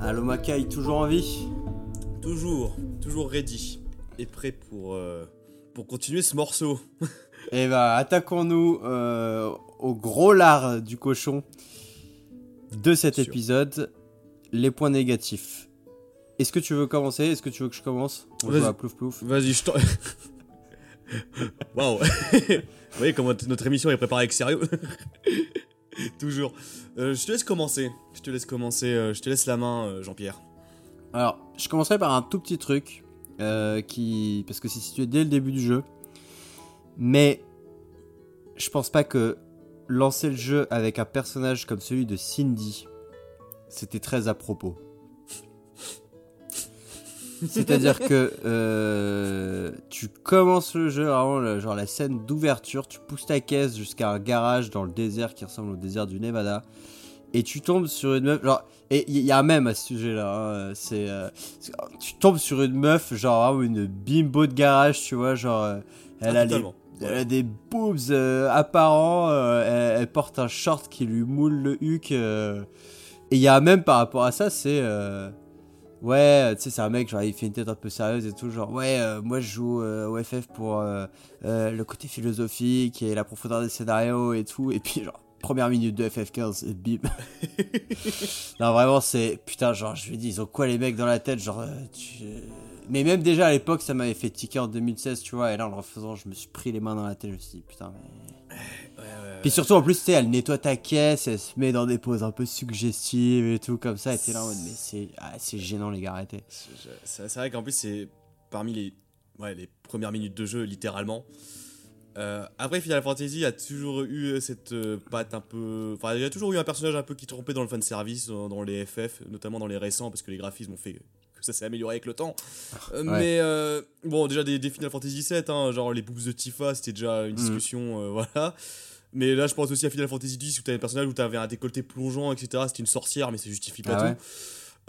Allo Makai, toujours en vie? Toujours, toujours ready et prêt pour, euh, pour continuer ce morceau. Eh bah, attaquons-nous euh, au gros lard du cochon de cet épisode, les points négatifs. Est-ce que tu veux commencer? Est-ce que tu veux que je commence? On Vas-y. joue à plouf plouf. Vas-y, je t'en. Waouh Vous voyez comment notre émission est préparée avec sérieux Toujours. Euh, je te laisse commencer. Je te laisse commencer. euh, je te laisse la main, euh, Jean-Pierre. Alors, je commencerai par un tout petit truc qui, parce que c'est situé dès le début du jeu, mais je pense pas que lancer le jeu avec un personnage comme celui de Cindy, c'était très à propos. C'est-à-dire que euh, tu commences le jeu, vraiment, le- genre la scène d'ouverture, tu pousses ta caisse jusqu'à un garage dans le désert qui ressemble au désert du Nevada, et tu tombes sur une meuf, genre, et il y a un même à ce sujet-là, hein, c'est, euh, c'est- tu tombes sur une meuf, genre une bimbo de garage, tu vois, genre, euh, elle, Ah, a les- totalement. elle a des boobs apparents, elle, elle porte un short qui lui moule le huc. et il y a même par rapport à ça, c'est. Ouais, tu sais, c'est un mec, genre, il fait une tête un peu sérieuse et tout, genre, ouais, euh, moi je joue euh, au FF pour euh, euh, le côté philosophique et la profondeur des scénarios et tout. Et puis, genre, première minute de FF15, et bim. non, vraiment, c'est. Putain, genre, je lui dis, ils ont quoi les mecs dans la tête Genre, euh, tu- Mais même déjà à l'époque, ça m'avait fait tiquer en 2016, tu vois. Et là, en le refaisant, je me suis pris les mains dans la tête. Je me suis dit, putain, mais. Puis surtout, en plus, tu elle nettoie ta caisse, elle se met dans des poses un peu suggestives et tout, comme ça. Et t'es là en mode, mais c'est ah, gênant, les gars, arrêtez. C'est vrai qu'en plus, c'est parmi les, ouais, les premières minutes de jeu, littéralement. Euh, après, Final Fantasy a toujours eu cette euh, patte un peu. Enfin, il y a toujours eu un personnage un peu qui trompait dans le fanservice, dans, dans les FF, notamment dans les récents, parce que les graphismes ont fait que ça s'est amélioré avec le temps. Euh, Ouais. Mais euh, bon, déjà des, des Final Fantasy 7, hein, genre les boobs de Tifa, c'était déjà une Mhm. discussion, euh, voilà. Mais là, je pense aussi à Final Fantasy X où t'avais un personnage où t'avais un décolleté plongeant, etc. C'était une sorcière, mais ça justifie pas Ah tout. ouais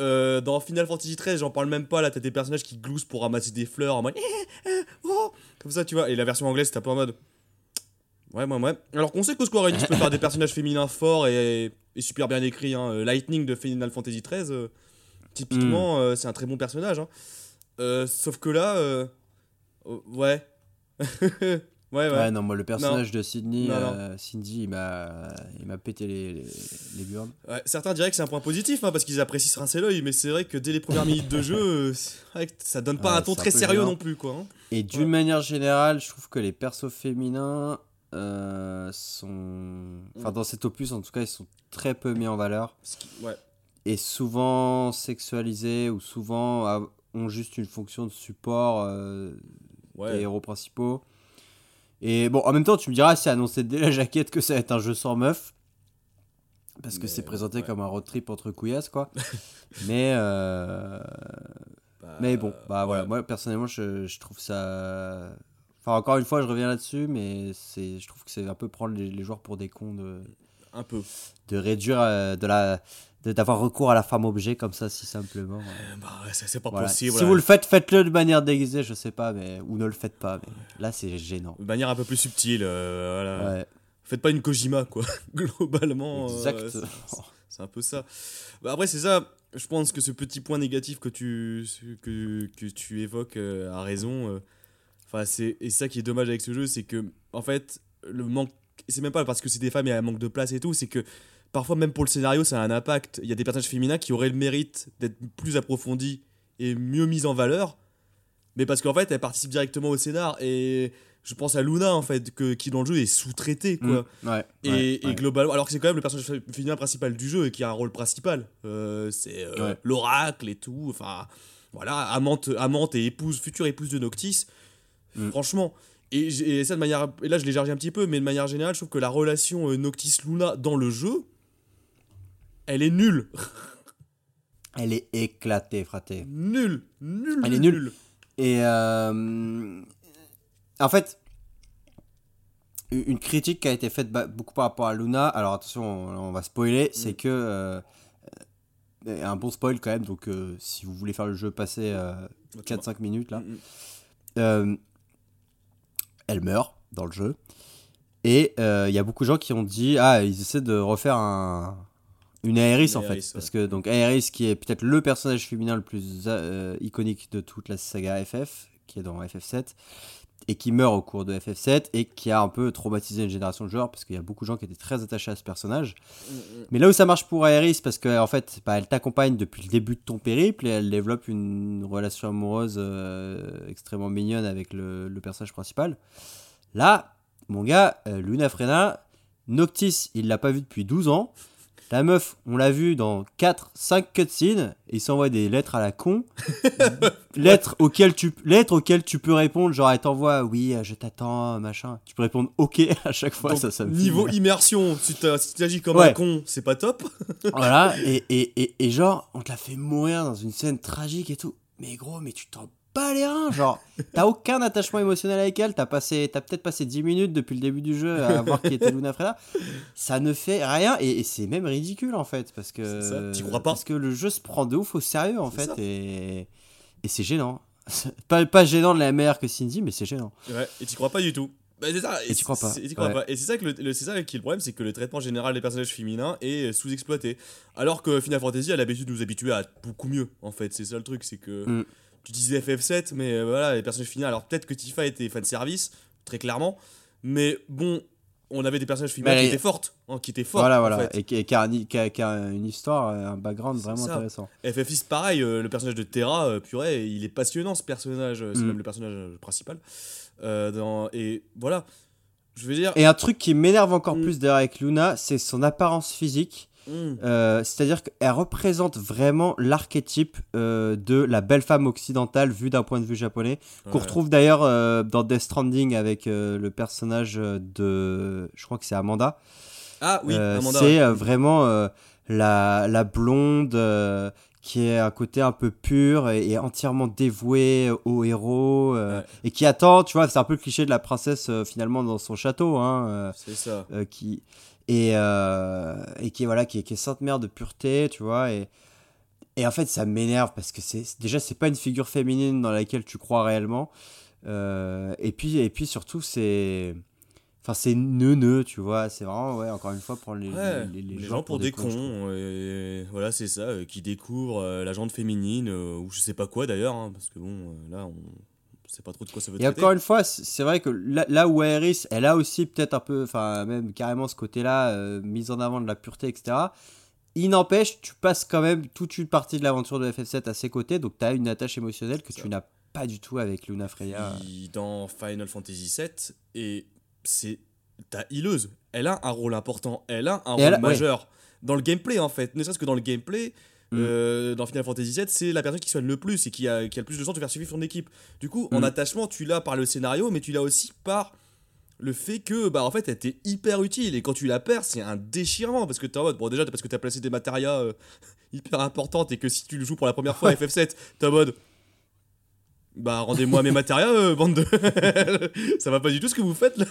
Euh, dans Final Fantasy XIII, j'en parle même pas. Là, t'as des personnages qui gloussent pour ramasser des fleurs en mode. Eh, eh, oh Comme ça, tu vois. Et la version anglaise, c'était un peu en mode. Ouais, ouais, ouais. Alors qu'on sait que Square Enix peut faire des personnages féminins forts et, et super bien écrits. Hein. Lightning de Final Fantasy XIII, euh, typiquement, euh, c'est un très bon personnage. hein. Euh, sauf que là. euh, oh, ouais. ouais, ouais. Ouais, non, moi, le personnage de Sydney, Non, non. euh, Cindy, il m'a pété les, les, les burnes. Ouais, certains diraient que c'est un point positif hein, parce qu'ils apprécient se rincer l'œil, mais c'est vrai que dès les premières minutes de jeu, vrai que ça donne pas un ton très sérieux non plus, quoi. hein. Et d'une manière générale, je trouve que les persos féminins euh, sont. Enfin, dans cet opus, en tout cas, ils sont très peu mis en valeur. Qui- Ouais. Et souvent sexualisés ou souvent a- ont juste une fonction de support euh, des héros principaux. Et bon, en même temps, tu me diras, c'est annoncé dès la jaquette que ça va être un jeu sans meuf. Parce que c'est présenté ouais. comme un road trip entre couillasses, quoi. mais, euh, Bah, mais bon, bah voilà, moi personnellement, je, je trouve ça. Enfin, encore une fois, je reviens là-dessus, mais je trouve que c'est un peu prendre les, les joueurs pour des cons de, Un peu. de réduire, euh, de la, d'avoir recours à la femme objet comme ça, si simplement. Euh, Bah, c'est pas Voilà. possible. Si vous le faites, faites-le de manière déguisée, je sais pas, mais ou ne le faites pas. Mais là, c'est gênant. De manière un peu plus subtile, euh, voilà. Ouais, Faites pas une Kojima, quoi. Globalement. euh, exact. c'est- c'est un peu ça. Bah, après, c'est ça. Je pense que ce petit point négatif que tu, que, que tu évoques euh, a raison. Enfin, c'est et ça qui est dommage avec ce jeu, c'est que en fait, le manque. C'est même pas parce que c'est des femmes et un manque de place et tout, c'est que parfois même pour le scénario, ça a un impact. Il y a des personnages féminins qui auraient le mérite d'être plus approfondis et mieux mis en valeur, mais parce qu'en fait, elles participent directement au scénar et je pense à Luna en fait, que, qui dans le jeu est sous-traité quoi. Mm, ouais, Et, ouais, et ouais. globalement, alors que c'est quand même le personnage fé- féminin principal du jeu et qui a un rôle principal. Euh, c'est euh, l'oracle et tout. Enfin, voilà, amante, amante et épouse, future épouse de Noctis. Mm. Franchement. Et, ça de manière. Et là, je l'ai chargé un petit peu, mais de manière générale, je trouve que la relation euh, Noctis-Luna dans le jeu, elle est nulle. Elle est éclatée, fraté. Nulle. Nulle. Elle est nulle. Et euh, en fait, une critique qui a été faite beaucoup par rapport à Luna, alors attention, on, va spoiler, c'est que. euh, un bon spoil quand même, donc euh, si vous voulez faire le jeu, passez euh, 4-5 minutes là. Mm, mm. Elle meurt dans le jeu. Et il y a beaucoup de gens qui ont dit ah ils essaient de refaire un une Une en fait parce que donc Aerys qui est peut-être le personnage féminin le plus euh, iconique de toute la saga FF qui est dans FF7 et qui meurt au cours de FF7 et qui a un peu traumatisé une génération de joueurs parce qu'il y a beaucoup de gens qui étaient très attachés à ce personnage. Mais là où ça marche pour Aerys, parce que en fait, bah, elle t'accompagne depuis le début de ton périple et elle développe une relation amoureuse euh, extrêmement mignonne avec le, le personnage principal. Là, mon gars, euh, Luna Frena, Noctis, il l'a pas vu depuis 12 ans. La meuf, on l'a vu dans 4, 5 cutscenes, et il s'envoie des lettres à la con. lettres, auxquelles tu, lettres auxquelles tu peux répondre, genre elle t'envoie oui, euh, je t'attends, machin. Tu peux répondre ok à chaque fois, Donc, ça, ça me niveau immersion, si tu agis comme Ouais. un con, c'est pas top. Voilà, et, et, et, et genre, on te l'a fait mourir dans une scène tragique et tout. Mais gros, mais tu t'en bats les reins, genre, t'as aucun attachement émotionnel avec elle, t'as passé, t'as peut-être passé 10 minutes depuis le début du jeu à voir qui était Luna Freda. Ça ne fait rien, et, et c'est même ridicule en fait, parce que. T'y crois pas. Parce que le jeu se prend de ouf au sérieux en fait, ça. et, et c'est gênant. pas, pas gênant de la meilleure que Cindy, mais c'est gênant. Ouais, et t'y crois pas du tout. Bah, c'est ça, Et t'y crois pas. c'est- et t'y crois Ouais. pas. Et c'est ça, que le, le- c'est ça qui est le problème, c'est que le traitement général des personnages féminins est sous-exploité. Alors que Final Fantasy a l'habitude de nous habituer à beaucoup mieux, en fait. C'est ça le truc, c'est que Mm. Tu disais FF7, mais euh, voilà, les personnages féminins. Alors peut-être que Tifa était fan service, très clairement, mais bon, on avait des personnages féminins qui étaient fortes, hein, qui étaient fortes. voilà, en voilà. fait. Et qui et qui a, qui a- qui a une histoire, un background vraiment ça. intéressant. FF6, pareil, euh, le personnage de Terra, euh, purée, il est passionnant ce personnage, euh, c'est Mm. même le personnage euh, principal. Euh, dans, et voilà, je veux dire. Et un truc qui m'énerve encore Mm. plus d'ailleurs avec Luna, c'est son apparence physique. Mm. Euh, C'est-à-dire qu'elle représente vraiment l'archétype euh, de la belle femme occidentale vue d'un point de vue japonais, qu'on retrouve d'ailleurs euh, dans Death Stranding avec le personnage de, je crois que c'est Amanda. Ah oui, Amanda. c'est ouais. vraiment la, la blonde qui est un côté un peu pur et, et entièrement dévouée au héros euh, Ouais. et qui attend, tu vois, c'est un peu le cliché de la princesse euh, finalement dans son château. Hein, euh, C'est ça. qui et, euh, et qui est voilà qui est, qui est sainte mère de pureté tu vois et et en fait ça m'énerve parce que c'est déjà c'est pas une figure féminine dans laquelle tu crois réellement Euh, et puis et puis surtout c'est enfin c'est neuneux tu vois c'est vraiment ouais encore une fois pour les Ouais, les, les les, gens gens pour des trouve. cons, et voilà, c'est ça, euh, qui découvrent euh, la jante féminine, euh, ou je sais pas quoi d'ailleurs, hein, parce que bon, là, on sait pas trop de quoi ça veut Et traiter. encore une fois, c'est vrai que là, là où Aerys, elle a aussi peut-être un peu, enfin même carrément ce côté-là, euh, mise en avant de la pureté, etc. Il n'empêche, tu passes quand même toute une partie de l'aventure de FF7 à ses côtés, donc tu as une attache émotionnelle que tu n'as pas du tout avec Luna Freya. Puis dans Final Fantasy VII, et c'est ta healeuse, elle a un rôle important, elle a un Et rôle elle a- ouais. majeur dans le gameplay en fait, ne serait-ce que dans le gameplay. Mm. euh, dans Final Fantasy VII, c'est la personne qui soigne le plus et qui a, qui a le plus de chance de faire suivre son équipe. Du coup, en Mm. attachement, tu l'as par le scénario, mais tu l'as aussi par le fait que, bah, en fait, elle était hyper utile. Et quand tu la perds, c'est un déchirement parce que t'es en mode, bon, déjà, parce que t'as placé des matérias euh, hyper importantes et que si tu le joues pour la première fois à FF7, t'es en mode, bah, rendez-moi mes matérias, euh, bande de. Ça va pas du tout ce que vous faites là.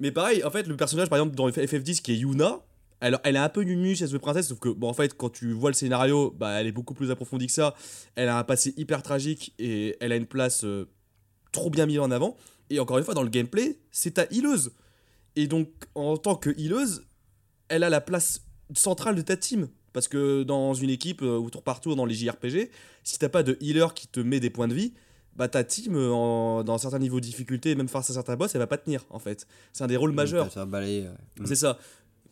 Mais pareil, en fait, le personnage, par exemple, dans FF10 qui est Yuna, elle, elle est un peu elle se veut princesse, sauf que, bon, en fait, quand tu vois le scénario, bah, elle est beaucoup plus approfondie que ça. Elle a un passé hyper tragique et elle a une place euh, trop bien mise en avant. Et encore une fois, dans le gameplay, c'est ta healeuse. Et donc, en tant que healeuse, elle a la place centrale de ta team. Parce que dans une équipe euh, ou tour par tour dans les JRPG, si t'as pas de healer qui te met des points de vie, bah ta team, euh, en- dans certains niveaux de difficulté, même face à certains boss, elle va pas tenir en fait. C'est un des rôles majeurs. Ça va balayer, ouais. C'est ça.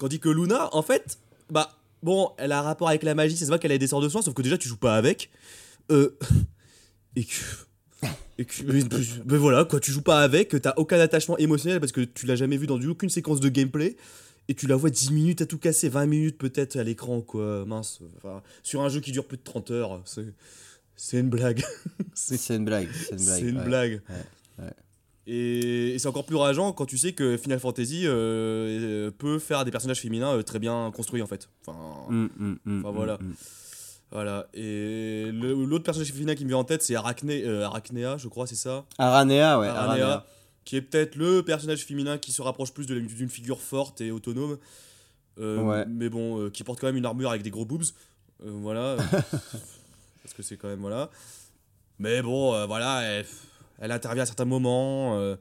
Tandis que Luna, en fait, bah, bon, elle a un rapport avec la magie, c'est vrai qu'elle a des sorts de soins, sauf que déjà, tu joues pas avec. Euh, et que. Et que. Mais, mais voilà, quoi, tu joues pas avec, t'as aucun attachement émotionnel parce que tu l'as jamais vu dans aucune séquence de gameplay. Et tu la vois 10 minutes à tout casser, 20 minutes peut-être à l'écran, quoi. Mince. Enfin, sur un jeu qui dure plus de 30 heures, c'est. C'est une blague. c'est C'est une blague. C'est une blague. c'est une ouais. blague. ouais, ouais. Et, et c'est encore plus rageant quand tu sais que Final Fantasy euh, euh, peut faire des personnages féminins euh, très bien construits en fait. Enfin, Mm, mm, mm, voilà. voilà. Et l'autre personnage féminin qui me vient en tête, c'est Arachné, euh, Arachnéa, je crois, c'est ça? Aranea, ouais. Aranea, Aranea. qui est peut-être le personnage féminin qui se rapproche plus d'une figure forte et autonome. Ouais. Mais bon, qui porte quand même une armure avec des gros boobs. Voilà. Parce que c'est quand même. Voilà. Mais bon, voilà, elle, elle intervient à certains moments. euh,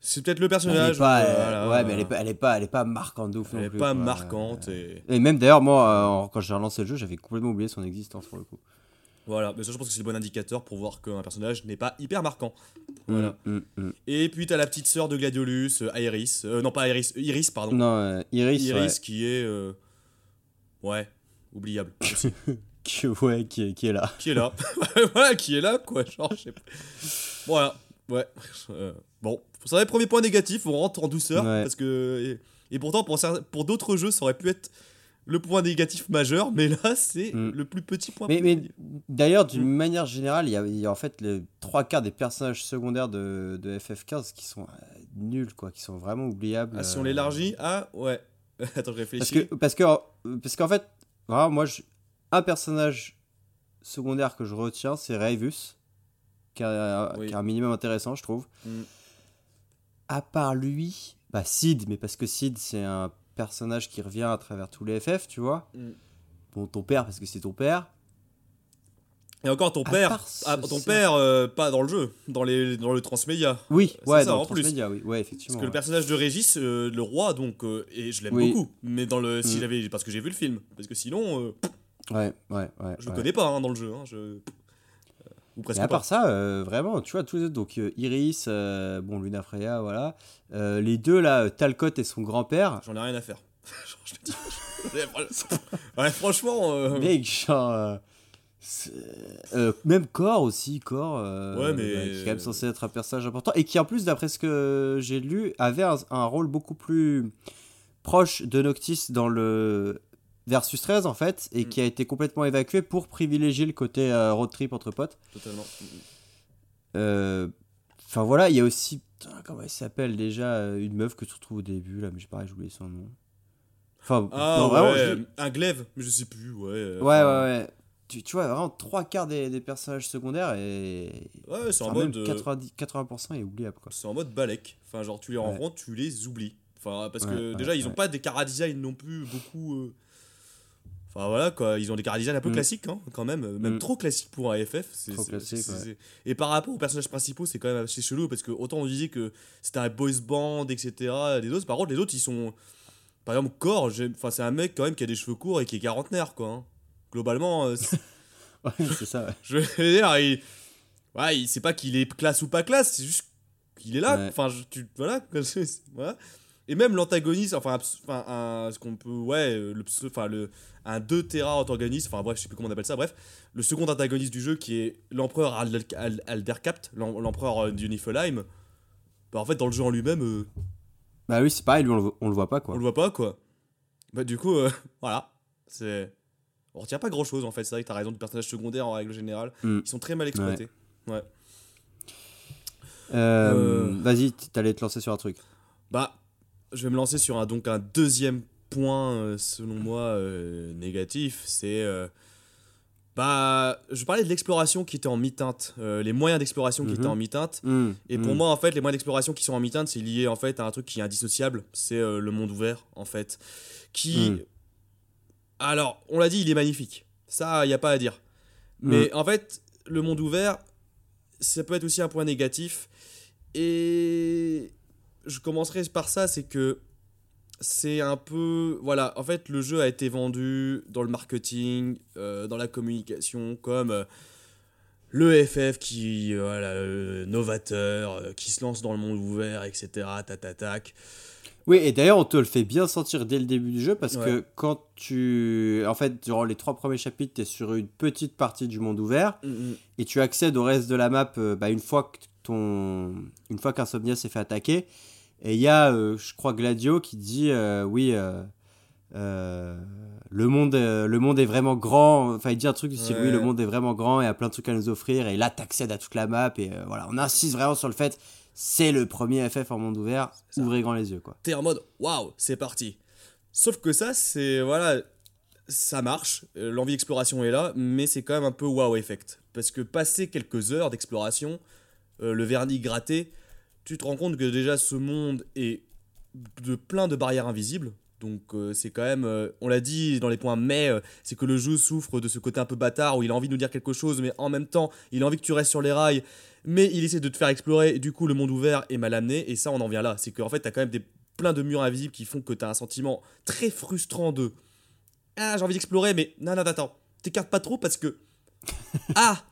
C'est peut-être le Elle est personnage. pas, euh, euh, voilà. ouais, mais elle est pas, elle est pas, elle est pas marquante de ouf Elle non est plus, pas quoi. marquante. Et... Et même d'ailleurs, moi, euh, quand j'ai relancé le jeu, j'avais complètement oublié son existence pour le coup. Voilà, mais ça, je pense que c'est le bon indicateur pour voir qu'un personnage n'est pas hyper marquant. Voilà. Mm, mm, mm. Et puis t'as la petite sœur de Gladiolus. Euh, non, pas Aeris, Iris, pardon. Non, Iris, Iris qui est. Ouais, oubliable. qui, ouais, qui, est, qui est là. qui est là. voilà, qui est là, quoi. Genre, je sais pas. Voilà, ouais. Euh, bon, ça va être premier point négatif, on rentre en douceur. Ouais. Parce que. Et, et pourtant, pour, pour d'autres jeux, ça aurait pu être le point négatif majeur, mais là, c'est Mm. le plus petit point Mais, mais d'ailleurs, d'une Mm. manière générale, il y, a, il y a en fait les trois quarts des personnages secondaires de, de FF15 qui sont euh, nuls, quoi, qui sont vraiment oubliables. Ah, si on l'élargit, ah, ouais. Attends, je Parce réfléchis. que, parce que, parce qu'en fait, vraiment, moi, je- un personnage secondaire que je retiens, c'est Raivus, qui a, Oui. qui a un minimum intéressant, je trouve. Mm. À part lui, bah Sid, mais parce que Sid, c'est un personnage qui revient à travers tous les FF, tu vois. Mm. Bon, ton père, parce que c'est ton père. Et encore, ton À père, ah, ce- ton père, euh, pas dans le jeu, dans, les, dans le transmédia. Oui, ouais, ça, dans en plus. Transmedia, oui, ouais, effectivement. Parce que le personnage de Régis, euh, le roi, donc, euh, et je l'aime Oui. beaucoup. Mais dans le, si Mm. j'avais, parce que j'ai vu le film, parce que sinon, Ouais, ouais, ouais. je le connais pas hein, dans le jeu. hein, je... euh, Ou presque Mais à pas. part ça, euh, vraiment, tu vois, tous les autres, donc euh, Iris, euh, bon, Luna Freya, voilà. Euh, les deux, là, euh, Talcott et son grand-père, J'en ai rien à faire. Genre, je te dis. ouais, franchement. euh, mec, genre. euh, euh, même Cor aussi, Cor, euh, Ouais, mais- bah, qui est quand même censé être un personnage important et qui, en plus, d'après ce que j'ai lu, avait un, un rôle beaucoup plus proche de Noctis dans le Versus 13, en fait, et Mm. qui a été complètement évacué pour privilégier le côté euh, road trip entre potes. Totalement. Euh, Enfin voilà, il y a aussi. putain, comment elle s'appelle déjà euh, Une meuf que tu retrouves au début, là, mais j'ai pareil, j'ai oublié son nom. Enfin, Ah, non, vraiment, un glaive, mais je sais plus, ouais. euh, Ouais, ouais, ouais. Tu, tu vois, vraiment trois quarts des, des personnages secondaires et. Ouais, c'est en enfin, mode. euh, 90, 80% est oubliable, quoi. C'est en mode balèque. Enfin, genre, tu les Ouais. rencontres, tu les oublies. Enfin, parce Ouais, que déjà, ils ont pas des cara design non plus beaucoup. euh, Enfin, voilà, quoi. Ils ont des cara design un peu Mm. classiques, hein, quand même. Même Mm. trop classiques pour un FF. C'est, Trop c'est- classique, c'est- ouais. c'est- Et par rapport aux personnages principaux, c'est quand même assez chelou. Parce que autant on disait que c'était un boys band, etc. Les autres, par contre, les autres, ils sont. Par exemple, Core, enfin, c'est un mec quand même qui a des cheveux courts et qui est quarantenaire, quoi. hein. Globalement, euh, c'est- Ouais, c'est ça, ouais. je veux dire, il. Ouais, il sait pas qu'il est classe ou pas classe, c'est juste qu'il est là. Enfin, je- tu. Voilà. c'est- voilà. Et même l'antagoniste, enfin, enfin un, ce qu'on peut. Ouais, euh, le, enfin, le, un 2 Terra antagoniste, enfin, bref, je sais plus comment on appelle ça, bref. Le second antagoniste du jeu qui est l'empereur Al- Al- Aldercapt, l'em- l'empereur euh, du Niflheim. Bah, en fait, dans le jeu en lui-même, euh, Bah oui, c'est pareil, lui, on le, on le voit pas, quoi. on le voit pas, quoi. Bah, du coup, euh, voilà. C'est. On retient pas grand chose en fait, c'est vrai que t'as raison du personnage secondaire en règle générale. Mm. Ils sont très mal exploités. Euh, Euh. Vas-y, t'allais te lancer sur un truc. Bah, je vais me lancer sur un, donc un deuxième point, euh, selon moi, euh, négatif. C'est. euh, bah, je parlais de l'exploration qui était en mi-teinte, euh, les moyens d'exploration qui Mhm. étaient en mi-teinte. Mm, Et pour mm. moi, en fait, les moyens d'exploration qui sont en mi-teinte, c'est lié en fait à un truc qui est indissociable. C'est le monde ouvert, en fait. Qui. Mm. Alors, on l'a dit, il est magnifique. Ça, il n'y a pas à dire. Mais en fait, le monde ouvert, ça peut être aussi un point négatif. Et je commencerai par ça, c'est que c'est un peu... Voilà, en fait, le jeu a été vendu dans le marketing, euh, dans la communication, comme euh, le FF qui, voilà, euh, novateur, euh, qui se lance dans le monde ouvert, etc. Tatatac. Oui, et d'ailleurs, on te le fait bien sentir dès le début du jeu parce Ouais. que quand tu. En fait, durant les trois premiers chapitres, tu es sur une petite partie du monde ouvert et tu accèdes au reste de la map bah, une fois que ton. Une fois qu'Insomnia s'est fait attaquer. Et il y a, euh, je crois, Gladio qui dit euh, Oui, euh, le, monde, euh, le monde est vraiment grand. Enfin, il dit un truc du style Ouais. Oui, le monde est vraiment grand et a plein de trucs à nous offrir. Et là, tu accèdes à toute la map. Et euh, voilà, on insiste vraiment sur le fait c'est le premier FF en monde ouvert. Ouvrez grand les yeux, quoi. t'es en mode waouh, c'est parti. Sauf que ça, c'est voilà, ça marche, l'envie d'exploration est là, mais c'est quand même un peu wow effect. Parce que passer quelques heures d'exploration, le vernis gratté, tu te rends compte que déjà ce monde est de plein de barrières invisibles. Donc euh, c'est quand même, euh, on l'a dit dans les points mais, euh, c'est que le jeu souffre de ce côté un peu bâtard où il a envie de nous dire quelque chose, mais en même temps il a envie que tu restes sur les rails, mais il essaie de te faire explorer, du coup le monde ouvert est mal amené, et ça on en vient là, c'est qu'en fait t'as quand même des, plein de murs invisibles qui font que t'as un sentiment très frustrant de Ah j'ai envie d'explorer, mais non non attends, t'écartes pas trop parce que Ah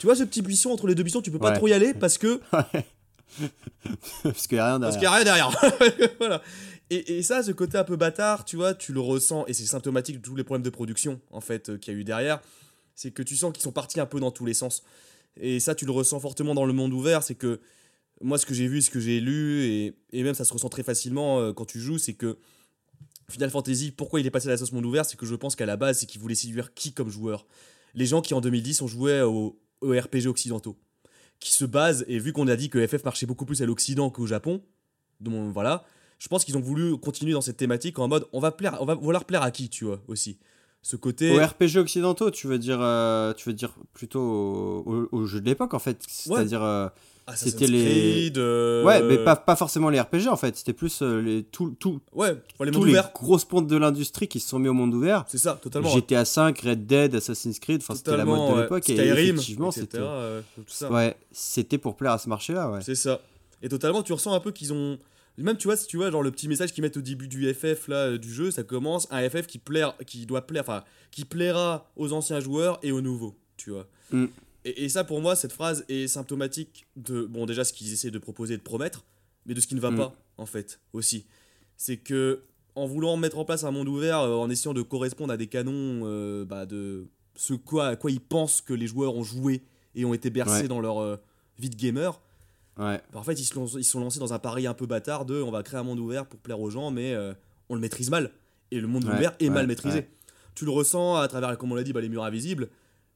Tu vois ce petit buisson entre les deux buissons, tu peux pas trop y aller parce que. Parce qu'il y a rien parce derrière. qu'il y a rien derrière. voilà. Et, et ça, ce côté un peu bâtard, tu vois, tu le ressens, et c'est symptomatique de tous les problèmes de production, en fait, euh, qu'il y a eu derrière. C'est que tu sens qu'ils sont partis un peu dans tous les sens. Et ça, tu le ressens fortement dans le monde ouvert, c'est que moi, ce que j'ai vu, ce que j'ai lu, et, et même ça se ressent très facilement euh, quand tu joues, c'est que Final Fantasy, pourquoi il est passé à la sauce monde ouvert, c'est que je pense qu'à la base, c'est qu'il voulait séduire qui comme joueur? Les gens qui en 2010 ont joué au, aux RPG occidentaux, qui se basent, et vu qu'on a dit que FF marchait beaucoup plus à l'Occident qu'au Japon, donc voilà, je pense qu'ils ont voulu continuer dans cette thématique en mode on va plaire, on va vouloir plaire à qui, tu vois, aussi. Ce côté. Aux RPG occidentaux, tu veux dire, euh, tu veux dire plutôt aux, jeux de l'époque en fait. C'est-à-dire, euh, c'était les- Creed, euh, ouais, mais pas, pas forcément les RPG en fait. C'était plus euh, les, tout, tout, Ouais, les tous les ouverts. grosses pontes de l'industrie qui se sont mis au monde ouvert. C'est ça, totalement. GTA 5, Red Dead, Assassin's Creed, enfin c'était la mode de ouais. l'époque et Skyrim, effectivement c'était euh, ouais, c'était pour plaire à ce marché-là, ouais. C'est ça. Et totalement, tu ressens un peu qu'ils ont. Même, tu vois, si tu vois, genre le petit message qu'ils mettent au début du FF, là, euh, du jeu, ça commence un FF qui, plaire, qui doit plaire, enfin, qui plaira aux anciens joueurs et aux nouveaux, tu vois. Mm. Et, et ça, pour moi, cette phrase est symptomatique de, bon, déjà, ce qu'ils essaient de proposer et de promettre, mais de ce qui ne va Mm. pas, en fait, aussi. C'est que, en voulant mettre en place un monde ouvert, euh, en essayant de correspondre à des canons euh, bah, de ce quoi, à quoi ils pensent que les joueurs ont joué et ont été bercés Ouais. dans leur euh, vie de gamer, Ouais. bah, en fait, ils se lon- ils se sont lancés dans un pari un peu bâtard de on va créer un monde ouvert pour plaire aux gens, mais on le maîtrise mal. Et le monde Ouais, ouvert est mal maîtrisé. Tu le ressens à travers, comme on l'a dit, bah, les murs invisibles.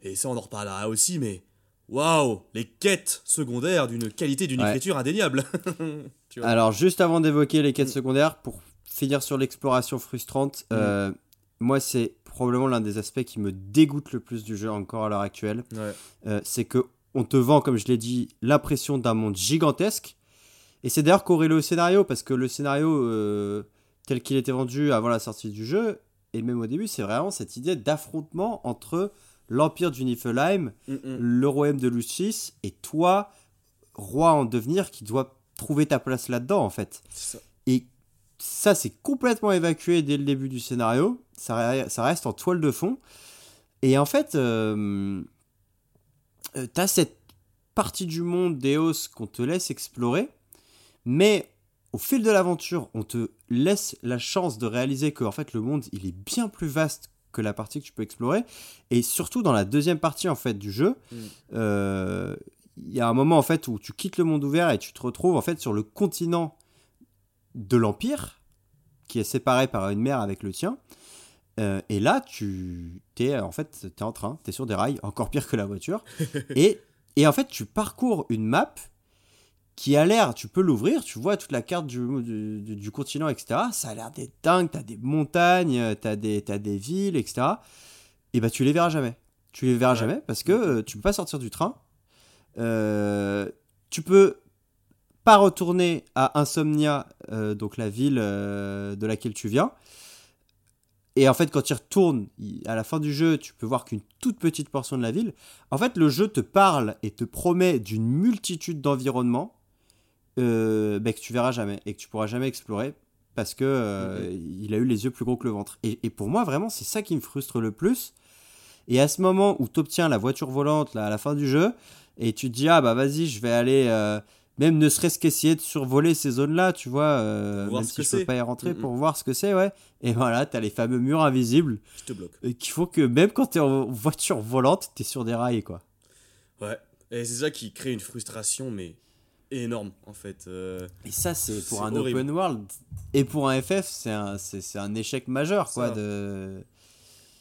Et ça, on en reparlera aussi, mais waouh, les quêtes secondaires d'une qualité, d'une Ouais. écriture indéniable. Tu vois. Alors, juste avant d'évoquer les quêtes Mm. secondaires, pour finir sur l'exploration frustrante, euh, moi, c'est probablement l'un des aspects qui me dégoûte le plus du jeu encore à l'heure actuelle. Ouais. Euh, c'est que on te vend, comme je l'ai dit, l'impression d'un monde gigantesque. Et c'est d'ailleurs corrélé au scénario, parce que le scénario euh, tel qu'il était vendu avant la sortie du jeu, et même au début, c'est vraiment cette idée d'affrontement entre l'Empire du Niflheim, Mm, mm. le royaume de Lucis, et toi, roi en devenir, qui doit trouver ta place là-dedans, en fait. Ça. Et ça, c'est complètement évacué dès le début du scénario. Ça, ça reste en toile de fond. Et en fait, euh, euh, t'as cette partie du monde d'Eos qu'on te laisse explorer, mais au fil de l'aventure, on te laisse la chance de réaliser que en fait, le monde, il est bien plus vaste que la partie que tu peux explorer. Et surtout dans la deuxième partie en fait du jeu, Mm. euh, il y a un moment en fait où tu quittes le monde ouvert et tu te retrouves en fait sur le continent de l'Empire, qui est séparé par une mer avec le tien. Euh, et là, tu es en fait, t'es en train, tu es sur des rails, encore pire que la voiture. et, et en fait, tu parcours une map qui a l'air, tu peux l'ouvrir, tu vois toute la carte du, du, du- du continent, etc. Ça a l'air d'être dingue, t'as des montagnes, t'as des, t'as des villes, etc. Et bah tu les verras jamais. Tu les verras Ouais. jamais parce que euh, tu peux pas sortir du train. Euh, tu peux pas retourner à Insomnia, euh, donc la ville euh, de laquelle tu viens. Et en fait, quand tu retournes, à la fin du jeu, tu peux voir qu'une toute petite portion de la ville. En fait, le jeu te parle et te promet d'une multitude d'environnements euh, bah, que tu verras jamais et que tu pourras jamais explorer parce que euh, il a eu les yeux plus gros que le ventre. Et, et pour moi, vraiment, c'est ça qui me frustre le plus. Et à ce moment où tu obtiens la voiture volante là, à la fin du jeu, et tu te dis, ah bah vas-y, je vais aller, euh, même ne serait-ce qu'essayer de survoler ces zones-là, tu vois, euh, même si je peux pas y rentrer Mhm. pour voir ce que c'est, ouais. Et voilà, t'as les fameux murs invisibles Je te bloque. euh, qui font que même quand t'es en voiture volante, t'es sur des rails, quoi. Ouais. Et c'est ça qui crée une frustration, mais énorme, en fait. euh, Et ça, c'est pour un horrible. open world et pour un FF, c'est un, un échec majeur, quoi. Ça. De...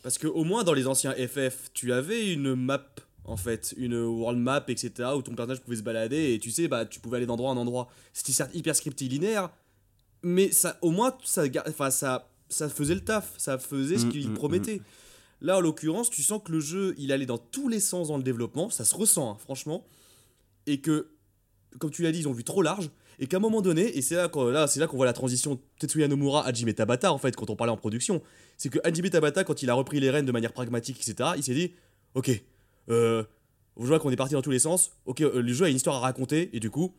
Parce que au moins dans les anciens FF, tu avais une map en fait, une world map, etc. où ton personnage pouvait se balader et tu sais, bah tu pouvais aller d'endroit en endroit. C'était certes hyper scripté linéaire, mais ça, au moins ça, enfin ça, ça faisait le taf, ça faisait ce Mm, qu'il mm, promettait. Là, en l'occurrence, tu sens que le jeu, il allait dans tous les sens dans le développement, ça se ressent, hein, franchement, et que, comme tu l'as dit, ils ont vu trop large, et qu'à un moment donné, et c'est là qu'on là, c'est là qu'on voit la transition Tetsuya Nomura, Hajime Tabata, en fait, quand on parlait en production, c'est que Hajime Tabata, quand il a repris les rênes de manière pragmatique, etc., il s'est dit, ok, euh, je vois qu'on est parti dans tous les sens. Ok, euh, le jeu a une histoire à raconter, et du coup,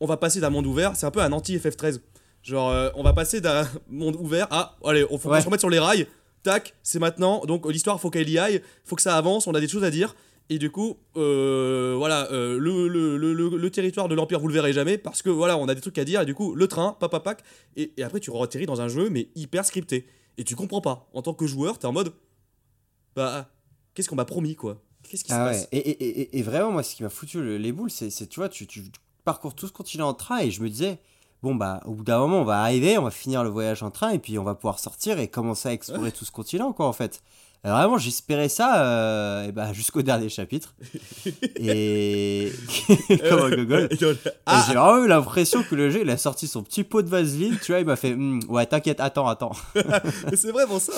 on va passer d'un monde ouvert. C'est un peu un anti-FF13. Genre, euh, on va passer d'un monde ouvert à. Allez, on faut se remette sur les rails. Tac, c'est maintenant. Donc, l'histoire, faut qu'elle y aille. Faut que ça avance. On a des choses à dire. Et du coup, euh, voilà, euh, le, le, le, le- le territoire de l'Empire, vous le verrez jamais. Parce que voilà, on a des trucs à dire. Et du coup, le train, papapac. Et, et après, tu atterris dans un jeu, mais hyper scripté. Et tu comprends pas. En tant que joueur, t'es en mode. Bah, qu'est-ce qu'on m'a promis, quoi? Qu'est-ce qui se Ah passe? ouais. et, et, et, et vraiment, moi, ce qui m'a foutu le- les boules, c'est, tu vois, tu, tu parcours tout ce continent en train et je me disais, bon, bah, au bout d'un moment, on va arriver, on va finir le voyage en train et puis on va pouvoir sortir et commencer à explorer tout ce continent, quoi, en fait. Et vraiment, j'espérais ça euh, et bah, jusqu'au dernier chapitre. et. Comme un gogol. Et Et Ah, j'ai vraiment eu l'impression que le jeu, il a sorti son petit pot de vaseline, tu vois, il m'a fait, Hum, ouais, t'inquiète, attends, attends. c'est vraiment ça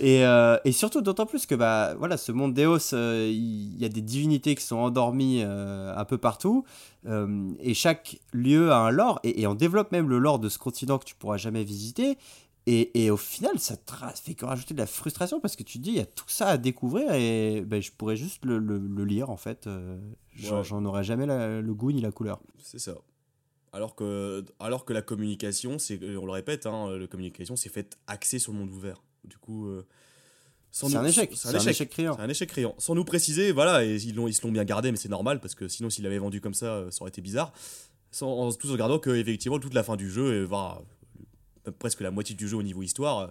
Et, euh, et surtout, d'autant plus que bah, voilà, ce monde d'Eos, euh, il y a des divinités qui sont endormies euh, un peu partout. euh, et chaque lieu a un lore. Et, et on développe même le lore de ce continent que tu pourras jamais visiter. Et, et au final, ça te fait que rajouter de la frustration parce que tu te dis, il y a tout ça à découvrir et ben, je pourrais juste le, le- le lire en fait. euh, J'en Ouais. j'en aurais jamais la- le goût ni la couleur. C'est ça. Alors que, alors que la communication, c'est, on le répète, hein, la communication, c'est fait axée sur le monde ouvert. Du coup, euh, C'est un échec. C'est un échec criant. C'est un échec criant. Sans nous préciser, voilà, et ils, l'ont, ils se l'ont bien gardé, mais c'est normal, parce que sinon, s'ils l'avaient vendu comme ça, euh, ça aurait été bizarre. Sans, en, tout en regardant que, effectivement, toute la fin du jeu, euh, presque la moitié du jeu au niveau histoire, euh,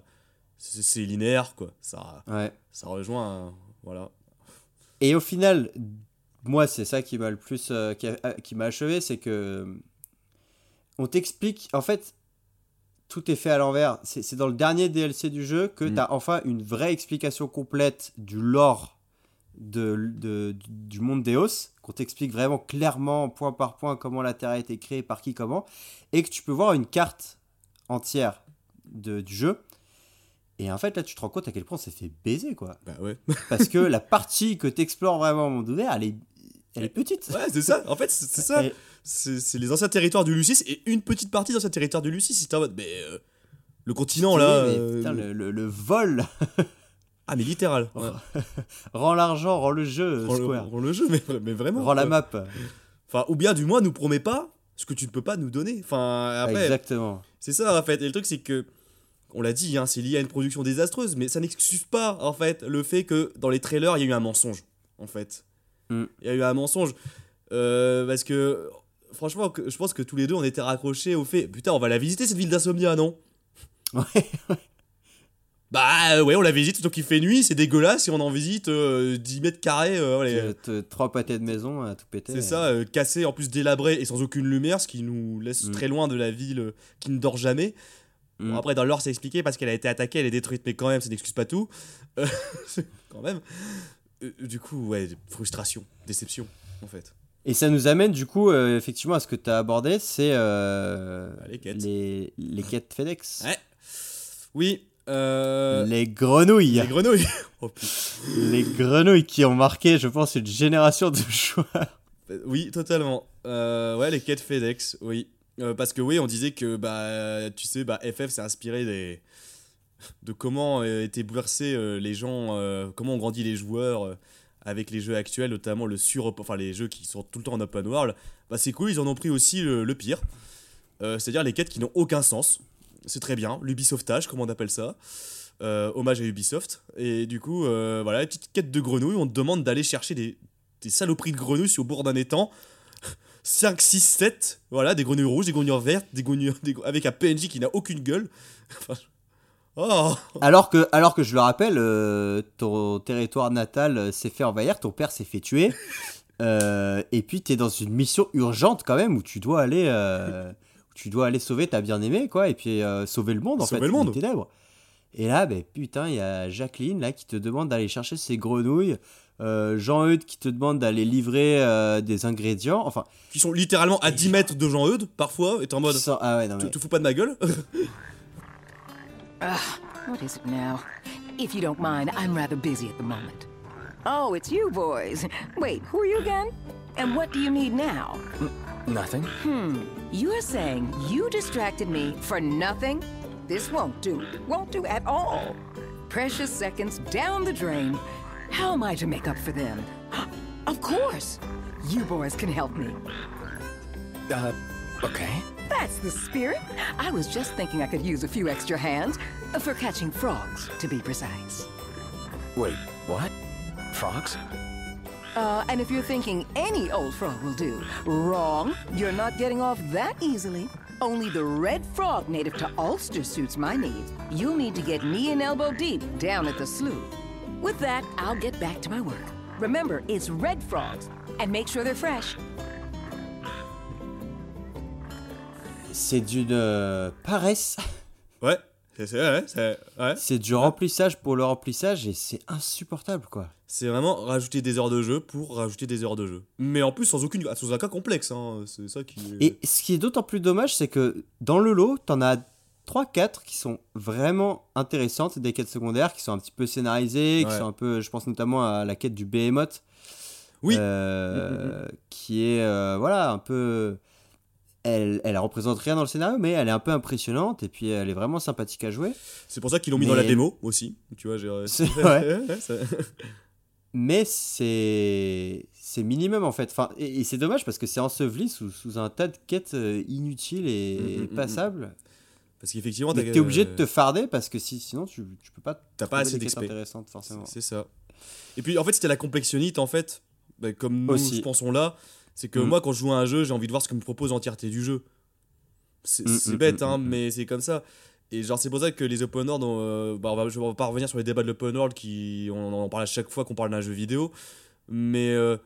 c'est, linéaire, quoi. Ça, Ouais. ça rejoint, un- voilà. Et au final, moi, c'est ça qui m'a le plus, euh, qui, m'a achevé, c'est que euh, on t'explique, en fait, tout est fait à l'envers. C'est dans le dernier DLC du jeu que Mm. tu as enfin une vraie explication complète du lore de, de- du monde d'Eos, qu'on t'explique vraiment clairement, point par point, comment la Terre a été créée, par qui, comment, et que tu peux voir une carte entière de, du jeu. Et en fait, là, tu te rends compte à quel point c'est fait baiser, quoi. Bah ouais. Parce que la partie que tu explores vraiment au monde ouvert, elle est, elle est petite. Ouais, c'est ça. En fait, c'est, c'est ça. Et- C'est c'est les anciens territoires du Lucis et une petite partie des anciens territoires du Lucis. C'était en mode, mais euh, le continent là. mais euh, putain, le, le- le vol Ah, mais littéral. Ouais. rend l'argent, rend le jeu, Rends le, Square. rends le jeu, mais, mais vraiment. Rend la map. Enfin, ou bien du moins, nous promets pas ce que tu ne peux pas nous donner. Enfin, après, Exactement. C'est ça en fait. Et le truc, c'est que. On l'a dit, hein, c'est lié à une production désastreuse, mais ça n'excuse pas en fait le fait que dans les trailers, il y a eu un mensonge. En fait. Mm. Il y a eu un mensonge. Euh, parce que. Franchement, je pense que tous les deux, on était raccrochés au fait. Putain, on va la visiter cette ville d'Insomnia, non? Ouais. Bah euh, ouais, on la visite, surtout qu'il fait nuit, c'est dégueulasse et on en visite euh, 10 mètres carrés. euh, Euh, Trois pâtés de maison à tout péter. c'est ça, euh, cassé, en plus délabré et sans aucune lumière, ce qui nous laisse Mm. très loin de la ville qui ne dort jamais. Mm. Bon, après, dans l'or, c'est expliqué parce qu'elle a été attaquée, elle est détruite, mais quand même, ça n'excuse pas tout. Quand même. Du coup, ouais, frustration, déception, en fait. Et ça nous amène du coup, effectivement, à ce que tu as abordé, c'est euh, Ah, les quêtes. les, les quêtes FedEx. Ouais. Oui, euh, Les grenouilles. les grenouilles. oh. Les grenouilles qui ont marqué, je pense, une génération de joueurs. Euh, Oui, totalement. Euh, ouais, les quêtes FedEx, oui. Euh, parce que oui, on disait que bah tu sais bah FF s'est inspiré des de comment étaient bouleversés les gens, comment ont grandi les joueurs avec les jeux actuels, notamment le sur enfin les jeux qui sont tout le temps en open world. Bah c'est cool, ils en ont pris aussi le, le pire. C'est-à-dire les quêtes qui n'ont aucun sens. C'est très bien, l'Ubisoftage, comme on appelle ça. Euh, hommage à Ubisoft. Et du coup, euh, voilà, les petites quêtes de grenouilles, on te demande d'aller chercher des, des saloperies de grenouilles sur le bord d'un étang. 5, 6, 7, voilà, des grenouilles rouges, des grenouilles vertes, des grenouilles des- avec un PNJ qui n'a aucune gueule. Enfin, oh, Alors que, alors que je le rappelle, euh, ton territoire natal s'est fait envahir, ton père s'est fait tuer. euh, et puis tu es dans une mission urgente quand même où tu dois aller, euh, tu dois aller sauver ta bien-aimée, quoi, et puis euh, sauver le monde en Sauver fait. le monde. Et là, ben, putain, il y a Jacqueline là qui te demande d'aller chercher ses grenouilles. euh, Jean-Eudes qui te demande d'aller livrer euh, des ingrédients. Enfin, qui sont littéralement à 10 mètres de Jean-Eudes, parfois, et t'es en mode, sans- ah ouais, non, mais- tu te fous pas de ma gueule What is it now? If you don't mind, I'm rather busy at the moment. Oh, it's you boys. Wait, who are you again? And what do you need now? Nothing. You're saying you distracted me for nothing? This won't do. Won't do at all. Precious seconds down the drain. How am I to make up for them? Of course. You boys can help me. Uh, okay. That's the spirit. I was just thinking I could use a few extra hands for catching frogs, to be precise. Wait, what? Frogs? Uh, and if you're thinking any old frog will do, wrong. You're not getting off that easily. Only the red frog native to Ulster suits my needs. You'll need to get knee and elbow deep down at the slough. With that, I'll get back to my work. Remember, it's red frogs, and make sure they're fresh. C'est d'une euh, paresse. Ouais, c'est ouais, ouais. Du remplissage pour le remplissage et c'est insupportable quoi. C'est vraiment rajouter des heures de jeu pour rajouter des heures de jeu. Mais en plus sans aucune sans un cas complexe hein. c'est ça qui Et ce qui est d'autant plus dommage, c'est que dans le lot, t'en as 3-4 qui sont vraiment intéressantes, des quêtes secondaires qui sont un petit peu scénarisées, qui sont un peu, je pense notamment à la quête du Behemoth, Oui. euh, qui est, euh, voilà, un peu... Elle, elle représente rien dans le scénario, mais elle est un peu impressionnante et puis elle est vraiment sympathique à jouer. C'est pour ça qu'ils l'ont mis dans la Mais- démo aussi, tu vois, j'ai C'est- ouais. Mais c'est c'est minimum en fait. Enfin, et, et c'est dommage parce que c'est enseveli sous, sous un tas de quêtes euh, inutiles et, Mm, mm, et mm, passables. Parce qu'effectivement, Mais t'es obligé de te farder parce que si, sinon tu, tu peux pas T'as pas assez d'XP. intéressantes forcément. C'est ça. Et puis en fait, c'était la complexionnite en fait, bah, comme nous Aussi. je pensons là, c'est que Mm. moi quand je joue à un jeu, j'ai envie de voir ce que me propose l'entièreté du jeu. C'est Mm, mm, bête, hein, mais c'est comme ça. Et genre c'est pour ça que les open world, euh, bah, on va, je vais pas revenir sur les débats de l'open world qui on en parle à chaque fois qu'on parle d'un jeu vidéo, mais euh,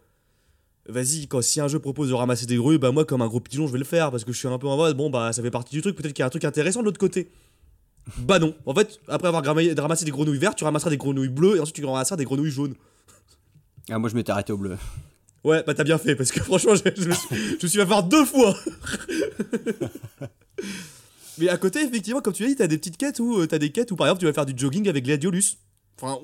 vas-y quand si un jeu propose de ramasser des grenouilles, bah moi comme un gros pigeon je vais le faire parce que je suis un peu en mode bon bah ça fait partie du truc, peut-être qu'il y a un truc intéressant de l'autre côté. Bah non, en fait après avoir ramassé des grenouilles vertes, tu ramasseras des grenouilles bleues et ensuite tu ramasseras des grenouilles jaunes. Ah, moi je m'étais arrêté au bleu. Ouais, bah t'as bien fait, parce que franchement, je, je me suis, je me suis fait avoir deux fois. Mais à côté, effectivement, comme tu l'as dit, t'as des petites quêtes où euh, t'as des quêtes où par exemple tu vas faire du jogging avec Gladiolus. Enfin,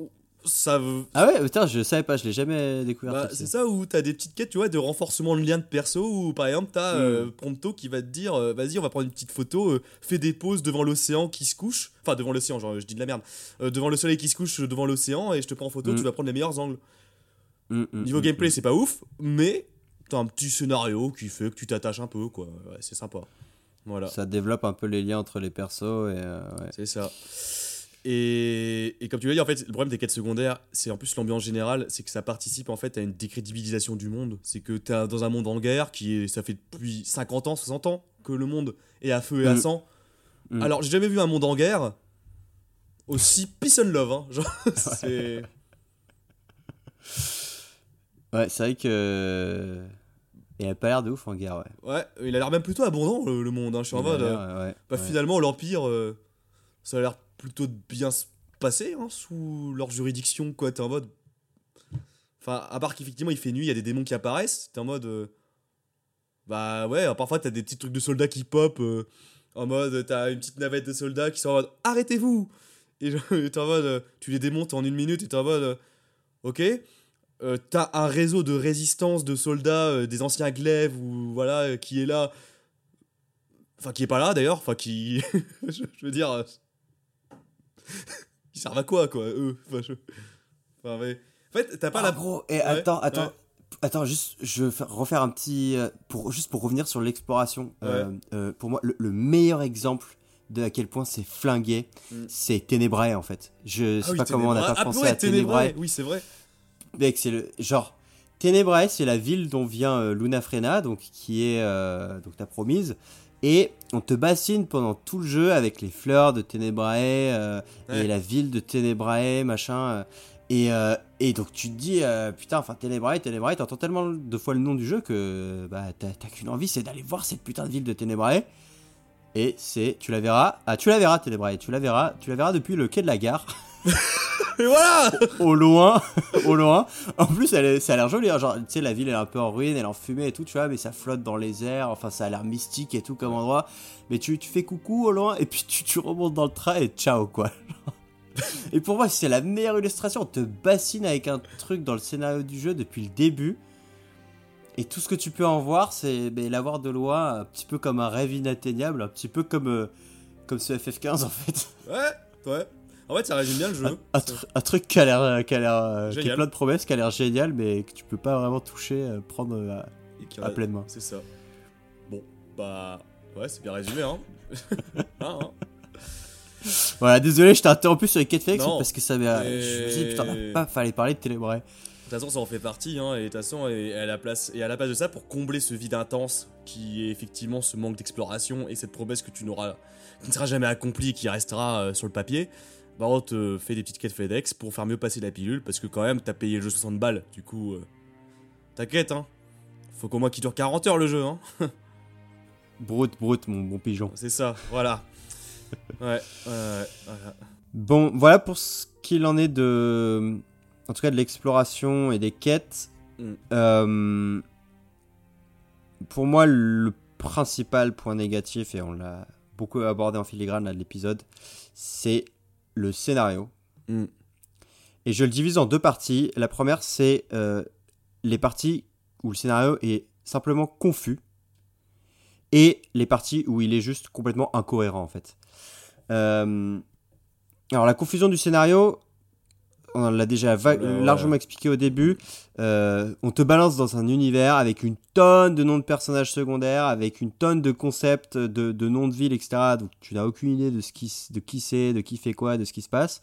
ça. veut- Ah ouais, putain, je savais pas, je l'ai jamais découvert. Bah, c'est ça où t'as des petites quêtes, tu vois, de renforcement de lien de perso où par exemple t'as euh, Mm. Prompto qui va te dire euh, vas-y, on va prendre une petite photo, euh, fais des poses devant l'océan qui se couche. Enfin, devant l'océan, genre je dis de la merde. Euh, devant le soleil qui se couche euh, devant l'océan et je te prends en photo, Mm. tu vas prendre les meilleurs angles. Mm, mm, Niveau mm, gameplay, c'est pas ouf, mais t'as un petit scénario qui fait que tu t'attaches un peu, quoi. Ouais, c'est sympa. Voilà, Ça développe un peu les liens entre les persos et euh, ouais. c'est ça. Et, et comme tu l'as dit, en fait, le problème des quêtes secondaires, c'est en plus l'ambiance générale, c'est que ça participe en fait à une décrédibilisation du monde. C'est que t'es dans un monde en guerre qui est, ça fait depuis 50 ans, 60 ans que le monde est à feu et à sang. Mm. Alors, j'ai jamais vu un monde en guerre aussi peace and love. Hein. Genre, c'est. Ouais, c'est vrai que. Et elle a pas l'air de ouf en guerre, ouais. Ouais, il a l'air même plutôt abondant le, le monde. hein. Je suis en Il mode. euh, ouais, Bah, ouais. finalement, l'Empire, euh, ça a l'air plutôt de bien se passer hein, sous leur juridiction, quoi. T'es en mode. Enfin, à part qu'effectivement il fait nuit, il y a des démons qui apparaissent, t'es en mode. euh, Bah ouais, parfois t'as des petits trucs de soldats qui pop, euh, en mode t'as une petite navette de soldats qui sont en mode Arrêtez-vous Et t'es en mode. euh, Tu les démontes en une minute et t'es en mode. euh, Ok. Euh, t'as un réseau de résistance de soldats, euh, des anciens glaives, ou voilà, euh, qui est là. Enfin, qui est pas là d'ailleurs, enfin, qui. je, je veux dire. Ils servent à quoi, quoi, eux? Enfin, je- enfin, mais- En fait, t'as pas Ah, la. gros, et attends, attends. ouais. Attends, juste, je vais refaire un petit. Pour, juste pour revenir sur l'exploration. pour moi, le, le meilleur exemple de à quel point c'est flingué, Mm. c'est Ténébrae en fait. Je sais Ah oui, pas comment on n'a pas Ah, pensé ouais, à Ténébrae, Ténébrae. Oui, c'est vrai. Mec, c'est le genre Ténébrae, c'est la ville dont vient euh, Luna Frena, donc qui est euh, donc ta promise. Et on te bassine pendant tout le jeu avec les fleurs de Ténébrae euh, Ouais. et la ville de Ténébrae, machin. euh, et, euh, et donc tu te dis, putain, enfin Ténébrae, Ténébrae, t'entends tellement de fois le nom du jeu que bah, t'as t'as qu'une envie, c'est d'aller voir cette putain de ville de Ténébrae. Et c'est, tu la verras, ah tu la verras Ténébrae, tu la verras, tu la verras depuis le quai de la gare. Et voilà au loin, au loin. En plus, elle est- ça a l'air joli. hein, Genre, tu sais, la ville elle est un peu en ruine, elle est en fumée et tout, tu vois, mais ça flotte dans les airs. Enfin, ça a l'air mystique et tout comme endroit. Mais tu, tu fais coucou au loin et puis tu, tu remontes dans le train et ciao quoi. et pour moi, c'est la meilleure illustration. On te bassine avec un truc dans le scénario du jeu depuis le début. Et tout ce que tu peux en voir, c'est l'avoir de loin, un petit peu comme un rêve inatteignable, un petit peu comme, euh, comme ce FF15 en fait. Ouais, ouais. En fait, ça résume bien le jeu. Un, un tru- un truc qui a l'air, qui a l'air, euh, qui plein de promesses, qui a l'air génial, mais que tu peux pas vraiment toucher, euh, prendre euh, à, Et à pleine main. C'est ça. Bon, bah. Ouais, c'est bien résumé, hein. Hein, hein. Voilà, désolé, je t'ai interrompu sur les quêtes parce que ça m'a. Et- Je me suis dit, putain, pas fallait parler de Télébré. De toute façon, ça en fait partie, hein, et de toute façon, et à la place, et à la place de ça, pour combler ce vide intense, qui est effectivement ce manque d'exploration et cette promesse que tu n'auras, qui ne sera jamais accomplie, qui restera euh, sur le papier, bah on te fait des petites quêtes FedEx pour faire mieux passer la pilule, parce que quand même, t'as payé le jeu 60 balles, du coup, euh, t'inquiète, hein. Faut qu'au moins qu'il dure 40 heures le jeu, hein. Brut, brut, mon bon pigeon. C'est ça, voilà. Ouais, ouais, ouais, voilà. Bon, voilà pour ce qu'il en est de. En tout cas, de l'exploration et des quêtes. Mm. Euh, pour moi, le principal point négatif, et on l'a beaucoup abordé en filigrane là, de l'épisode, c'est le scénario. Mm. Et je le divise en deux parties. La première, c'est euh, les parties où le scénario est simplement confus. Et les parties où il est juste complètement incohérent, en fait. Euh, alors, la confusion du scénario, on l'a déjà ouais. largement expliqué au début. Euh, on te balance dans un univers avec une tonne de noms de personnages secondaires, avec une tonne de concepts, de, de noms de villes, etc. Donc, tu n'as aucune idée de, ce qui, de qui c'est, de qui fait quoi, de ce qui se passe.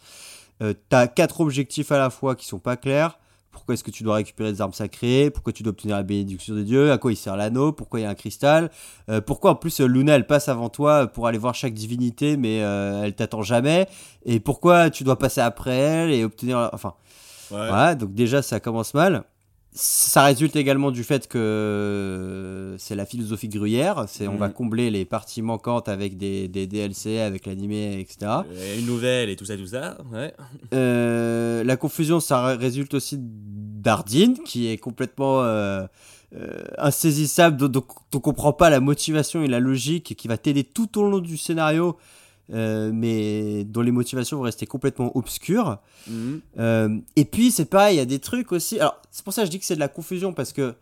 Euh, t'as quatre objectifs à la fois qui sont pas clairs. Pourquoi est-ce que tu dois récupérer des armes sacrées? Pourquoi tu dois obtenir la bénédiction de Dieu? À quoi il sert l'anneau? Pourquoi il y a un cristal? Euh, Pourquoi en plus euh, Luna elle passe avant toi pour aller voir chaque divinité mais euh, elle t'attend jamais? Et pourquoi tu dois passer après elle et obtenir... la- Enfin Ouais. voilà, donc déjà ça commence mal. Ça résulte également du fait que c'est la philosophie gruyère, c'est on va combler les parties manquantes avec des, des DLC, avec l'animé, etc. Une nouvelle et tout ça, tout ça, ouais. Euh, la confusion, ça ré- résulte aussi d'Ardine, qui est complètement euh, euh, insaisissable, donc, on comprend pas la motivation et la logique, qui va t'aider tout au long du scénario, euh, mais dont les motivations vont rester complètement obscures. Mhm. Euh, et puis c'est pareil, il y a des trucs aussi. Alors c'est pour ça que je dis que c'est de la confusion parce que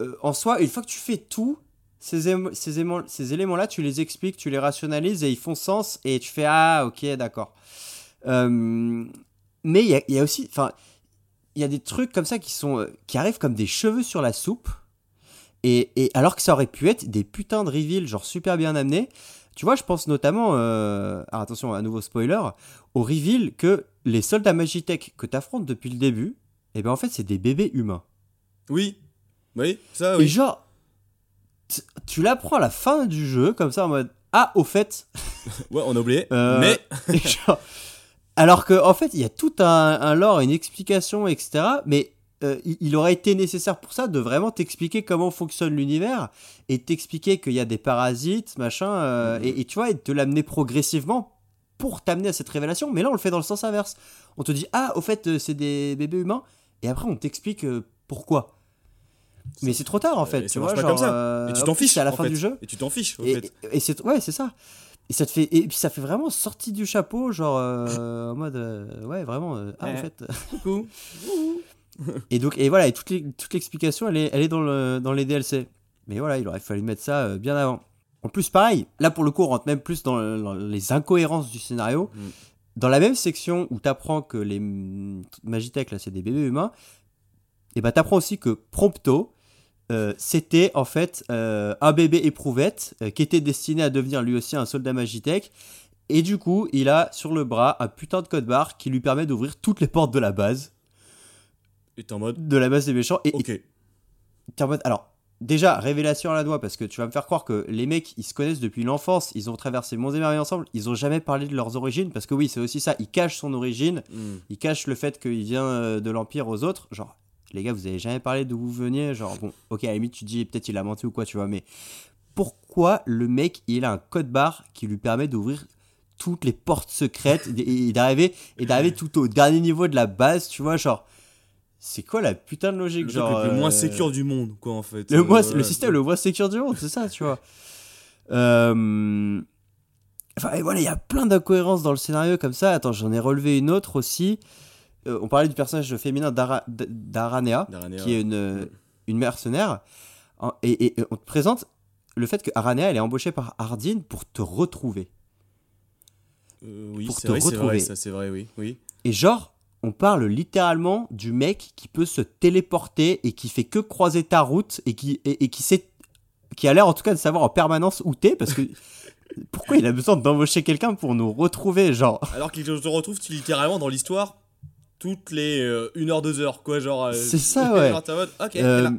euh, en soi, une fois que tu fais tout, ces, ces, ces éléments-là, tu les expliques, tu les rationalises et ils font sens et tu fais ah ok d'accord. Mais il y a, il y a aussi, enfin, il y a des trucs comme ça qui sont qui arrivent comme des cheveux sur la soupe. Et, et alors que ça aurait pu être des putains de reveals genre super bien amenés. Tu vois, je pense notamment, euh, alors attention, à nouveau spoiler, au reveal que les soldats Magitech que tu affrontes depuis le début, et ben en fait c'est des bébés humains. Oui. Oui, ça, Et oui. genre, t- tu l'apprends à la fin du jeu comme ça en mode ah au fait, Ouais, on a oublié. Euh, Mais. Et genre, alors que en fait il y a tout un, un lore, une explication, etc. Mais euh, il, aurait été nécessaire pour ça de vraiment t'expliquer comment fonctionne l'univers et t'expliquer qu'il y a des parasites, machin, euh, Mhm. et, et tu vois, et te l'amener progressivement pour t'amener à cette révélation. Mais là, on le fait dans le sens inverse. On te dit, ah, au fait, euh, c'est des bébés humains, et après, on t'explique pourquoi. Mais c'est trop tard, en fait. Et tu vois, genre, comme ça. Et tu en t'en fiches à la fin fait. du jeu. Et tu t'en fiches, en Et, fait. et c'est ouais, c'est ça. Et ça te fait et puis ça fait vraiment sortie du chapeau, genre euh, en mode ouais vraiment ah en fait. Coucou. Et donc et voilà et toute l'explication elle est elle est dans le dans les DLC. Mais voilà il aurait fallu mettre ça euh, bien avant. En plus pareil là pour le coup on rentre même plus dans, le- dans les incohérences du scénario. Mm. Dans la même section où t'apprends que les mm, Magitech là c'est des bébés humains, et bah t'apprends aussi que Prompto euh, c'était en fait euh, un bébé éprouvette euh, qui était destiné à devenir lui aussi un soldat Magitech. Et du coup, il a sur le bras un putain de code barre qui lui permet d'ouvrir toutes les portes de la base, Et t'es en mode. de la base des méchants. Et, Ok. et t'es en mode- alors, déjà, révélation à la noix, parce que tu vas me faire croire que les mecs, ils se connaissent depuis l'enfance, ils ont traversé monts et merveilles ensemble, ils ont jamais parlé de leurs origines, parce que oui, c'est aussi ça, ils cachent son origine, Hmm. il cache le fait qu'il vient euh, de l'Empire aux autres. Genre, les gars, vous avez jamais parlé d'où vous veniez. Genre, bon, ok, à la limite, tu dis peut-être il a menti ou quoi, tu vois, mais pourquoi le mec, il a un code barre qui lui permet d'ouvrir toutes les portes secrètes et d'arriver et d'arriver tout au dernier niveau de la base, tu vois, genre, c'est quoi la putain de logique, Le genre. le moins euh, sécure du monde, quoi, en fait. le, Euh, moins- voilà. le système le moins sécure du monde, c'est ça, tu vois. Euh, Enfin, et voilà, il y a plein d'incohérences dans le scénario comme ça. Attends, j'en ai relevé une autre aussi. On parlait du personnage féminin d'Ara- d'Aranea, qui est une, une mercenaire. En- Et, et- et on te présente le fait que Aranea, elle est embauchée par Ardine pour te retrouver. Oui, Pour c'est te vrai, c'est vrai, ça c'est vrai, oui. oui. Et genre, on parle littéralement du mec qui peut se téléporter et qui fait que croiser ta route et qui, et, et qui sait, qui a l'air en tout cas de savoir en permanence où t'es parce que pourquoi il a besoin d'embaucher quelqu'un pour nous retrouver, genre? Alors qu'il te retrouve littéralement dans l'histoire toutes les 1 heure, 2 heures, quoi. Genre. euh, C'est ça, ouais. Euh.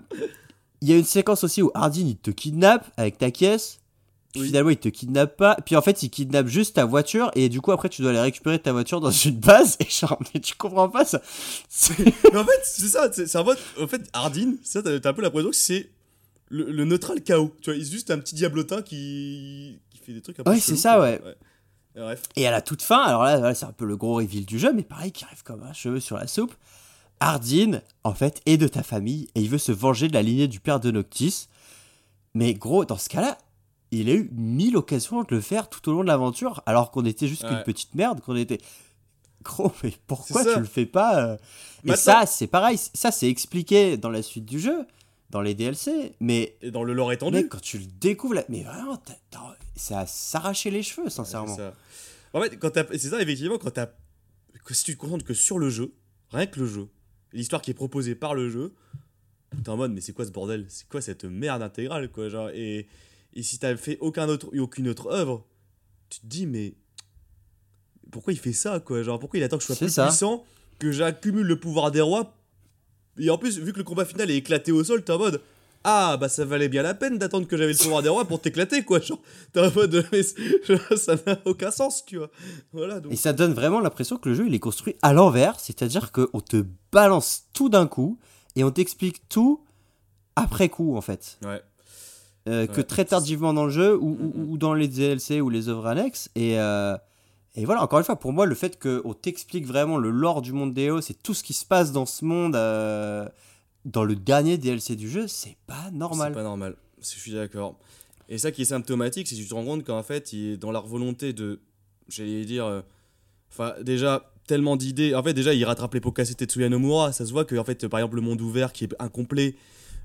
Il y a une séquence aussi où Hardin il te kidnappe avec ta caisse. Puis Oui. finalement il te kidnappe pas. Puis en fait il kidnappe juste ta voiture et du coup après tu dois aller récupérer ta voiture dans une base. Et genre mais tu comprends pas ça. Mais en fait, c'est ça, c'est en mode. En fait, Hardin, ça, t'as un peu l'impression que c'est le, le neutral chaos. Tu vois, il juste un petit diablotin qui, qui fait des trucs un peu. Ouais, c'est ça, quoi. ouais. Et Bref. Et à la toute fin, alors là, voilà, c'est un peu le gros reveal du jeu, mais pareil, qui arrive comme un cheveu sur la soupe. Hardin, en fait, est de ta famille et il veut se venger de la lignée du père de Noctis. Mais gros, dans ce cas-là, il a eu mille occasions de le faire tout au long de l'aventure, alors qu'on était juste qu'une Ouais. petite merde, qu'on était. Gros, mais pourquoi tu le fais pas euh? Et Maintenant- ça, c'est pareil, ça c'est expliqué dans la suite du jeu, dans les DLC, mais Et dans le lore étendu. quand tu le découvres, là, mais vraiment, ça a s'arraché les cheveux, sincèrement. C'est ça. En fait, quand c'est ça, effectivement, quand t'as. si tu te concentres que sur le jeu, rien que le jeu, l'histoire qui est proposée par le jeu, t'es en mode, mais c'est quoi ce bordel? C'est quoi cette merde intégrale, quoi genre, et, et si t'as fait aucun autre, aucune autre œuvre, tu te dis, mais. Pourquoi il fait ça, quoi? Genre, pourquoi il attend que je sois plus ça. puissant, que j'accumule le pouvoir des rois? Et en plus, vu que le combat final est éclaté au sol, t'es en mode. Ah, bah ça valait bien la peine d'attendre que j'avais le pouvoir des rois pour t'éclater, quoi. Genre, t'es en mode. mais ça n'a aucun sens, tu vois. Voilà, donc. Et ça donne vraiment l'impression que le jeu il est construit à l'envers, c'est-à-dire qu'on te balance tout d'un coup et on t'explique tout après coup en fait. Ouais. Euh, que Ouais, très tardivement dans le jeu ou, dans les DLC ou les œuvres annexes. Et, euh, et voilà, encore une fois, pour moi, le fait qu'on t'explique vraiment le lore du monde d'EO, c'est tout ce qui se passe dans ce monde euh, dans le dernier DLC du jeu, c'est pas normal. C'est pas normal. Je suis d'accord. Et ça qui est symptomatique, c'est que tu te rends compte qu'en fait, il est dans leur volonté de. J'allais dire. Enfin, déjà, tellement d'idées. En fait, déjà, il rattrape les pots cassés Tetsuya Nomura. Ça se voit que, en fait, par exemple, le monde ouvert qui est incomplet,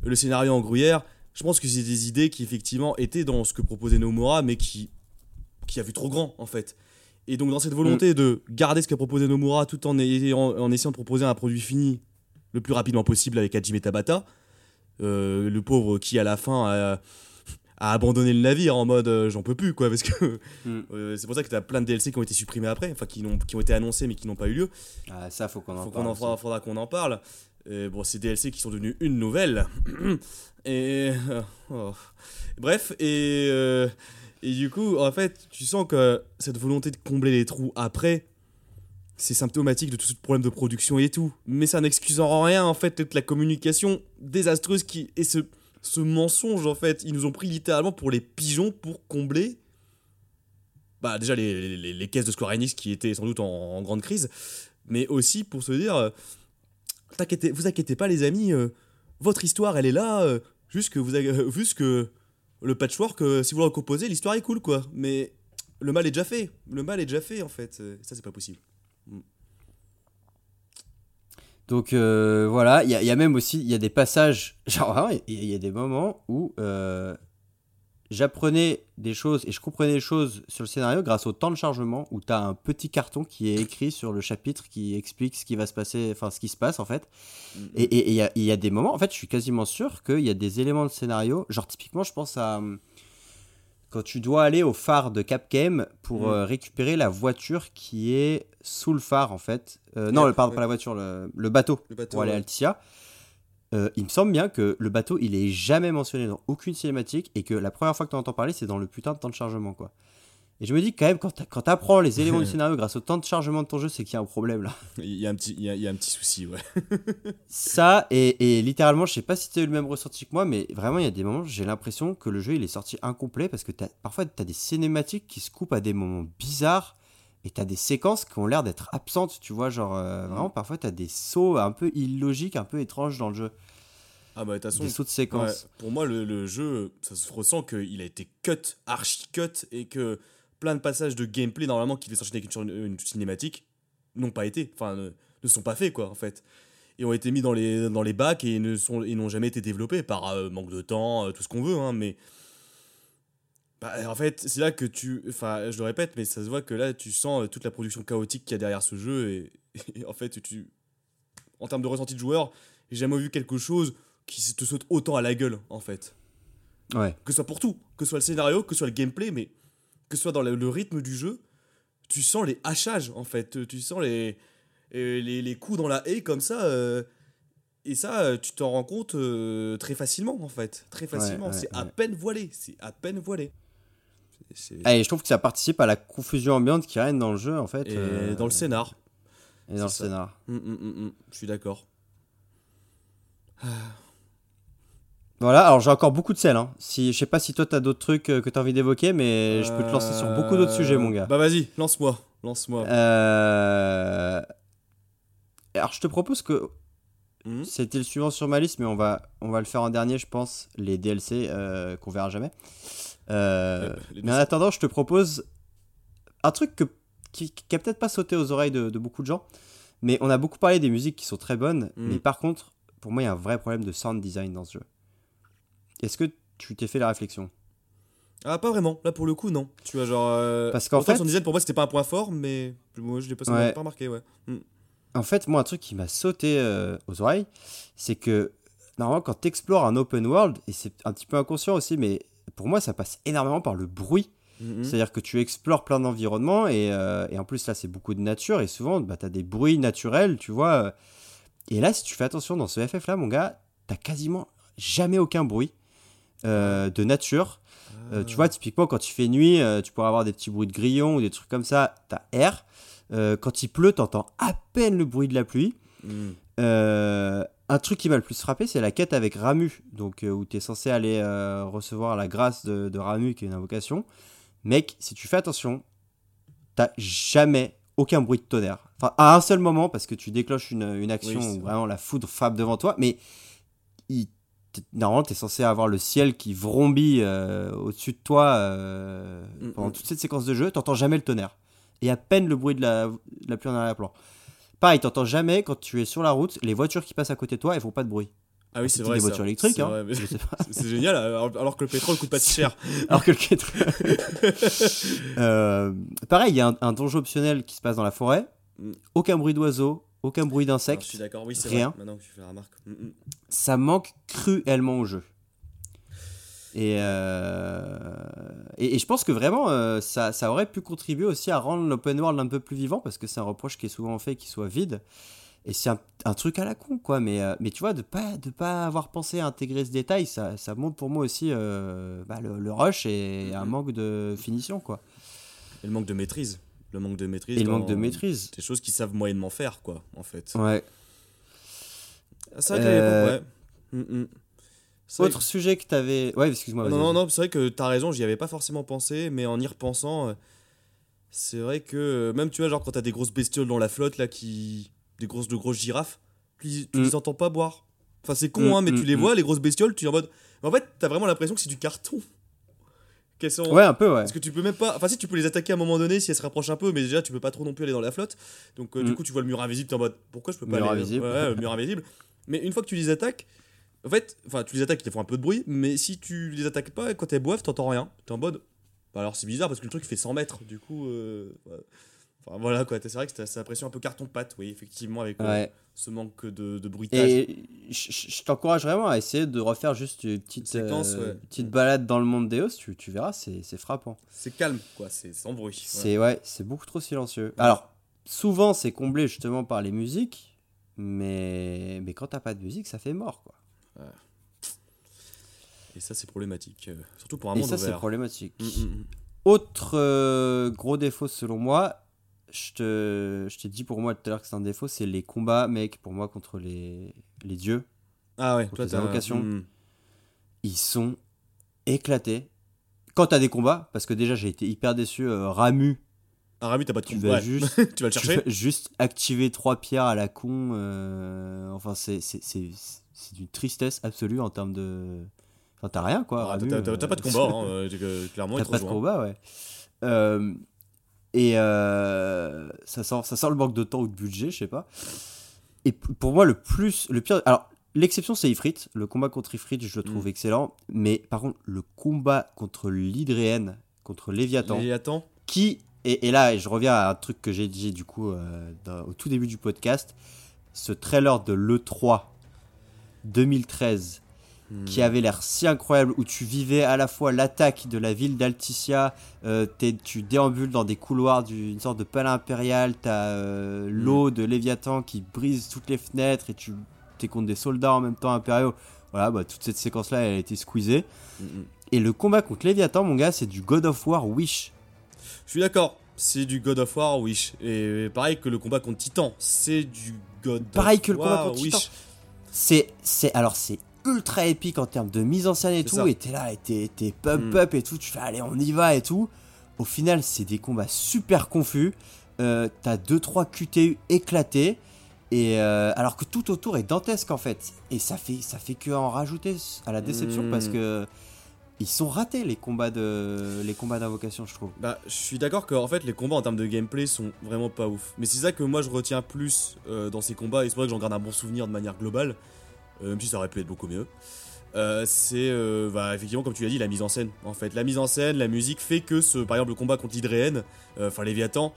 le scénario en gruyère, je pense que c'est des idées qui, effectivement, étaient dans ce que proposait Nomura, mais qui, qui a vu trop grand, en fait. Et donc, dans cette volonté de garder ce qu'a proposé Nomura tout en, ayant- en essayant de proposer un produit fini le plus rapidement possible avec Hajime Tabata, euh, le pauvre qui, à la fin, a, a abandonné le navire en mode euh, j'en peux plus, quoi, parce que Mm. euh, c'est pour ça que t'as plein de DLC qui ont été supprimés après, enfin, qui, ont été annoncés mais qui n'ont pas eu lieu. Ah, ça, faut qu'on en faudra qu'on en parle. Bon, ces DLC qui sont devenus une nouvelle. et. euh, oh. Bref, et. euh, et du coup, en fait, tu sens que cette volonté de combler les trous après, c'est symptomatique de tout ce problème de production et tout. Mais ça n'excuse en rien, en fait, toute la communication désastreuse qui. Et ce, ce mensonge, en fait, ils nous ont pris littéralement pour les pigeons pour combler. Bah, déjà, les, les- caisses de Square Enix qui étaient sans doute en, en grande crise, mais aussi pour se dire. Vous inquiétez pas, les amis, euh, votre histoire, elle est là, euh, euh, juste que le patchwork, si vous le recomposez, l'histoire est cool, quoi. Mais le mal est déjà fait. Le mal est déjà fait, en fait. Ça, c'est pas possible. Donc euh, voilà, il y, a- même aussi, il y a des passages, genre il y, a- des moments où j'apprenais des choses et je comprenais des choses sur le scénario grâce au temps de chargement où tu as un petit carton qui est écrit sur le chapitre qui explique ce qui va se passer, enfin ce qui se passe en fait. Et et- il y, a- il y a des moments, en fait, je suis quasiment sûr qu'il y a des éléments de scénario, genre typiquement, je pense à quand tu dois aller au phare de Capcom pour Mm. euh, récupérer la voiture qui est sous le phare en fait. Euh, non, le- pardon, ouais. pas la voiture, le, le bateau Le bateau. pour aller à ouais. Altia. Euh, il me semble bien que le bateau, il est jamais mentionné dans aucune cinématique et que la première fois que tu entends parler, c'est dans le putain de temps de chargement, quoi. Et je me dis quand même, quand quand t'apprends les éléments du scénario grâce au temps de chargement de ton jeu, c'est qu'il y a un problème là. Il y a un petit, il y a, il y a un petit souci, ouais. Ça, et, et littéralement, je sais pas si tu as eu le même ressenti que moi, mais vraiment, il y a des moments, j'ai l'impression que le jeu, il est sorti incomplet parce que parfois, tu as des cinématiques qui se coupent à des moments bizarres et tu as des séquences qui ont l'air d'être absentes, tu vois, genre, euh, vraiment, parfois, tu as des sauts un peu illogiques, un peu étranges dans le jeu. Ah bah de façon, Des sauts de ouais, séquences. pour moi le, le jeu, ça se ressent qu'il a été cut, archi cut, et que plein de passages de gameplay normalement qui devaient s'enchaîner avec une, une cinématique n'ont pas été, enfin ne, ne sont pas faits quoi en fait, et ont été mis dans les dans les bacs et ne sont et n'ont jamais été développés par euh, manque de temps, euh, tout ce qu'on veut, hein, mais Bah, en fait, c'est là que tu. Enfin, je le répète, mais ça se voit que là, tu sens euh, toute la production chaotique qu'il y a derrière ce jeu. Et, et en fait, tu. En termes de ressenti de joueur, j'ai jamais vu quelque chose qui te saute autant à la gueule, en fait. Ouais. Que ce soit pour tout, que ce soit le scénario, que ce soit le gameplay, mais que ce soit dans le, le rythme du jeu, tu sens les hachages, en fait. Tu sens les, euh, les, les coups dans la haie comme ça. euh, et ça, tu t'en rends compte euh, très facilement, en fait. Très facilement. ouais, c'est à peine voilé. C'est à peine voilé. C'est- Et je trouve que ça participe à la confusion ambiante qui règne dans le jeu, en fait. Et euh, dans le scénar. Et dans le ça. scénar. Hum, hum, hum, Je suis d'accord. Voilà, alors j'ai encore beaucoup de sel. Hein. Si, je sais pas si toi t'as d'autres trucs euh, que t'as envie d'évoquer, mais je peux te lancer sur beaucoup d'autres sujets, mon gars. Bah vas-y, lance-moi. Lance-moi. Euh... Alors je te propose que c'était le suivant sur ma liste, mais on va, on va le faire en dernier, je pense, les DLC qu'on verra jamais. Euh, les mais en attendant, je te propose un truc que, qui, qui a peut-être pas sauté aux oreilles de, de beaucoup de gens, mais on a beaucoup parlé des musiques qui sont très bonnes, Mm. mais par contre, pour moi, il y a un vrai problème de sound design dans ce jeu. Est-ce que tu t'es fait la réflexion? Ah, pas vraiment. Là, pour le coup, non. Tu vois, genre. euh, Parce qu'en fait- son design, pour moi, c'était pas un point fort, mais moi, je l'ai pas, Ouais. pas remarqué, ouais. Hum. En fait, moi, un truc qui m'a sauté euh, aux oreilles, c'est que normalement, quand tu explores un open world, et c'est un petit peu inconscient aussi, mais pour moi, ça passe énormément par le bruit. Hum. C'est-à-dire que tu explores plein d'environnements, et, euh, et en plus, là, c'est beaucoup de nature, et souvent, bah, tu as des bruits naturels, tu vois. euh. Et là, si tu fais attention dans ce FF-là, mon gars, t'as quasiment jamais aucun bruit euh, de nature. Euh, tu vois, typiquement, quand il fait nuit, tu pourras avoir des petits bruits de grillons ou des trucs comme ça, t'as air. Quand il pleut, t'entends à peine le bruit de la pluie. Hum. Euh, un truc qui m'a le plus frappé, c'est la quête avec Ramu, donc euh, où tu es censé aller euh, recevoir la grâce de, de Ramu, qui est une invocation. Mec, si tu fais attention, t'as jamais aucun bruit de tonnerre. Enfin, à un seul moment, parce que tu déclenches une, une action Oui, où vrai. vraiment la foudre frappe devant toi, mais il- normalement, tu es censé avoir le ciel qui vrombit au-dessus de toi Mm, pendant mm. toute cette séquence de jeu, t'entends jamais le tonnerre. Et à peine le bruit de la, de la pluie en arrière-plan. Pareil, t'entends jamais quand tu es sur la route, les voitures qui passent à côté de toi, elles font pas de bruit. Ah oui, c'est vrai. des ça. voitures électriques, C'est hein. génial, alors, alors que le pétrole coûte pas si cher. Alors que le quête- Euh, pareil, il y a un, un donjon optionnel qui se passe dans la forêt. Mm. Aucun bruit d'oiseau, aucun bruit Alors, Je d'insectes. suis d'accord, oui, c'est rien. vrai. Maintenant que tu fais la remarque. Hum, hum. Ça manque cruellement au jeu. Et, euh, et, et je pense que vraiment, euh, ça, ça aurait pu contribuer aussi à rendre l'open world un peu plus vivant, parce que c'est un reproche qui est souvent fait qu'il soit vide. Et c'est un, un truc à la con, quoi. Mais, euh, mais tu vois, de pas, de pas avoir pensé à intégrer ce détail, ça, ça montre pour moi aussi bah, le, le rush et un Mhm. manque de finition, quoi. Et le manque de maîtrise. Le manque de maîtrise. Et le manque de maîtrise. Des choses qu'ils savent moyennement faire, quoi, en fait. Ouais. Ah, que Euh, ouais. Hum, hum. Autre sujet que t'avais. Ouais, excuse-moi. Non, non, non, c'est vrai que t'as raison, j'y avais pas forcément pensé, mais en y repensant, euh, c'est vrai que euh, même tu vois, genre quand t'as des grosses bestioles dans la flotte, là, qui. des grosses, de grosses girafes, tu, les- tu Mm. les entends pas boire. Enfin, c'est con, Mm, hein, mais tu mm, les mm. vois, les grosses bestioles, tu es en mode. En fait, t'as vraiment l'impression que c'est du carton. Qu'elles sont. Ouais, un peu, ouais. Parce que tu peux même pas. Enfin, si tu peux les attaquer à un moment donné si elles se rapprochent un peu, mais déjà tu peux pas trop non plus aller dans la flotte. Donc, euh, du coup, tu vois le mur invisible, t'es en mode pourquoi je peux pas Mur aller invisible. Ouais, le mur invisible. Mais une fois que tu les attaques, en fait, enfin, tu les attaques, ils te font un peu de bruit, mais si tu les attaques pas, quand elles boivent, t'entends rien. T'es en mode. Bah, alors c'est bizarre parce que le truc fait 100 mètres, du coup. euh. Enfin, voilà quoi, c'est vrai que t'as cette impression un peu carton-pâte, oui, effectivement, avec euh, ce manque de, de bruitage. Et je t'encourage vraiment à essayer de refaire juste une petite, séquence, euh, ouais. petite balade dans le monde d'Eos, tu, tu verras, c'est c'est frappant. C'est calme, quoi, c'est sans bruit. ouais. C'est ouais, c'est beaucoup trop silencieux. Alors, souvent c'est comblé justement par les musiques, mais, mais quand t'as pas de musique, ça fait mort quoi. Et ça, c'est problématique. euh, surtout pour un Et monde ça, c'est problématique. Mm, mm, mm. Autre euh, gros défaut selon moi, je te, je t'ai dit pour moi tout à l'heure que c'est un défaut, c'est les combats, mec, pour moi contre les, les dieux. Ah ouais, Contre toi les invocations. ils sont éclatés. Quand t'as des combats, parce que déjà j'ai été hyper déçu, euh, Ramu, Ah, Rami, t'as pas de tu vas ouais. juste, tu vas le chercher juste activer trois pierres à la con. euh, enfin, c'est d'une tristesse absolue en termes de. Enfin, t'as rien quoi. Ah, t'as- euh, pas de combat, hein, euh, euh, clairement, T'as pas de combat, ouais. Euh, et euh, ça, sent, ça sent le manque de temps ou de budget, je sais pas. Et pour moi, le plus, le pire. Alors, l'exception c'est Ifrit. Le combat contre Ifrit, je le trouve Mm. excellent. Mais par contre, le combat contre l'Hydréenne, contre Léviathan, Léviathan. qui et, et là je reviens à un truc que j'ai dit du coup euh, dans- au tout début du podcast. Ce trailer de l'E3 2013 Hmm. qui avait l'air si incroyable où tu vivais à la fois l'attaque de la ville d'Alticia euh, tu déambules dans des couloirs d'une sorte de palais impérial t'as euh, l'eau de Léviathan qui brise toutes les fenêtres et tu t'es contre des soldats en même temps impériaux. Voilà bah, toute cette séquence là elle a été squeezée. Mm, mm. et le combat contre Léviathan mon gars c'est du God of War Wish Je suis d'accord. C'est du God of War Wish. Et pareil que le combat contre Titan. C'est du God Pareil of que le combat contre Wish. Titan. C'est, c'est, alors c'est ultra épique en termes de mise en scène et tout. ça. Et t'es là, et t'es, t'es pump Mm. up et tout. Tu fais allez, on y va et tout. Au final, c'est des combats super confus. Euh, t'as 2-3 QTU éclatés. Et euh, alors que tout autour est dantesque en fait. Et ça fait, ça fait que en rajouter à la déception Mm. parce que ils sont ratés les combats de, les combats d'invocation, je trouve. Bah, je suis d'accord que en fait les combats en termes de gameplay sont vraiment pas ouf. Mais c'est ça que moi je retiens plus euh, dans ces combats et c'est pour ça que j'en garde un bon souvenir de manière globale, euh, même si ça aurait pu être beaucoup mieux. Euh, c'est bah, effectivement comme tu l'as dit la mise en scène. En fait, la mise en scène, la musique fait que ce, par exemple le combat contre l'Hydréenne, enfin Léviathan,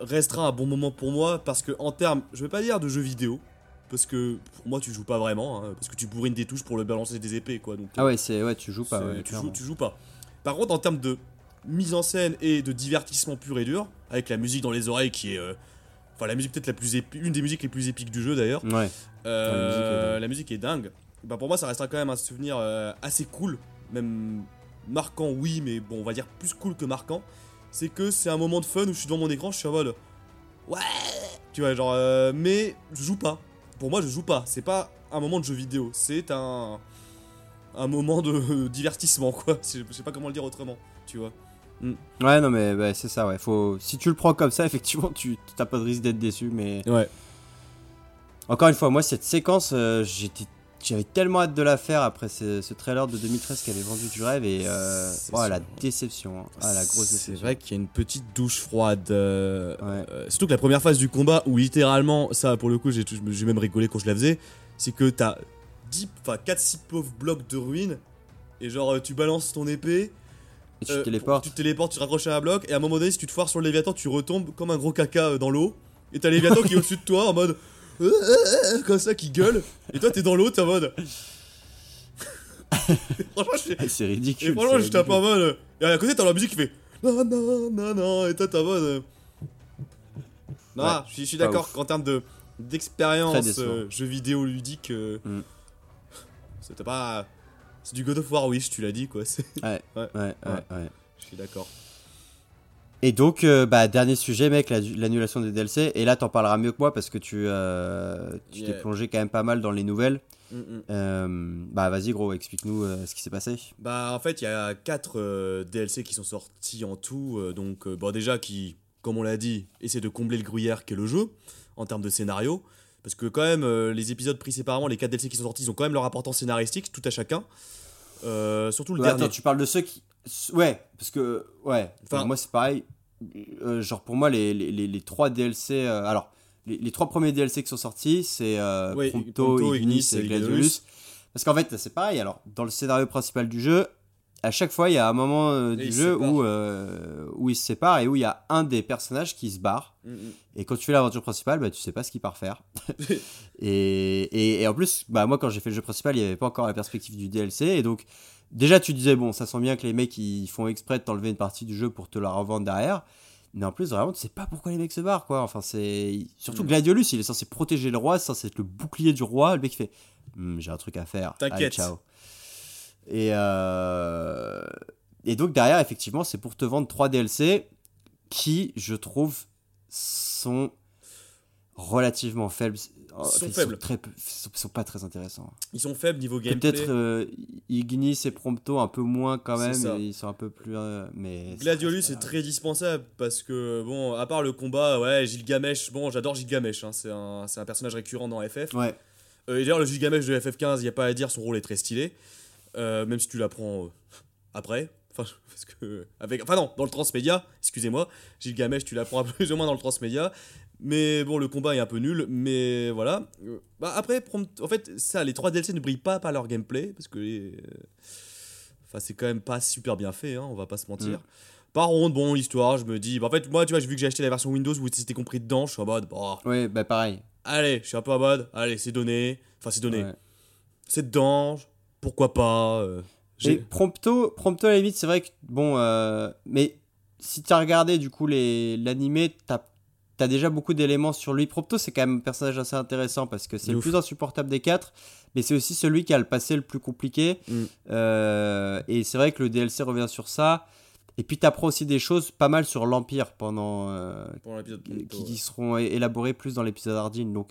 restera un bon moment pour moi parce que en termes, je vais pas dire de jeux vidéo. Parce que pour moi tu joues pas vraiment, hein, parce que tu bourrines des touches pour le balancer des épées quoi. Donc, Ah ouais, c'est, ouais, tu joues pas. ouais, tu, joues, clairement. tu joues pas. Par contre, en termes de mise en scène et de divertissement pur et dur, avec la musique dans les oreilles qui est. euh, Enfin, la musique peut-être la plus épique, une des musiques les plus épiques du jeu d'ailleurs. Ouais. Euh, la musique est dingue. la musique est dingue. Bah, pour moi, ça restera quand même un souvenir euh, assez cool, même marquant, oui, mais bon, on va dire plus cool que marquant. C'est que c'est un moment de fun où je suis devant mon écran, je suis en mode. Ouais Tu vois, genre. euh, mais je joue pas. Pour moi, je joue pas. C'est pas un moment de jeu vidéo. C'est un. Un moment de divertissement, quoi. Je sais pas comment le dire autrement, tu vois. Ouais, non, mais bah, c'est ça, ouais. Faut... Si tu le prends comme ça, effectivement, tu t'as pas de risque d'être déçu. Mais Ouais. encore une fois, moi, cette séquence, euh, j'étais. J'avais tellement hâte de la faire après ce, ce trailer de 2013 qui avait vendu du rêve et euh, C'est oh, la déception, hein. ah, la grosse C'est déception. vrai qu'il y a une petite douche froide. euh, Ouais. euh, surtout que la première phase du combat, où littéralement, ça pour le coup, j'ai même rigolé quand je la faisais, c'est que t'as 10, enfin 4-6 pauvres blocs de ruines, et genre euh, tu balances ton épée, Et tu euh, téléportes. tu te téléportes, tu te raccroches à un bloc, et à un moment donné, si tu te foires sur le Léviathan, tu retombes comme un gros caca dans l'eau, et t'as Léviathan qui est au-dessus de toi en mode. Euh, comme ça, qui gueule, et toi t'es dans l'eau, t'es en mode. franchement, je Ah, c'est ridicule. et franchement, je tape en mode. Et à côté, t'as la musique qui fait. Non, non, non, non. Et toi, t'es en mode. euh, Non, Ouais, je suis, je suis pas d'accord qu'en termes de d'expérience euh, jeu vidéo ludique, Mm. c'était pas. C'est du God of War Wish, tu l'as dit quoi. Ouais. ouais, ouais, Ouais. ouais. Je suis d'accord. Et donc, euh, bah, dernier sujet, mec, la- l'annulation des DLC. Et là, t'en parleras mieux que moi parce que tu euh, tu t'es plongé quand même pas mal dans les nouvelles. Mm, mm. Euh, bah, vas-y, gros, explique-nous ce qui s'est passé. Bah, en fait, il y a 4 DLC qui sont sortis en tout. donc, bon, déjà, qui, comme on l'a dit, essaient de combler le gruyère qu'est le jeu en termes de scénario. Parce que, quand même, les épisodes pris séparément, les 4 DLC qui sont sortis, ils ont quand même leur importance scénaristique, tout à chacun. Surtout le Ouais, dernier. attends, tu parles de ceux qui. Ouais, parce que. Ouais, Enfin- moi, c'est pareil. Euh, genre, pour moi, les, les, les, les trois DLC. euh, alors, les, les trois premiers DLC qui sont sortis, c'est euh, Ouais, Prompto, Prompto, Ignis et et Gladiolus. Gladiolus. Parce qu'en fait, c'est pareil. Alors, dans le scénario principal du jeu, à chaque fois, il y a un moment euh, du jeu où, euh, où ils se séparent et où il y a un des personnages qui se barre. Mm, mm. Et quand tu fais l'aventure principale, bah, tu sais pas ce qu'il part faire. et, et, et en plus, bah, moi, quand j'ai fait le jeu principal, il n'y avait pas encore la perspective du DLC. Et donc, déjà, tu disais, bon, ça sent bien que les mecs, ils font exprès de t'enlever une partie du jeu pour te la revendre derrière. Mais en plus, vraiment, tu sais pas pourquoi les mecs se barrent, quoi. Enfin, c'est. Surtout Mm. Gladiolus, il est censé protéger le roi, c'est censé être le bouclier du roi. Le mec fait, Hmm, j'ai un truc à faire. T'inquiète. ciao. Et, euh... et donc, derrière, effectivement, c'est pour te vendre 3 DLC qui, je trouve, sont relativement faibles. En Sont faibles. Sont, très sont, sont pas très intéressants. Ils sont faibles niveau gameplay. Peut-être euh, Ignis et Prompto un peu moins quand même, et ils sont un peu plus. euh, mais Gladiolus est très dispensable parce que, bon, à part le combat, ouais, Gilgamesh, bon, j'adore Gilgamesh, hein, c'est un, un personnage récurrent dans FF. Ouais, Euh, et d'ailleurs, le Gilgamesh de FF15, il n'y a pas à dire, son rôle est très stylé. Euh, même si tu l'apprends euh, après. Enfin, parce que. Avec, enfin, non, dans le transmédia, excusez-moi. Gilgamesh, tu l'apprends plus ou moins dans le transmédia. Mais bon, le combat est un peu nul, mais voilà. Euh, Bah après, en fait, ça, les trois DLC ne brillent pas par leur gameplay, parce que les- euh, enfin, c'est quand même pas super bien fait, hein, on va pas se mentir. Mm. Par contre, bon, l'histoire, je me dis, bah, en fait, moi, tu vois, vu que j'ai acheté la version Windows où c'était compris dedans, je suis en mode, bah, Ouais, bah pareil. allez, je suis un peu en mode, allez, c'est donné, enfin, c'est donné, Ouais. c'est dedans, pourquoi pas. euh, j'ai- Et Prompto, Prompto à la limite, c'est vrai que bon, euh, mais si tu as regardé du coup les l'animé, t'as as déjà beaucoup d'éléments sur lui. Prompto, c'est quand même un personnage assez intéressant parce que c'est le plus insupportable des quatre, mais c'est aussi celui qui a le passé le plus compliqué. Mm. Euh, et c'est vrai que le DLC revient sur ça. Et puis t'apprends aussi des choses pas mal sur l'Empire pendant euh, l'épisode qui, qui seront é- élaborés plus dans l'épisode Ardine. Donc.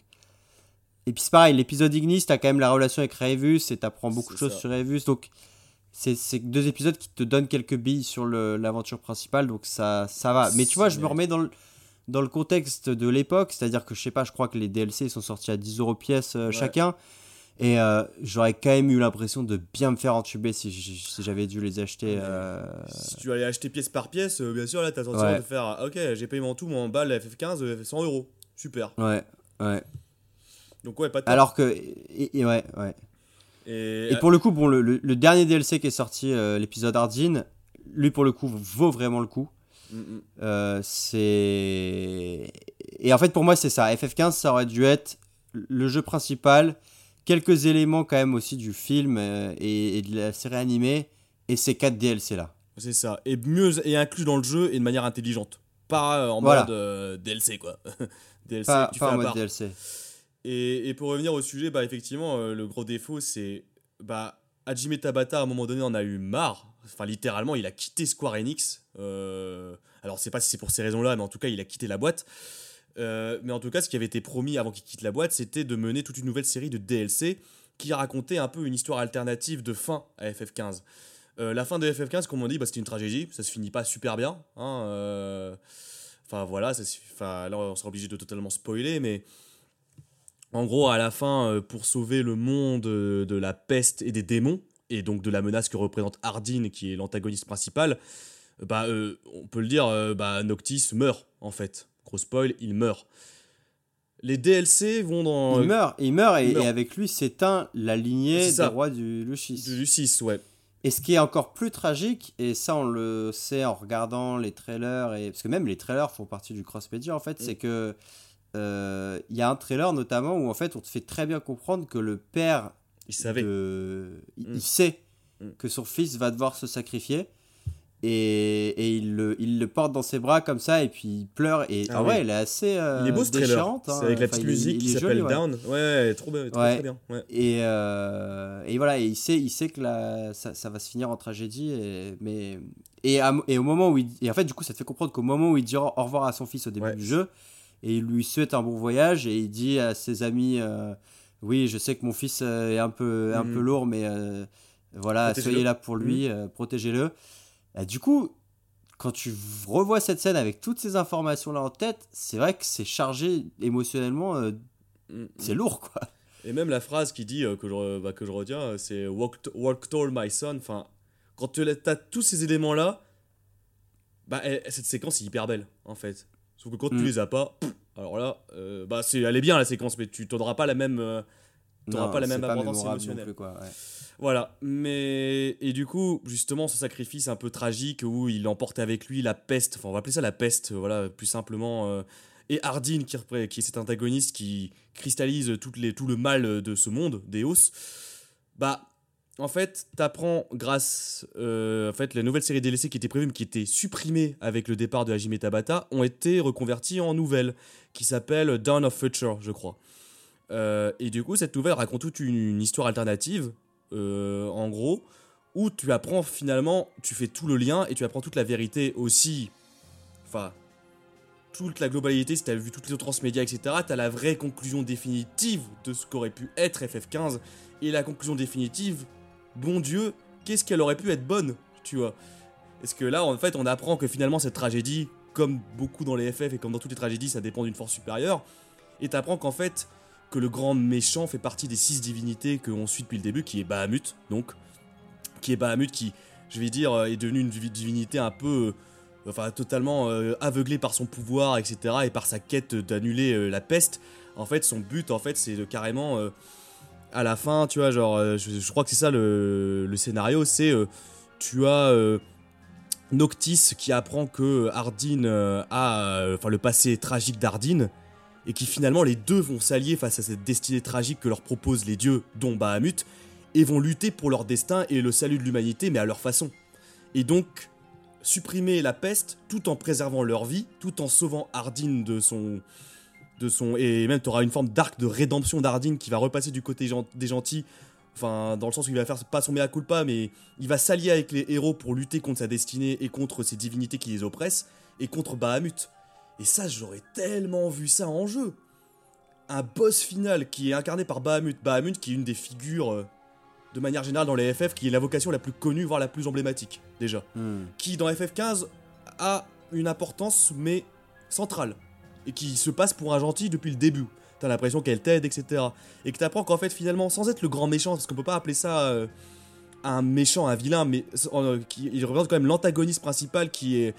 Et puis c'est pareil, l'épisode Ignis, t'as quand même la relation avec Revus et t'apprends beaucoup de choses ça. sur Revus. Donc c'est deux épisodes qui te donnent quelques billes sur l'aventure principale, donc ça, ça va. Mais tu vois, je me remets dans le, dans le contexte de l'époque, c'est-à-dire que je sais pas, je crois que les DLC sont sortis à 10 euros pièce euh, Ouais. chacun. Et euh, j'aurais quand même eu l'impression de bien me faire entuber si, j'avais dû les acheter. Euh, Si tu allais acheter pièce par pièce, euh, bien sûr, là, t'as sentiment Ouais. de faire ah, Ok, j'ai payé mon tout, mon balle, la FF15, euh, 100 euros. Super. Ouais, ouais. Donc, ouais, pas de Alors que. Et, et ouais, ouais. Et, Et pour le coup, bon, le, le- le dernier DLC qui est sorti, l'épisode Ardine, lui pour le coup vaut vraiment le coup. Mm. Euh, c'est. Et en fait, pour moi, c'est ça. FF15, ça aurait dû être le jeu principal, quelques éléments quand même aussi du film euh, et, et de la série animée, et ces 4 DLC là. C'est ça. Et mieux, et inclus dans le jeu et de manière intelligente. Pas euh, en Voilà. mode euh, DLC, quoi. DLC Pas, tu pas fais en mode part. DLC. Et, et pour revenir au sujet, bah effectivement, euh, le gros défaut, c'est bah Hajime Tabata à un moment donné en a eu marre. Enfin, littéralement, il a quitté Square Enix. Euh, alors, sais pas si c'est pour ces raisons-là, mais en tout cas, il a quitté la boîte. Euh, mais en tout cas, ce qui avait été promis avant qu'il quitte la boîte, c'était de mener toute une nouvelle série de DLC qui racontait un peu une histoire alternative de fin à FF15. Euh, la fin de FF15, comme on dit, bah, c'était une tragédie. Ça se finit pas super bien. hein, euh, Enfin voilà, ça là on sera obligé de totalement spoiler, mais en gros, à la fin, pour sauver le monde de la peste et des démons, et donc de la menace que représente Ardyn, qui est l'antagoniste principal, euh, bah, euh, on peut le dire, euh, bah, Noctis meurt, en fait. Gros spoil, il meurt. Les DLC vont dans... Il meurt, il meurt, et, il meurt. et avec lui s'éteint la lignée des rois du Lucis. Du 6, ouais. Et ce qui est encore plus tragique, et ça on le sait en regardant les trailers, et parce que même les trailers font partie du cross-media en fait, Mm. c'est que euh, il y a un trailer notamment où en fait on te fait très bien comprendre que le père, Il savait. de... il, Mm. il sait Mm. que son fils va devoir se sacrifier. Et, et il, le, il le porte dans ses bras comme ça et puis il pleure et Ah oui. vrai elle est assez euh, il est beau ce déchirante, hein. C'est avec la Enfin, petite il est- musique il qui est s'appelle ouais. Down. Ouais, ouais, trop bien. Trop, Ouais. bien. Ouais. Et, euh, et voilà, et il sait, il sait que la, ça, ça va se finir en tragédie. Et, mais, et, à- et au moment où il. Et en fait, du coup, ça te fait comprendre qu'au moment où il dit au revoir à son fils au début Ouais. du jeu, et il lui souhaite un bon voyage, et il dit à ses amis euh, Oui, je sais que mon fils euh, est un peu, un Mhm. peu lourd, mais euh, voilà, soyez là pour lui, euh, protégez-le. Du coup. Quand tu revois cette scène avec toutes ces informations-là en tête, c'est vrai que c'est chargé émotionnellement, euh, Mm, mm. c'est lourd quoi. Et même la phrase qui dit que, je, re- bah, que je retiens, c'est walk, walk tall, my son. Enfin, quand tu as tous ces éléments-là, bah, cette séquence est hyper belle, en fait. Sauf que quand Mm. tu les as pas, pff, alors là, euh, bah, c'est, elle est bien la séquence, mais tu n'auras pas la même. euh, T'auras pas la même mémorable non émotionnelle. plus, quoi, ouais. Voilà, mais et du coup, justement, ce sacrifice un peu tragique où il emporte avec lui la peste, enfin on va appeler ça la peste, voilà, plus simplement, euh, et Ardyn qui, est cet antagoniste qui cristallise toutes les, tout le mal de ce monde, d'Eos, bah en fait, t'apprends grâce, euh, en fait, la nouvelle série DLC qui était prévue mais qui était supprimée avec le départ de Hajime Tabata ont été reconverties en nouvelle qui s'appelle Dawn of Future, je crois. Euh, et du coup, cette nouvelle raconte toute une, histoire alternative, euh, en gros, où tu apprends finalement, tu fais tout le lien et tu apprends toute la vérité aussi. Enfin, toute la globalité, si tu as vu toutes les autres transmédias, etc., tu as la vraie conclusion définitive de ce qu'aurait pu être FF15. Et la conclusion définitive, bon Dieu, qu'est-ce qu'elle aurait pu être bonne, tu vois Est-ce que là, en fait, on apprend que finalement, cette tragédie, comme beaucoup dans les FF et comme dans toutes les tragédies, ça dépend d'une force supérieure. Et t'apprends qu'en fait, que le grand méchant fait partie des six divinités que on suit depuis le début, qui est Bahamut, donc. Qui est Bahamut, qui, je vais dire, euh, est devenu une divi- divinité un peu enfin totalement euh, aveuglé par son pouvoir, etc., et par sa quête d'annuler euh, la peste. En fait, son but, en fait, c'est de carrément euh, à la fin, tu vois, genre, euh, je, crois que c'est ça le, scénario, c'est euh, tu as euh, Noctis qui apprend que Ardyn a, enfin, le passé tragique d'Ardyn, et qui finalement les deux vont s'allier face à cette destinée tragique que leur proposent les dieux, dont Bahamut, et vont lutter pour leur destin et le salut de l'humanité, mais à leur façon. Et donc, supprimer la peste tout en préservant leur vie, tout en sauvant Ardyn de son. De son et même tu auras une forme d'arc de rédemption d'Ardyn qui va repasser du côté gen- des gentils, enfin dans le sens où il va faire pas son mea culpa, mais il va s'allier avec les héros pour lutter contre sa destinée et contre ces divinités qui les oppressent, et contre Bahamut. Et ça, j'aurais tellement vu ça en jeu. Un boss final qui est incarné par Bahamut, Bahamut qui est une des figures euh, de manière générale dans les FF, qui est l'invocation la plus connue, voire la plus emblématique, déjà. Hmm. Qui, dans FF15, a une importance, mais centrale. Et qui se passe pour un gentil depuis le début. T'as l'impression qu'elle t'aide, etc. Et que t'apprends qu'en fait, finalement, sans être le grand méchant, parce qu'on peut pas appeler ça euh, un méchant, un vilain, mais euh, qui, il représente quand même l'antagoniste principal qui est,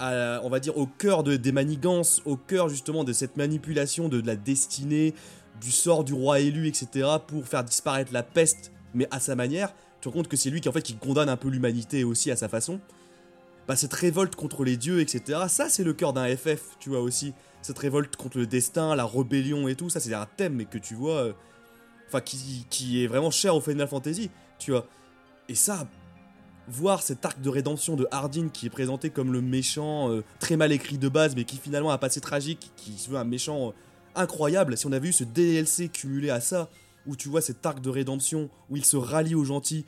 on va dire, au cœur de, des manigances, au cœur justement de cette manipulation de, de la destinée, du sort du roi élu, etc., pour faire disparaître la peste, mais à sa manière. Tu te rends compte que c'est lui qui en fait qui condamne un peu l'humanité aussi à sa façon. Bah cette révolte contre les dieux, etc. Ça c'est le cœur d'un FF, tu vois aussi. Cette révolte contre le destin, la rébellion et tout, ça c'est un thème mais que tu vois, euh, enfin qui, est vraiment cher au Final Fantasy, tu vois. Et ça, voir cet arc de rédemption de Hardin qui est présenté comme le méchant euh, très mal écrit de base, mais qui finalement a un passé tragique, qui se veut un méchant euh, incroyable. Si on avait eu ce DLC cumulé à ça, où tu vois cet arc de rédemption, où il se rallie aux gentils,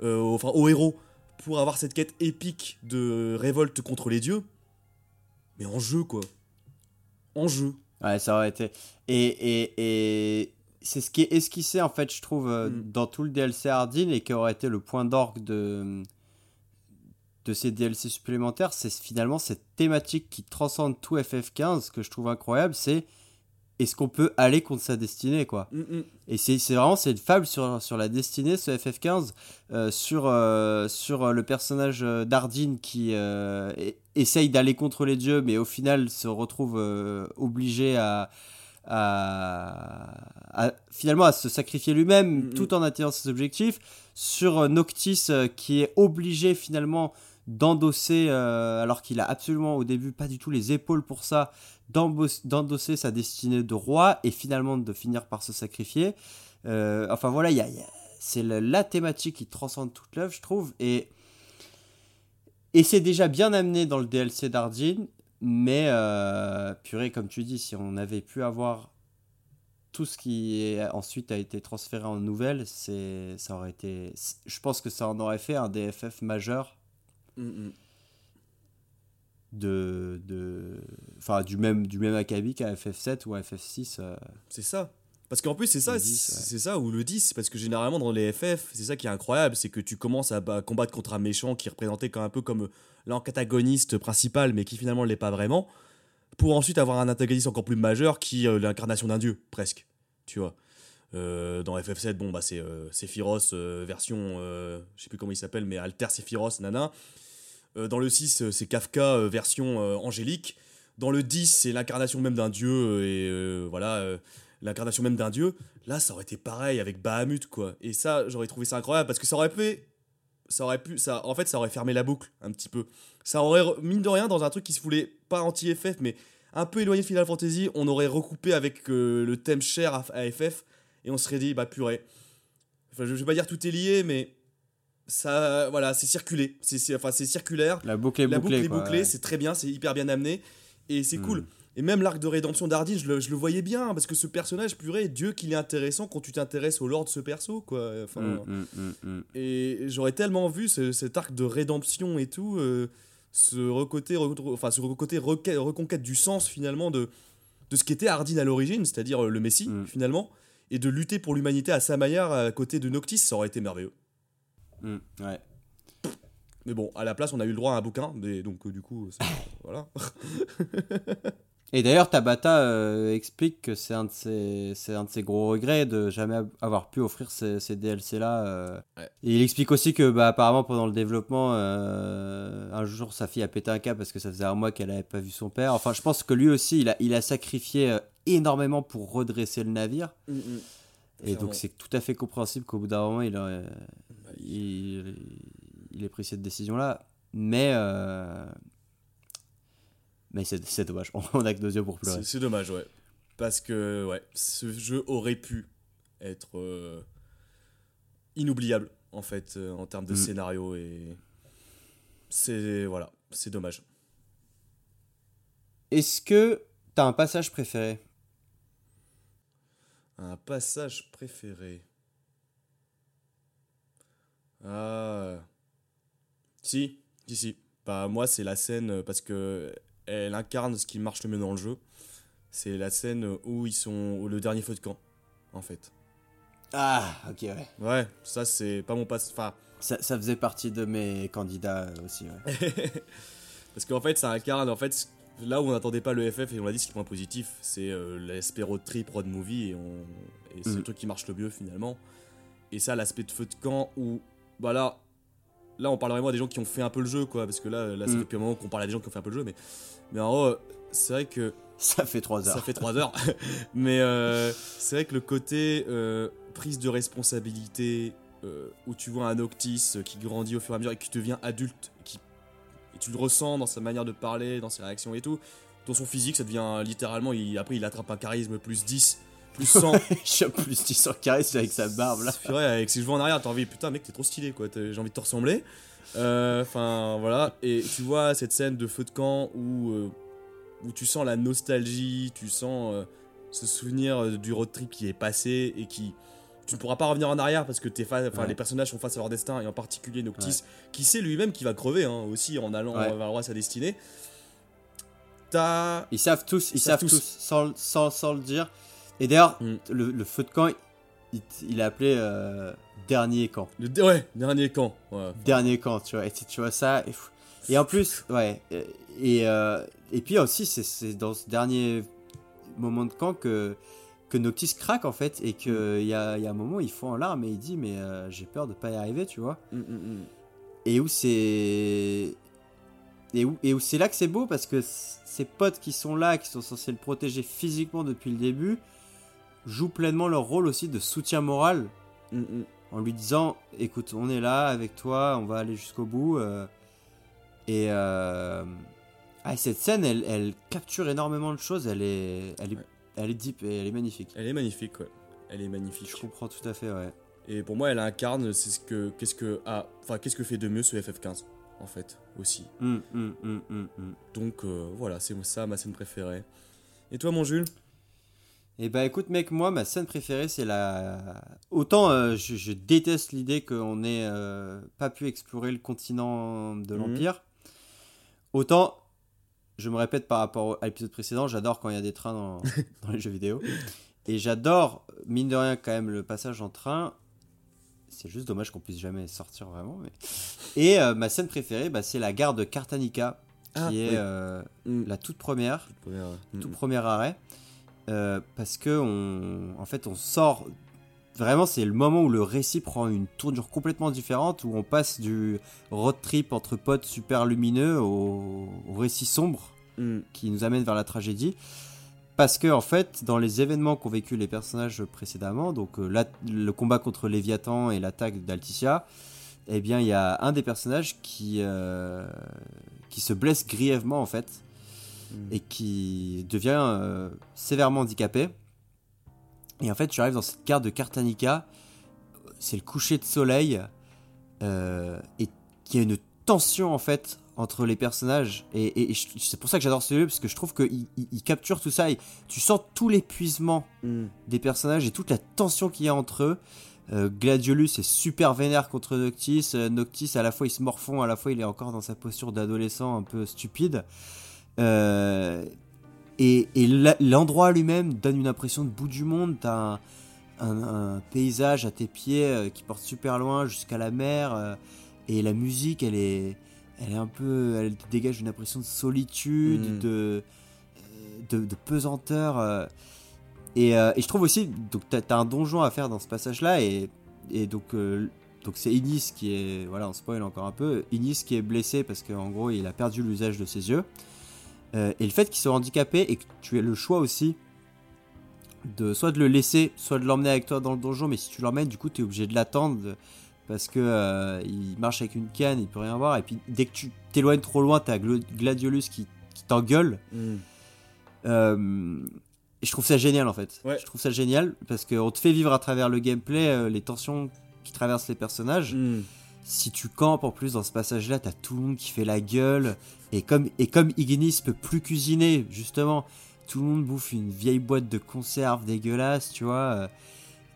enfin aux héros, pour avoir cette quête épique de révolte contre les dieux, mais en jeu quoi. En jeu. Ouais, ça aurait été. Et, et, et c'est ce qui est esquissé, en fait, je trouve, euh, Mm. dans tout le DLC Hardin et qui aurait été le point d'orgue de, de ces DLC supplémentaires. C'est finalement cette thématique qui transcende tout FF15 que je trouve incroyable. C'est est-ce qu'on peut aller contre sa destinée, quoi. Mm, mm. Et c'est vraiment c'est une fable sur, sur la destinée, ce FF15, euh, sur, euh, sur euh, le personnage d'Ardine qui euh, essaye d'aller contre les dieux, mais au final se retrouve obligé à, à, à- finalement à se sacrifier lui-même Mhm. tout en atteignant ses objectifs. Sur Noctis qui est obligé finalement d'endosser, euh, alors qu'il a absolument au début pas du tout les épaules pour ça, d'endosser sa destinée de roi et finalement de finir par se sacrifier. Euh, enfin voilà, c'est la thématique qui transcende toute l'œuvre, je trouve. Et, et c'est déjà bien amené dans le DLC d'Ardine, mais euh, purée, comme tu dis, si on avait pu avoir tout ce qui est- ensuite a été transféré en nouvelles, c'est, ça aurait été. Je pense que ça en aurait fait un DFF majeur Mm, de, de enfin du même du même acabit qu'à FF7 ou à FF6 euh, C'est ça. Parce qu'en plus, c'est ça, Le 10, c'est ouais. ça, ou le 10, parce que généralement dans les FF, c'est ça qui est incroyable, c'est que tu commences à bah, combattre contre un méchant qui est représenté comme un peu comme l'antagoniste principal, mais qui finalement ne l'est pas vraiment, pour ensuite avoir un antagoniste encore plus majeur qui est euh, l'incarnation d'un dieu, presque. Tu vois. Euh, dans FF7, bon, bah, c'est euh, Sephiroth, euh, version, euh, je sais plus comment il s'appelle, mais Alter Sephiroth, nana. Euh, dans le 6, euh, c'est Kafka, euh, version angélique. Dans le 10, c'est l'incarnation même d'un dieu, et voilà. l'incarnation même d'un dieu. Là, ça aurait été pareil avec Bahamut, quoi. Et ça, j'aurais trouvé ça incroyable parce que ça aurait pu. Ça aurait pu. Ça, en fait, ça aurait fermé la boucle un petit peu. Ça aurait, mine de rien, dans un truc qui se voulait pas anti-FF, mais un peu éloigné de Final Fantasy, on aurait recoupé avec le thème cher à, à FF et on serait dit, bah purée. Enfin, je, je vais pas dire tout est lié, mais ça. Voilà, c'est circulé. C'est, enfin, c'est circulaire. la boucle est La bouclée boucle bouclée, ouais. c'est très bien, c'est hyper bien amené et c'est Mm. cool. Et même l'arc de rédemption d'Ardine, je le, je le voyais bien parce que ce personnage, purée, Dieu qu'il est intéressant quand tu t'intéresses au lore de ce perso, quoi. Enfin, Mm, mm, mm, mm. Et j'aurais tellement vu ce- cet arc de rédemption et tout, euh, ce recoté, re- enfin, ce requête, reconquête du sens finalement de, de ce qu'était Ardine à l'origine, c'est-à-dire euh, le Messie finalement, et de lutter pour l'humanité à sa manière à côté de Noctis, ça aurait été merveilleux. Mm, ouais. Mais bon, à la place, on a eu le droit à un bouquin, et donc euh, du coup, voilà. Et d'ailleurs, Tabata euh, explique que c'est un, de ses- c'est un de ses gros regrets de jamais av- avoir pu offrir ces, ces DLC-là. euh. Ouais. Et il explique aussi que, bah, apparemment, pendant le développement, euh, un jour, sa fille a pété un câble parce que ça faisait un mois qu'elle n'avait pas vu son père. Enfin, je pense que lui aussi, il a, il a sacrifié énormément pour redresser le navire. Et Clairement. donc, c'est tout à fait compréhensible qu'au bout d'un moment, il, aurait- il, il ait pris cette décision-là. Mais. euh, Mais c'est c'est dommage, on a que deux yeux pour pleurer. C'est c'est dommage, ouais. Parce que, ouais, ce jeu aurait pu être euh, inoubliable, en fait, euh, en termes de Mm. scénario. Et c'est, voilà, c'est dommage. Est-ce que t'as un passage préféré? Un passage préféré. Ah. Si, si, si. Bah, moi, c'est la scène euh, parce que elle incarne ce qui marche le mieux dans le jeu. C'est la scène où ils sont au le dernier feu de camp, en fait. Ah, ok, ouais. Ouais, ça, c'est pas mon passe. Enfin, Ça, ça faisait partie de mes candidats euh, aussi, ouais. parce qu'en fait, ça incarne, en fait, là où on n'attendait pas le FF, et on l'a dit, c'est le point positif, c'est euh, l'aspect road trip, road movie, et, on... et c'est le truc qui marche le mieux finalement. Et ça, l'aspect de feu de camp, où, bah là, là, on parle vraiment des gens qui ont fait un peu le jeu, quoi, parce que là, là ça fait depuis un moment qu'on parle à des gens qui ont fait un peu le jeu, mais, mais en gros, c'est vrai que Ça fait trois heures. ça fait 3 heures. Mais euh, c'est vrai que le côté euh, prise de responsabilité, euh, où tu vois un Octis qui grandit au fur et à mesure et qui devient adulte, qui, et tu le ressens dans sa manière de parler, dans ses réactions et tout, dans son physique, ça devient littéralement, il, après il attrape un charisme plus 10, plus 100. Je suis plus 10 sur carré avec sa barbe là. Vrai, avec ses cheveux en arrière, t'as envie, putain, mec, t'es trop stylé, quoi. J'ai envie de te ressembler. Euh, Enfin, voilà. Et tu vois cette scène de feu de camp où, euh, où tu sens la nostalgie, tu sens euh, ce souvenir du road trip qui est passé et qui. Tu ne pourras pas revenir en arrière parce que Ouais. les personnages sont face à leur destin et en particulier Noctis qui sait lui-même qu'il va crever hein, aussi en allant Ouais. vers le roi sa destinée. Ils savent tous, ils, Ils savent savent tous, tous. sans, sans, sans le dire. Et d'ailleurs, Mm. le, le feu de camp, il, il a appelé euh, dernier camp. Le ouais, dernier camp. Ouais. Dernier camp, tu vois. Et tu, tu vois ça. Et, en plus, ouais. Et, et, euh, et puis aussi, c'est- dans ce dernier moment de camp que, que Noctis craque en fait. Et qu'il y a, y a un moment, il fond en larmes et il dit Mais euh, j'ai peur de pas y arriver, tu vois. Mm, mm, mm. Et où c'est. Et où, et où c'est là que c'est beau parce que ces potes qui sont là, qui sont censés le protéger physiquement depuis le début, jouent pleinement leur rôle aussi de soutien moral Mm, mm. en lui disant écoute, on est là avec toi, on va aller jusqu'au bout. euh, et euh, ah, cette scène, elle, elle capture énormément de choses, elle est, elle est, Ouais. elle est deep et elle est magnifique. Elle est magnifique, ouais. Elle est magnifique. Je comprends tout à fait, ouais. Et pour moi, elle incarne, c'est ce que, qu'est-ce que, ah, enfin, qu'est-ce que fait de mieux ce FF15, en fait, aussi. Hum. Donc euh, voilà, c'est ça ma scène préférée. Et toi, mon Jules? Et bah écoute mec, moi ma scène préférée c'est la... Autant euh, je, je déteste l'idée qu'on ait euh, pas pu explorer le continent de Mhm. l'Empire. Autant, je me répète par rapport à l'épisode précédent, j'adore quand il y a des trains dans, dans les jeux vidéo. Et j'adore, mine de rien quand même, le passage en train. C'est juste dommage qu'on puisse jamais sortir vraiment. Mais... Et euh, ma scène préférée, bah, c'est la gare de Cartanica, qui Ah, est oui. Mm. la toute première Première, mm, tout mm. premier arrêt euh, parce que on, en fait on sort vraiment c'est le moment où le récit prend une tournure complètement différente où on passe du road trip entre potes super lumineux au, au récit sombre Mm. qui nous amène vers la tragédie parce que en fait dans les événements qu'ont vécu les personnages précédemment donc euh, la- le combat contre Léviathan et l'attaque d'Alticia eh bien il y a un des personnages qui euh, qui se blesse grièvement en fait. Et qui devient euh, sévèrement handicapé. Et en fait, tu arrives dans cette carte de Cartanica, c'est le coucher de soleil, euh, et il y a une tension en fait entre les personnages. Et, et- et je- c'est pour ça que j'adore ce jeu, parce que je trouve qu'il il- il capture tout ça, et tu sens tout l'épuisement Mm. des personnages et toute la tension qu'il y a entre eux. Euh, Gladiolus est super vénère contre Noctis. Noctis, à la fois, il se morfond, à la fois, il est encore dans sa posture d'adolescent un peu stupide. Euh, et l'endroit lui-même donne une impression de bout du monde. T'as un, un- un paysage à tes pieds euh, qui porte super loin jusqu'à la mer. euh, et la musique, elle est, elle est un peu. Elle dégage une impression de solitude, Mm. de, de, de pesanteur. et, et je trouve aussi, donc t'as as un donjon à faire dans ce passage-là, et, et donc donc c'est Inis qui est, voilà, on spoil encore un peu, Inis qui est blessé parce qu'en gros il a perdu l'usage de ses yeux. Euh, et le fait qu'il soit handicapé et que tu aies le choix aussi de soit de le laisser, soit de l'emmener avec toi dans le donjon, mais si tu l'emmènes, du coup tu es obligé de l'attendre parce que euh, il marche avec une canne, il peut rien voir, et puis dès que tu t'éloignes trop loin, t'as Gladiolus qui, qui t'engueule. Mm. Euh, et je trouve ça génial en fait. Ouais. Je trouve ça génial parce qu'on te fait vivre à travers le gameplay euh, les tensions qui traversent les personnages. Mm. Si tu campes en plus dans ce passage-là, t'as tout le monde qui fait la gueule. Et comme, et comme Ignis peut plus cuisiner, justement, tout le monde bouffe une vieille boîte de conserve dégueulasse, tu vois. euh,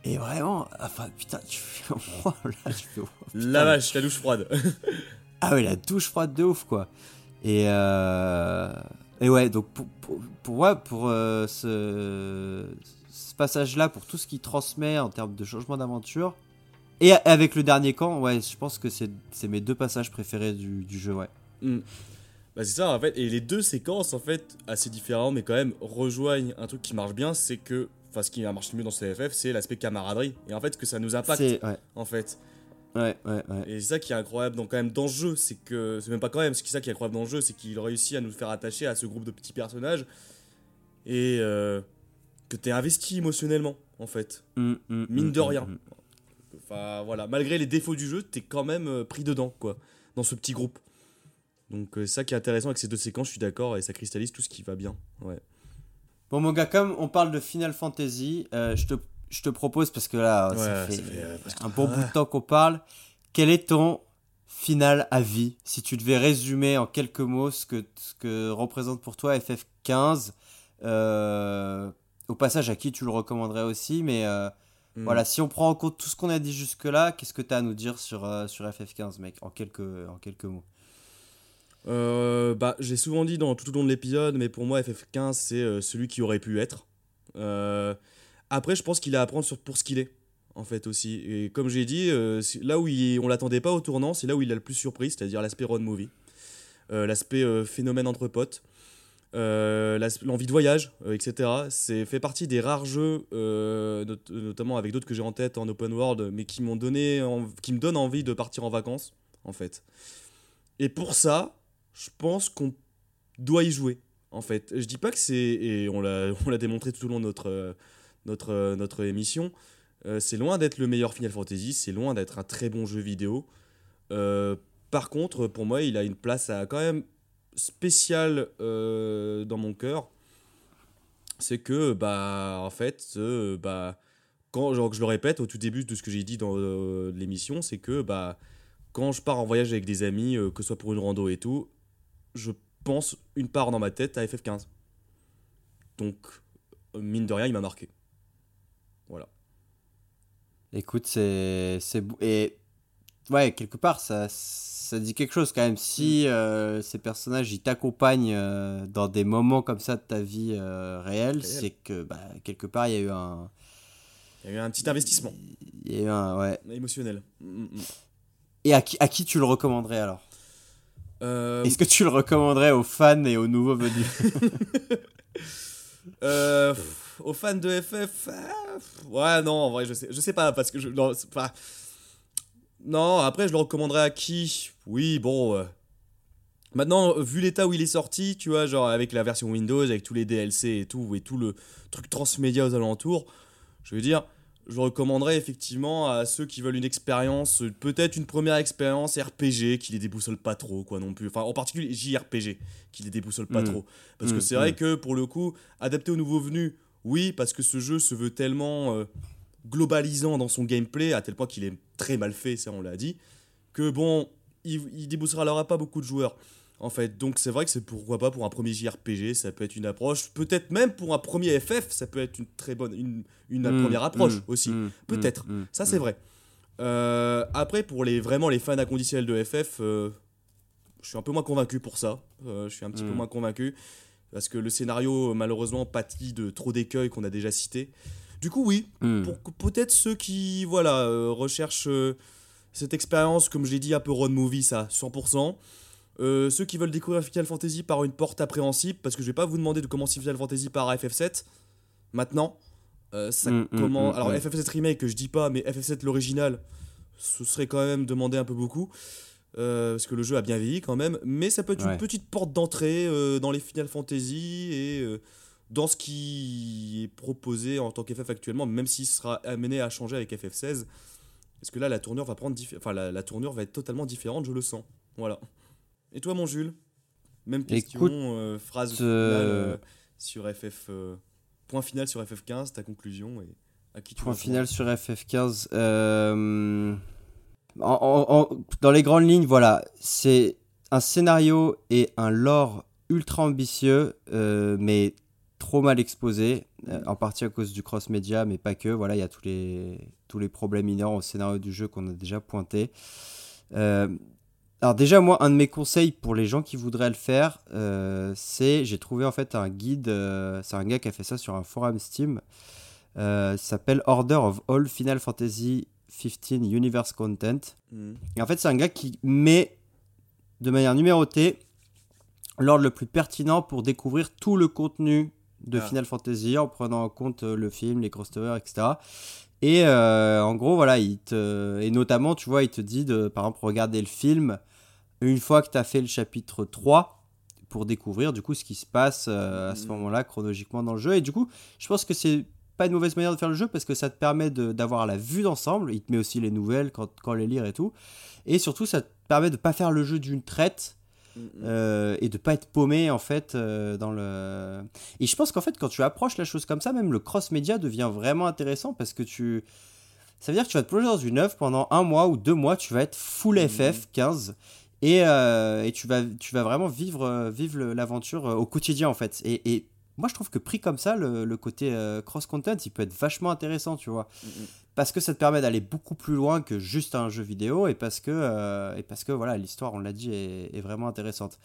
Et vraiment, enfin putain, tu fais. oh là, tu fais- oh, putain, La vache, la douche froide. ah ouais, la douche froide de ouf, quoi. Et, euh... et ouais, donc pour, pour, pour moi, pour euh, ce, ce passage-là, pour tout ce qu'il transmet en termes de changement d'aventure, et avec le dernier camp, ouais, je pense que c'est c'est mes deux passages préférés du, du jeu, ouais. Mm. Bah c'est ça en fait, et les deux séquences en fait assez différentes mais quand même rejoignent un truc qui marche bien, c'est que, enfin ce qui a marché mieux dans CFF, c'est l'aspect camaraderie, et en fait que ça nous impacte ouais, en fait. ouais, ouais, ouais. Et c'est ça qui est incroyable dans, quand même dans le jeu, c'est que, c'est même pas quand même, c'est ça qui est incroyable dans le jeu, c'est qu'il réussit à nous faire attacher à ce groupe de petits personnages, et euh, que t'es investi émotionnellement en fait. Mm, mm, Mine mm, de mm, rien. Enfin voilà, malgré les défauts du jeu, t'es quand même euh, pris dedans quoi, dans ce petit groupe. Donc euh, c'est ça qui est intéressant avec ces deux séquences, je suis d'accord, et ça cristallise tout ce qui va bien. Ouais. Bon, mon gars, comme on parle de Final Fantasy, euh, je, te, je te propose, parce que là, Ouais, ça fait, ça fait, euh, un bon bout de temps qu'on parle, quel est ton final à vie Si tu devais résumer en quelques mots ce que, ce que représente pour toi FF15, euh, au passage à qui tu le recommanderais aussi, mais euh, Mm. voilà, si on prend en compte tout ce qu'on a dit jusque-là, qu'est-ce que tu as à nous dire sur, euh, sur FF15, mec, en quelques, en quelques mots? Euh, bah, j'ai souvent dit dans tout au long de l'épisode, mais pour moi, FF15, c'est euh, celui qui aurait pu être. Euh, après, je pense qu'il a à prendre pour ce qu'il est, en fait, aussi. Et comme j'ai dit, là où il, on l'attendait pas au tournant, c'est là où il a le plus surpris, c'est-à-dire l'aspect road movie, l'aspect phénomène entre potes, l'envie de voyage, etc. C'est fait partie des rares jeux, not- notamment avec d'autres que j'ai en tête en open world, mais qui m'ont donné, qui me donnent envie de partir en vacances, en fait. Et pour ça, je pense qu'on doit y jouer, en fait. Je dis pas que c'est, et on l'a, on l'a démontré tout au long de notre, notre, notre émission, euh, c'est loin d'être le meilleur Final Fantasy, c'est loin d'être un très bon jeu vidéo. Euh, par contre, pour moi, il a une place à, quand même spéciale euh, dans mon cœur. C'est que, bah, en fait, bah, quand, genre, je le répète au tout début de ce que j'ai dit dans l'émission, c'est que, bah, quand je pars en voyage avec des amis, que ce soit pour une rando et tout, je pense une part dans ma tête à FF15. Donc, mine de rien, il m'a marqué. Voilà. Écoute, c'est. Et ouais, quelque part, ça, ça dit quelque chose quand même. Si euh, ces personnages, ils t'accompagnent euh, dans des moments comme ça de ta vie euh, réelle, Réelle. c'est que bah, quelque part, il y a eu un... Il y a eu un petit investissement Il y a eu un... Ouais. émotionnel. Mm, mm. Et à qui, à qui tu le recommanderais alors? Euh, Est-ce que tu le recommanderais aux fans et aux nouveaux venus Euh, pff, aux fans de FF, ah, pff, ouais, non, en vrai, je sais, je sais pas, parce que je. Non, c'est pas- non après, je le recommanderais à qui? Oui, bon. euh, Maintenant, vu l'état où il est sorti, tu vois, genre avec la version Windows, avec tous les DLC et tout, et tout le truc transmédia aux alentours, je veux dire, je recommanderais effectivement à ceux qui veulent une expérience, peut-être une première expérience RPG qui les déboussole pas trop, quoi, non plus. Enfin, en particulier JRPG qui les déboussole pas Mm. trop. Parce que Mm, c'est vrai mm. que pour le coup, adapté aux nouveaux venus, oui, parce que ce jeu se veut tellement euh, globalisant dans son gameplay, à tel point qu'il est très mal fait, ça on l'a dit, que bon, il, il déboussera pas beaucoup de joueurs. En fait, donc c'est vrai que c'est pourquoi pas pour un premier JRPG, ça peut être une approche. Peut-être même pour un premier FF, ça peut être une très bonne, une, une Mm, première approche mm, aussi. mm, Peut-être. Ça, c'est vrai. Euh, après, pour les, vraiment les fans inconditionnels de FF, euh, je suis un peu moins convaincu pour ça. Euh, je suis un petit peu moins convaincu. Parce que le scénario, malheureusement, pâtit de trop d'écueils qu'on a déjà cités. Du coup, oui, pour peut-être ceux qui voilà, recherchent cette expérience, comme je l'ai dit, un peu road movie, ça, 100%. Euh, ceux qui veulent découvrir Final Fantasy par une porte appréhensible, parce que je vais pas vous demander de commencer Final Fantasy par FF7 maintenant. Euh, ça Mm, mm, comment... mm, Alors mm. FF7 Remake, je dis pas, mais FF7 l'original, ce serait quand même demander un peu beaucoup. euh, parce que le jeu a bien vieilli quand même. Mais ça peut être Ouais. une petite porte d'entrée dans les Final Fantasy et dans ce qui est proposé en tant qu'FF actuellement, même s'il sera amené à changer avec FF16. Parce que là, la tournure va prendre enfin, la, la tournure va être totalement différente, je le sens. Voilà. Et toi, mon Jules? Même question, Écoute, euh, phrase euh, finale euh, sur FF. point final sur FF15, ta conclusion et à qui tu Point final sur FF15. euh, en- en- en- dans les grandes lignes, voilà, c'est un scénario et un lore ultra ambitieux, euh, mais trop mal exposé, euh, en partie à cause du cross-média, mais pas que. Voilà, il y a tous les, tous les problèmes inhérents au scénario du jeu qu'on a déjà pointé. Euh, alors déjà, moi, un de mes conseils pour les gens qui voudraient le faire, euh, c'est, j'ai trouvé en fait un guide, euh, c'est un gars qui a fait ça sur un forum Steam, euh, s'appelle Order of All Final Fantasy 15 Universe Content. Mhm. Et en fait, c'est un gars qui met de manière numérotée l'ordre le plus pertinent pour découvrir tout le contenu de Ah. Final Fantasy en prenant en compte euh, le film, les crossovers, etc. Et en gros, voilà, il te... et notamment, tu vois, il te dit de, par exemple, regarder le film une fois que tu as fait le chapitre 3 pour découvrir du coup ce qui se passe euh, à ce Mhm. moment-là chronologiquement dans le jeu. Et du coup, je pense que c'est pas une mauvaise manière de faire le jeu parce que ça te permet d'avoir la vue d'ensemble. Il te met aussi les nouvelles quand, quand les lire et tout. Et surtout, ça te permet de pas faire le jeu d'une traite Mhm. euh, et de pas être paumé en fait euh, dans le. Et je pense qu'en fait, quand tu approches la chose comme ça, même le cross-média devient vraiment intéressant parce que tu. Ça veut dire que tu vas te plonger dans une œuvre pendant un mois ou deux mois, tu vas être full Mhm. FF 15 et, euh, et tu, vas, tu vas vraiment vivre, euh, vivre l'aventure euh, au quotidien en fait. Et, et moi je trouve que pris comme ça, le, le côté cross-content, il peut être vachement intéressant, tu vois. Mhm. Parce que ça te permet d'aller beaucoup plus loin que juste un jeu vidéo et parce que, euh, et parce que voilà, l'histoire, on l'a dit, est, est vraiment intéressante.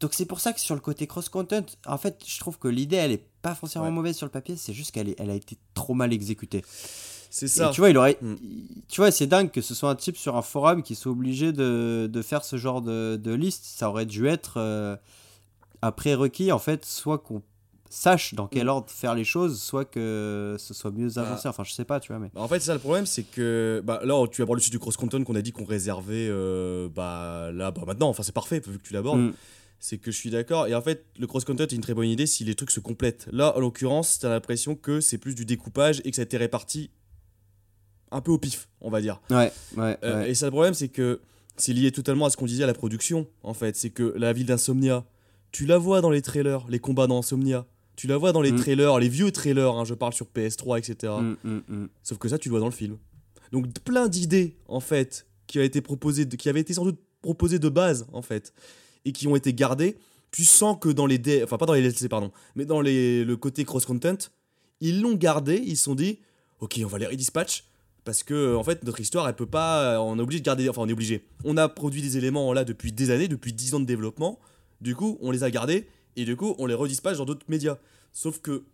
Donc c'est pour ça que sur le côté cross-content, en fait, je trouve que l'idée, elle est pas forcément Ouais. mauvaise sur le papier, c'est juste qu'elle elle a été trop mal exécutée. C'est Et ça. tu vois, il aurait, Mm. tu vois, c'est dingue que ce soit un type sur un forum qui soit obligé de, de faire ce genre de, de liste. Ça aurait dû être euh, un prérequis, en fait, soit qu'on sache dans quel Mm. ordre faire les choses, soit que ce soit mieux Ah. avancé. Enfin, je sais pas, tu vois, mais. Bah, en fait, c'est ça le problème, c'est que bah, là, tu abordes le sujet du cross-content qu'on a dit qu'on réservait euh, bah, là, bah, maintenant. Enfin, c'est parfait vu que tu l'abordes. Mm. C'est que je suis d'accord. Et en fait, le cross-content est une très bonne idée si les trucs se complètent. Là, en l'occurrence, t'as l'impression que c'est plus du découpage et que ça a été réparti un peu au pif, on va dire. Ouais, ouais, Euh, ouais. Et ça, le problème, c'est que c'est lié totalement à ce qu'on disait à la production, en fait. C'est que la ville d'Insomnia, tu la vois dans les trailers, les combats dans Insomnia. Tu la vois dans les Mm. trailers, les vieux trailers, hein, je parle sur PS3, etc. Mm, mm. Sauf que ça, tu le vois dans le film. Donc plein d'idées, en fait, qui, a été proposées de- qui avaient été sans doute proposées de base, en fait, et qui ont été gardées. Tu sens que dans les... D- Enfin, pas dans les DLC, pardon, mais dans les, le côté cross-content, ils l'ont gardé, ils se sont dit, ok, on va les redispatch, parce que, en fait, notre histoire, elle peut pas... On est obligé de garder... Enfin, on est obligé. On a produit des éléments, là, depuis des années, depuis 10 ans de développement. Du coup, on les a gardés, et du coup, on les redispatch dans d'autres médias. Sauf que...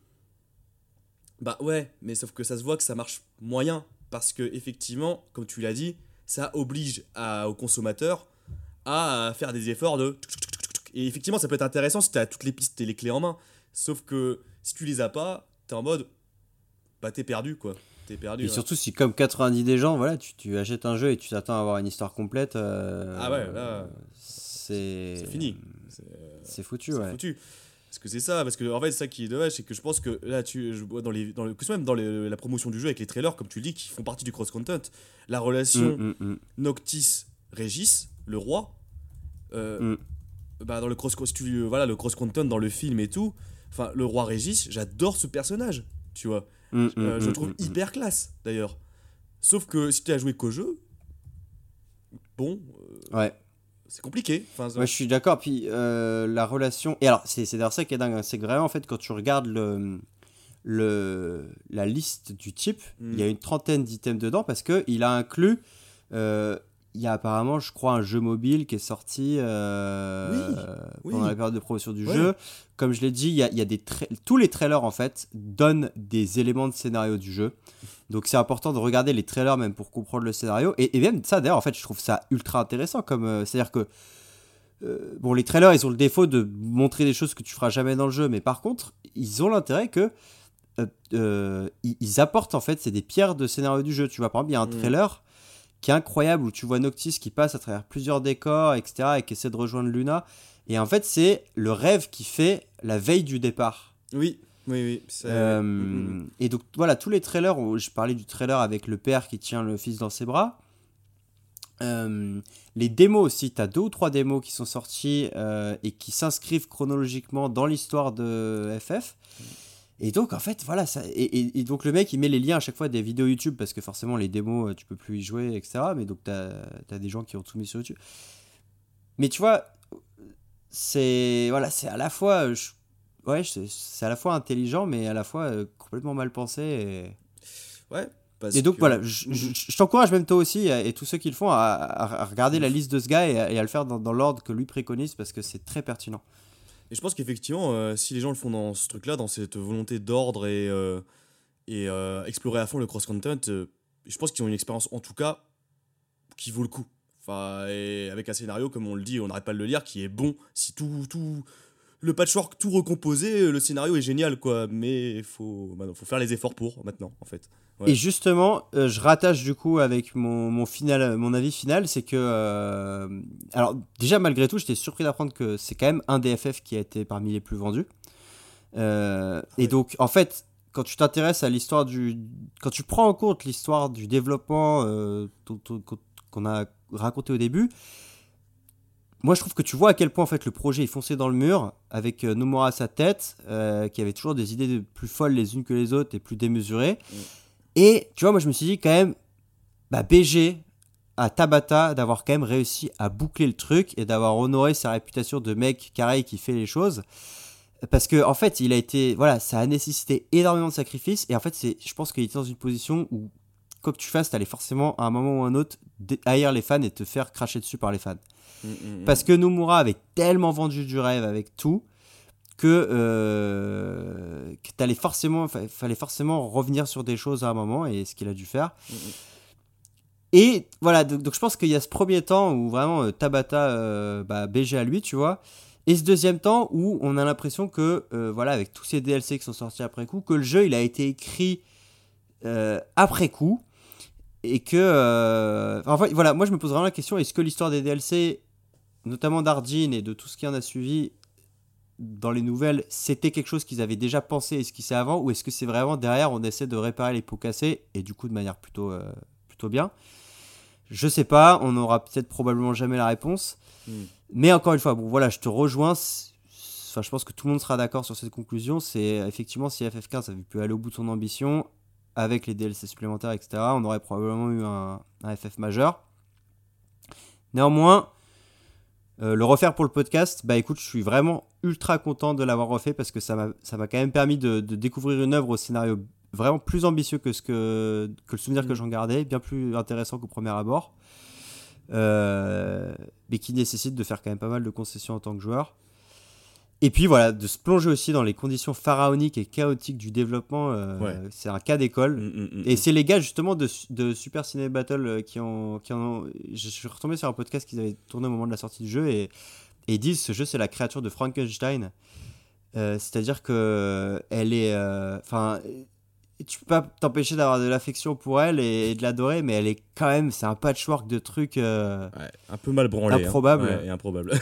Bah ouais, mais sauf que ça se voit que ça marche moyen parce que effectivement, comme tu l'as dit, ça oblige à, aux consommateurs à faire des efforts de et effectivement, ça peut être intéressant si tu as toutes les pistes et les clés en main. Sauf que si tu les as pas, t'es en mode bah t'es perdu quoi. T'es perdu. Et ouais. surtout si comme 90 des gens, voilà, tu, tu achètes un jeu et tu t'attends à avoir une histoire complète. euh, Ah ouais, là, c'est fini. C'est C'est foutu, c'est ouais. foutu. Parce que c'est ça, parce que en fait, ça qui est dommage, c'est que je pense que là, tu, je vois dans les, dans le, que ce soit même dans les- la promotion du jeu avec les trailers, comme tu le dis, qui font partie du cross-content, la relation Mm, mm, mm. Noctis Régis, le roi. euh, bah, dans le cross si tu- voilà le cross content dans le film et tout. Enfin, le roi Régis, j'adore ce personnage, tu vois. Mm, Euh, mm, je le mm, trouve hyper classe d'ailleurs. Sauf que si tu as joué qu'au jeu, bon, euh, Ouais. c'est compliqué. Enfin, Ouais, je suis d'accord. Puis euh, la relation. Et alors, c'est d'ailleurs ça qui est dingue. hein, C'est que vraiment, en fait, quand tu regardes le, le, la liste du type, il y a une trentaine d'items dedans parce qu'il a inclus. euh, il y a apparemment, je crois, un jeu mobile qui est sorti euh, Oui, pendant oui. la période de promotion du Ouais. jeu. Comme je l'ai dit, il y a, il y a des tous les trailers en fait donnent des éléments de scénario du jeu. Donc c'est important de regarder les trailers même pour comprendre le scénario. Et, et même ça d'ailleurs, en fait, je trouve ça ultra intéressant. Comme euh, c'est-à-dire que euh, bon, les trailers, ils ont le défaut de montrer des choses que tu feras jamais dans le jeu, mais par contre, ils ont l'intérêt que ils, ils apportent en fait, c'est des pierres de scénario du jeu. Tu vois, par exemple, il y a un Mm. trailer qui est incroyable où tu vois Noctis qui passe à travers plusieurs décors, etc., et qui essaie de rejoindre Luna. Et en fait, c'est le rêve qui fait la veille du départ. Oui, oui, oui. Euh, Mm, mm. Et donc voilà, tous les trailers, où je parlais du trailer avec le père qui tient le fils dans ses bras. Euh, les démos aussi, tu as deux ou trois démos qui sont sorties euh, et qui s'inscrivent chronologiquement dans l'histoire de FF. Et donc en fait, voilà, ça, et, et- et donc le mec il met les liens à chaque fois des vidéos YouTube parce que forcément les démos euh, tu peux plus y jouer, etc. Mais donc tu as, des gens qui ont tout mis sur YouTube. Mais tu vois, c'est voilà, c'est à la fois, euh, je- ouais, c'est à la fois intelligent, mais à la fois euh, complètement mal pensé. Et, Ouais. parce et donc que- voilà, je, je- je t'encourage même toi aussi et tous ceux qui le font à regarder la liste de ce gars et à, et à le faire dans, dans l'ordre que lui préconise parce que c'est très pertinent. Et je pense qu'effectivement, euh, si les gens le font dans ce truc-là, dans cette volonté d'ordre et, euh, euh, explorer à fond le cross-content, je pense qu'ils ont une expérience, en tout cas, qui vaut le coup. Et avec un scénario, comme on le dit, on n'arrête pas de le lire, qui est bon. Si tout, tout le patchwork, tout recomposé, le scénario est génial, quoi. Mais il faut, bah non, faut faire les efforts pour, maintenant, en fait. Ouais. Et justement, euh, je rattache du coup avec mon, mon, final, mon avis final, c'est que... euh, alors déjà, malgré tout, j'étais surpris d'apprendre que c'est quand même un des FF qui a été parmi les plus vendus. Euh, Et donc, en fait, quand tu t'intéresses à l'histoire du... Quand tu prends en compte l'histoire du développement qu'on a raconté au début, moi je trouve que tu vois à quel point en fait le projet est foncé dans le mur avec euh, Nomura à sa tête, euh, qui avait toujours des idées de- plus folles les unes que les autres et plus démesurées. Et tu vois, moi je me suis dit quand même, bah BG à Tabata d'avoir quand même réussi à boucler le truc et d'avoir honoré sa réputation de mec carré qui fait les choses. Parce que en fait, il a été, voilà, ça a nécessité énormément de sacrifices et en fait, c'est, je pense qu'il était dans une position où quoi que tu fasses, t'allais forcément à un moment ou un autre haïr les fans et te faire cracher dessus par les fans. Mm, mm, mm. Parce que Nomura avait tellement vendu du rêve avec tout que, euh, que t'allais forcément, fa- fallait forcément revenir sur des choses à un moment et ce qu'il a dû faire. Et voilà, donc, donc je pense qu'il y a ce premier temps où vraiment euh, Tabata euh, bah, BG à lui, tu vois. Et ce deuxième temps où on a l'impression que, euh, voilà, avec tous ces DLC qui sont sortis après coup, que le jeu il a été écrit euh, après coup. Et que. euh, enfin, voilà, moi je me pose vraiment la question est-ce que l'histoire des DLC, notamment d'Ardine et de tout ce qui en a suivi dans les nouvelles, c'était quelque chose qu'ils avaient déjà pensé et esquissé avant Ou est-ce que c'est vraiment derrière on essaie de réparer les pots cassés et du coup de manière plutôt, euh, plutôt bien? Je sais pas, on aura peut-être probablement jamais la réponse. Mm. Mais encore une fois, bon voilà, je te rejoins. Enfin, je pense que tout le monde sera d'accord sur cette conclusion. C'est effectivement si FF15 avait pu aller au bout de son ambition avec les DLC supplémentaires, etc., on aurait probablement eu un, un FF majeur. Néanmoins, euh, le refaire pour le podcast, bah écoute, je suis vraiment ultra content de l'avoir refait parce que ça m'a quand même permis de, de découvrir une œuvre au scénario vraiment plus ambitieux que, ce que, que le souvenir que Mm. j'en gardais, bien plus intéressant qu'au premier abord, Euh, mais qui nécessite de faire quand même pas mal de concessions en tant que joueur. Et puis voilà, de se plonger aussi dans les conditions pharaoniques et chaotiques du développement, euh, Ouais. c'est un cas d'école. Mm, mm, mm, Et c'est les gars justement de, de Super Ciné Battle euh, qui ont, qui en ont- Je suis retombé sur un podcast qu'ils avaient tourné au moment de la sortie du jeu et, et ils disent ce jeu c'est la créature de Frankenstein. Euh, C'est-à-dire que elle est. euh, Enfin. tu peux pas t'empêcher d'avoir de l'affection pour elle et, et de l'adorer, mais elle est quand même. C'est un patchwork de trucs. euh, Ouais, un peu mal branlé. hein. Improbable. Ouais, et improbable.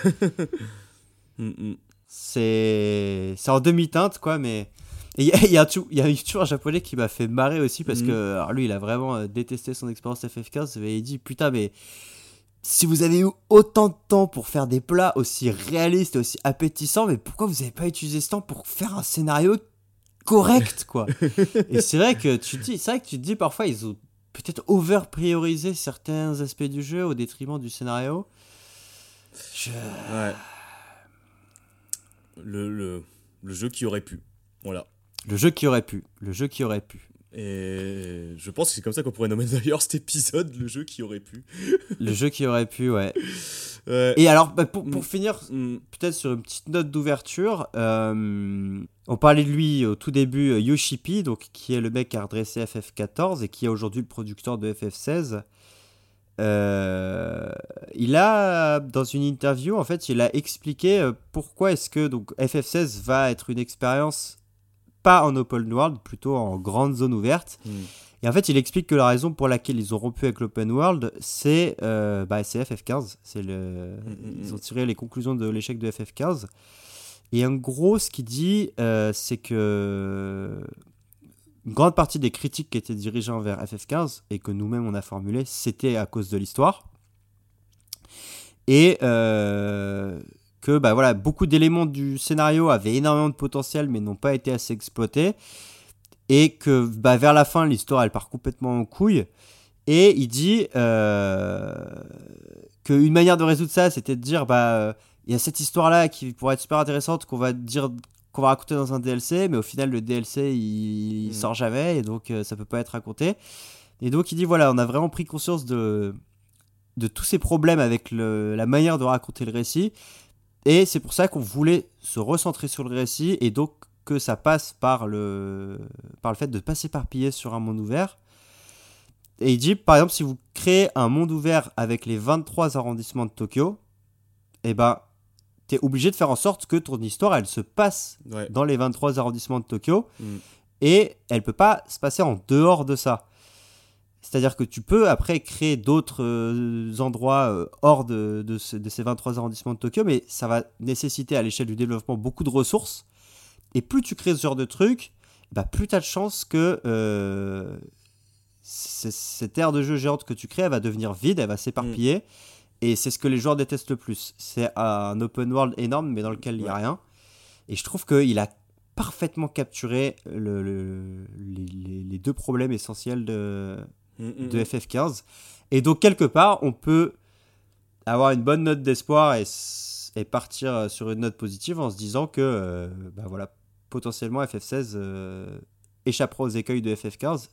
C'est en demi-teinte quoi mais il y, y y a un youtubeur japonais qui m'a fait marrer aussi parce Mhm. que alors lui il a vraiment euh, détesté son expérience FF15 et il dit putain mais si vous avez eu autant de temps pour faire des plats aussi réalistes et aussi appétissants mais pourquoi vous avez pas utilisé ce temps pour faire un scénario correct quoi? Et c'est vrai que tu te dis c'est vrai que tu te dis parfois ils ont peut-être over priorisé certains aspects du jeu au détriment du scénario Je- Ouais. Le, le, le jeu qui aurait pu. Voilà. le jeu qui aurait pu le jeu qui aurait pu Et je pense que c'est comme ça qu'on pourrait nommer d'ailleurs cet épisode, le jeu qui aurait pu. Le jeu qui aurait pu, ouais. Ouais. Et alors, bah, pour, pour Mm. finir, Mm, peut-être sur une petite note d'ouverture, euh, on parlait de lui au tout début, euh, Yoshipi, donc, qui est le mec qui a redressé FF14 et qui est aujourd'hui le producteur de FF16. Euh, il a, dans une interview, en fait, il a expliqué euh, pourquoi est-ce que donc, FF16 va être une expérience pas en open world, plutôt en grande zone ouverte. Hmm. Et en fait, il explique que la raison pour laquelle ils ont rompu avec l'open world, c'est euh, bah, c'est FF15. C'est le... mm, Ils ont tiré les conclusions de l'échec de FF15. Et en gros, ce qu'il dit, euh, c'est que une grande partie des critiques qui étaient dirigées envers FF15 et que nous-mêmes on a formulées, c'était à cause de l'histoire. Et euh, que bah, voilà, beaucoup d'éléments du scénario avaient énormément de potentiel mais n'ont pas été assez exploités. Et que bah, vers la fin, l'histoire elle part complètement en couille. Et il dit euh, qu'une manière de résoudre ça, c'était de dire bah, euh, il y a cette histoire-là qui pourrait être super intéressante qu'on va dire qu'on va raconter dans un DLC, mais au final le DLC il, il Mm. sort jamais et donc euh, ça peut pas être raconté. Et donc il dit voilà, on a vraiment pris conscience de de tous ces problèmes avec le- la manière de raconter le récit et c'est pour ça qu'on voulait se recentrer sur le récit et donc que ça passe par le par le fait de pas s'éparpiller sur un monde ouvert. Et il dit par exemple si vous créez un monde ouvert avec les 23 arrondissements de Tokyo, eh ben t'es obligé de faire en sorte que ton histoire elle se passe Ouais. dans les 23 arrondissements de Tokyo Mm. et elle peut pas se passer en dehors de ça. C'est-à-dire que tu peux après créer d'autres euh, endroits euh, hors de, de ce- de ces 23 arrondissements de Tokyo, mais ça va nécessiter à l'échelle du développement beaucoup de ressources. Et plus tu crées ce genre de truc, bah, plus tu as de chances que euh, cette aire de jeu géante que tu crées, elle va devenir vide, elle va s'éparpiller. Et c'est ce que les joueurs détestent le plus. C'est un open world énorme, mais dans lequel il n'y a rien. Et je trouve qu'il a parfaitement capturé le- le- les, deux problèmes essentiels de, Mm, mm, de mm. FF15. Et donc, quelque part, on peut avoir une bonne note d'espoir et partir euh, sur une note positive en se disant que, euh, bah voilà, potentiellement FF16 euh, échappera aux écueils de FF15.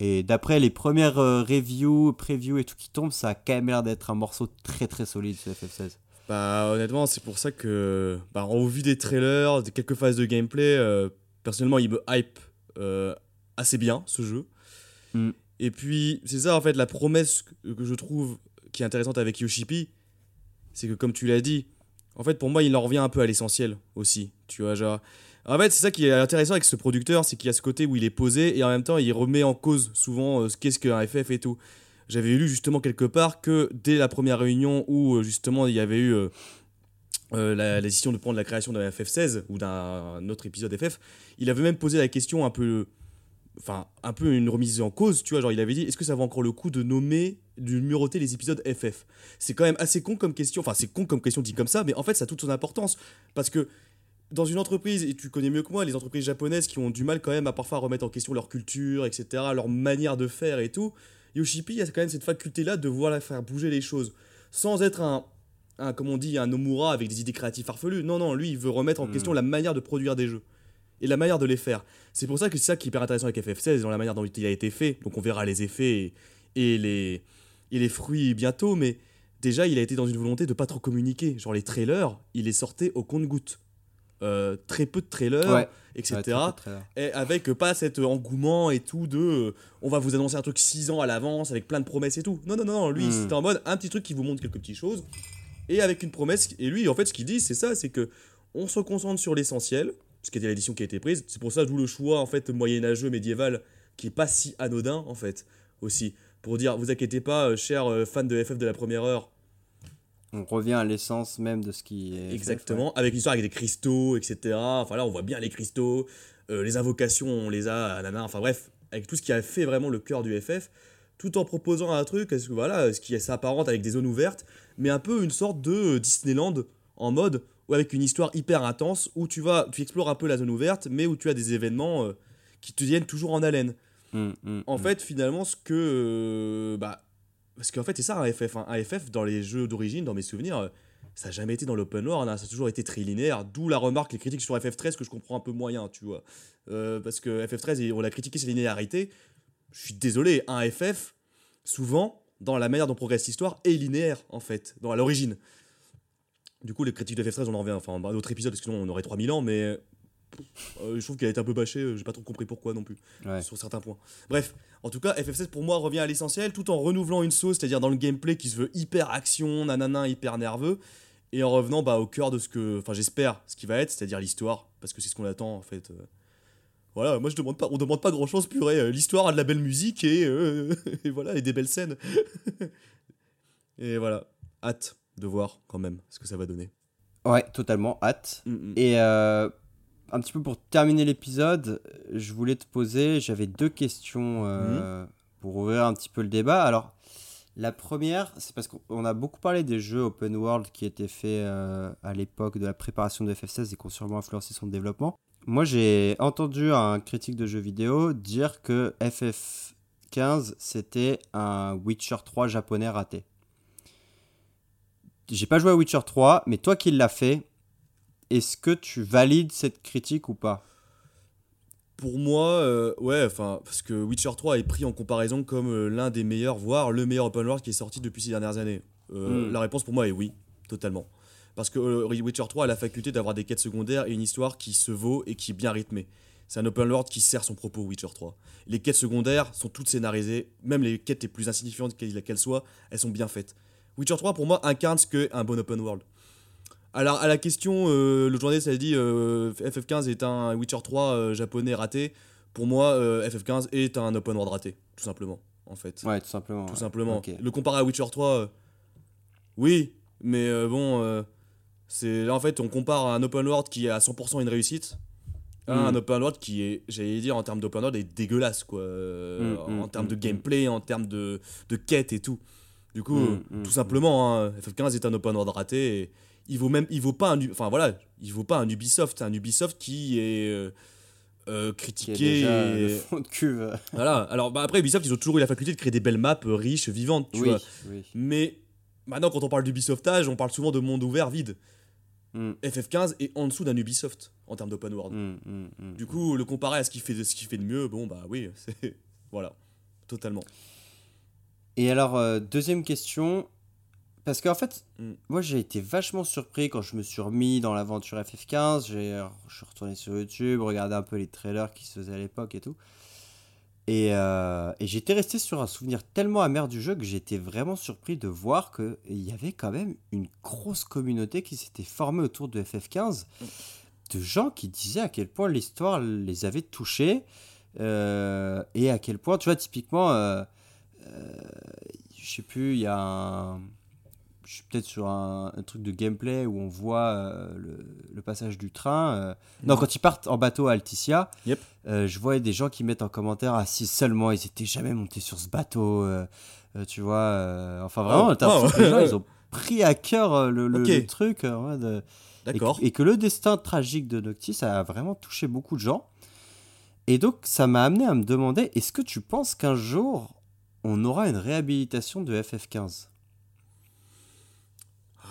Et d'après les premières euh, reviews, previews et tout qui tombent, ça a quand même l'air d'être un morceau très très solide ce FF16. Bah honnêtement, c'est pour ça que bah, au vu des trailers, des quelques phases de gameplay, euh, personnellement, il me hype euh, assez bien ce jeu. Mm. Et puis c'est ça en fait la promesse que, que je trouve qui est intéressante avec Yoshipi, c'est que comme tu l'as dit, en fait pour moi il en revient un peu à l'essentiel aussi, tu vois genre. En fait, c'est ça qui est intéressant avec ce producteur, c'est qu'il y a ce côté où il est posé et en même temps il remet en cause souvent euh, ce qu'est-ce qu'un FF et tout. J'avais lu justement quelque part que dès la première réunion où euh, justement il y avait eu euh, la, la décision de prendre la création d'un FF16 ou d'un autre épisode FF, il avait même posé la question un peu, enfin un peu une remise en cause, tu vois, genre il avait dit est-ce que ça vaut encore le coup de nommer, de numéroter les épisodes FF C'est quand même assez con comme question, enfin c'est con comme question dit comme ça, mais en fait ça a toute son importance parce que dans une entreprise, et tu connais mieux que moi, les entreprises japonaises qui ont du mal quand même à parfois remettre en question leur culture, etc., leur manière de faire et tout, Yoshipi, il y a quand même cette faculté-là de vouloir faire bouger les choses, sans être un, un, comme on dit, un Nomura avec des idées créatives farfelues. Non, non, lui, il veut remettre en Hmm. question la manière de produire des jeux, et la manière de les faire. C'est pour ça que c'est ça qui est hyper intéressant avec FF16, dans la manière dont il a été fait, donc on verra les effets et, et les, et les fruits bientôt, mais déjà, il a été dans une volonté de pas trop communiquer. Genre les trailers, il les sortait au compte-goutte. Euh, très peu de trailers, Ouais. etc. Ouais, très peu de trailers. et avec euh, pas cet engouement et tout de euh, on va vous annoncer un truc 6 ans à l'avance avec plein de promesses et tout. Non, non, non, non, lui Hmm. c'était en mode un petit truc qui vous montre quelques petites choses et avec une promesse. Et lui, en fait, ce qu'il dit, c'est ça c'est que on se concentre sur l'essentiel, ce qui était l'édition qui a été prise. C'est pour ça, d'où le choix en fait moyenâgeux, médiéval, qui est pas si anodin en fait aussi. Pour dire, vous inquiétez pas, chers fans de FF de la première heure, On revient à l'essence même de ce qui est. Exactement, avec une histoire avec des cristaux, etc. Enfin là, on voit bien les cristaux, euh, les invocations, on les a, nana. Enfin bref, avec tout ce qui a fait vraiment le cœur du FF, tout en proposant un truc, est-ce que voilà, ce qui s'apparente avec des zones ouvertes, mais un peu une sorte de euh, Disneyland en mode ou avec une histoire hyper intense où tu vas, tu explores un peu la zone ouverte, mais où tu as des événements euh, qui te tiennent toujours en haleine. ouais. Mm, mm, En mm. fait, finalement, ce que. euh, bah, parce qu'en fait, c'est ça un FF. Un FF, dans les jeux d'origine, dans mes souvenirs, euh, ça n'a jamais été dans l'open world, hein, ça a toujours été très linéaire. D'où la remarque, les critiques sur FF13 que je comprends un peu moyen, tu vois. Euh, parce que FF13, on l'a critiqué sa linéarité. Je suis désolé, un FF, souvent, dans la manière dont progresse l'histoire, est linéaire, en fait, dans, à l'origine. Du coup, les critiques de FF13, on en revient enfin, à un autre épisode, parce que sinon on aurait 3000 ans, mais euh, je trouve qu'il a été un peu bâché, euh, j'ai pas trop compris pourquoi non plus Ouais. sur certains points. Bref, en tout cas, FF16 pour moi revient à l'essentiel tout en renouvelant une sauce, c'est-à-dire dans le gameplay qui se veut hyper action, nanana, hyper nerveux, et en revenant bah, au cœur de ce que, enfin j'espère, ce qui va être, c'est-à-dire l'histoire, parce que c'est ce qu'on attend en fait. euh. Voilà, moi je demande pas, on demande pas grand-chose, purée. euh, L'histoire a de la belle musique et, et voilà, et des belles scènes. et voilà, hâte de voir quand même ce que ça va donner. Ouais, totalement, hâte. Mm, mm. Et euh, un petit peu pour terminer l'épisode, je voulais te poser, j'avais deux questions euh, pour ouvrir un petit peu le débat. Alors, la première, c'est parce qu'on a beaucoup parlé des jeux open world qui étaient faits euh, à l'époque de la préparation de FF16 et qui ont sûrement influencé son développement. Moi, j'ai entendu un critique de jeux vidéo dire que FF15, c'était un Witcher 3 japonais raté. J'ai pas joué à Witcher 3, mais toi qui l'as fait, est-ce que tu valides cette critique ou pas? Pour moi, euh, ouais, enfin, parce que Witcher 3 est pris en comparaison comme euh, l'un des meilleurs, voire le meilleur open world qui est sorti depuis ces dernières années. Euh, Mm. La réponse pour moi est oui, totalement. Parce que Witcher 3 a la faculté d'avoir des quêtes secondaires et une histoire qui se vaut et qui est bien rythmée. C'est un open world qui sert son propos, Witcher 3. Les quêtes secondaires sont toutes scénarisées, même les quêtes les plus insignifiantes qu'elles soient, elles sont bien faites. Witcher 3, pour moi, incarne ce qu'est un bon open world. Alors, à la question, euh, le journaliste a dit euh, FF15 est un Witcher 3 euh, japonais raté. Pour moi, euh, FF15 est un open world raté, tout simplement, en fait. Ouais, tout simplement. tout ouais. simplement. Le comparer à Witcher 3, euh, oui, mais bon, c'est là en fait, on compare un open world qui est à 100% une réussite à Mm. un open world qui est, j'allais dire, en termes d'open world, est dégueulasse, quoi. euh, Mm, en mm, termes de gameplay, en termes de, de quête et tout. Du coup, tout simplement, hein, FF15 est un open world raté et il vaut même, il vaut pas un, enfin voilà, il vaut pas un Ubisoft, un Ubisoft qui est euh, euh, Qui est critiqué. déjà et- le fond de cuve. Voilà. Alors bah, après Ubisoft, ils ont toujours eu la faculté de créer des belles maps euh, riches, vivantes, tu oui, vois. oui. Mais maintenant, quand on parle d'Ubisoftage, on parle souvent de monde ouvert vide. Mm, FF15 est en dessous d'un Ubisoft en termes d'open world. mm, mm, mm. Du coup, le comparer à ce qu'il fait, de- ce qu'il fait de mieux, bon bah oui, c'est voilà, totalement. Et alors, euh, deuxième question. Parce qu'en fait, Mm. moi j'ai été vachement surpris quand je me suis remis dans l'aventure FF15. J'ai- Je suis retourné sur YouTube, regardé un peu les trailers qui se faisaient à l'époque et tout. Et, euh, et j'étais resté sur un souvenir tellement amer du jeu que j'étais vraiment surpris de voir qu'il y avait quand même une grosse communauté qui s'était formée autour de FF15. De gens qui disaient à quel point l'histoire les avait touchés. euh, et à quel point, tu vois, typiquement, euh, euh, je sais plus, il y a un. Je suis peut-être sur un, un truc de gameplay où on voit euh, le, le passage du train. euh. Non, quand ils partent en bateau à Alticia, Yep. euh, je vois des gens qui mettent en commentaire Ah, si seulement ils étaient jamais montés sur ce bateau. tu vois, enfin vraiment, Oh, oh, les gens, ils ont pris à cœur le, le- Ok. le truc. ouais, de- et, D'accord. que- et que le destin tragique de Noctis a vraiment touché beaucoup de gens. Et donc, ça m'a amené à me demander est-ce que tu penses qu'un jour, on aura une réhabilitation de FF15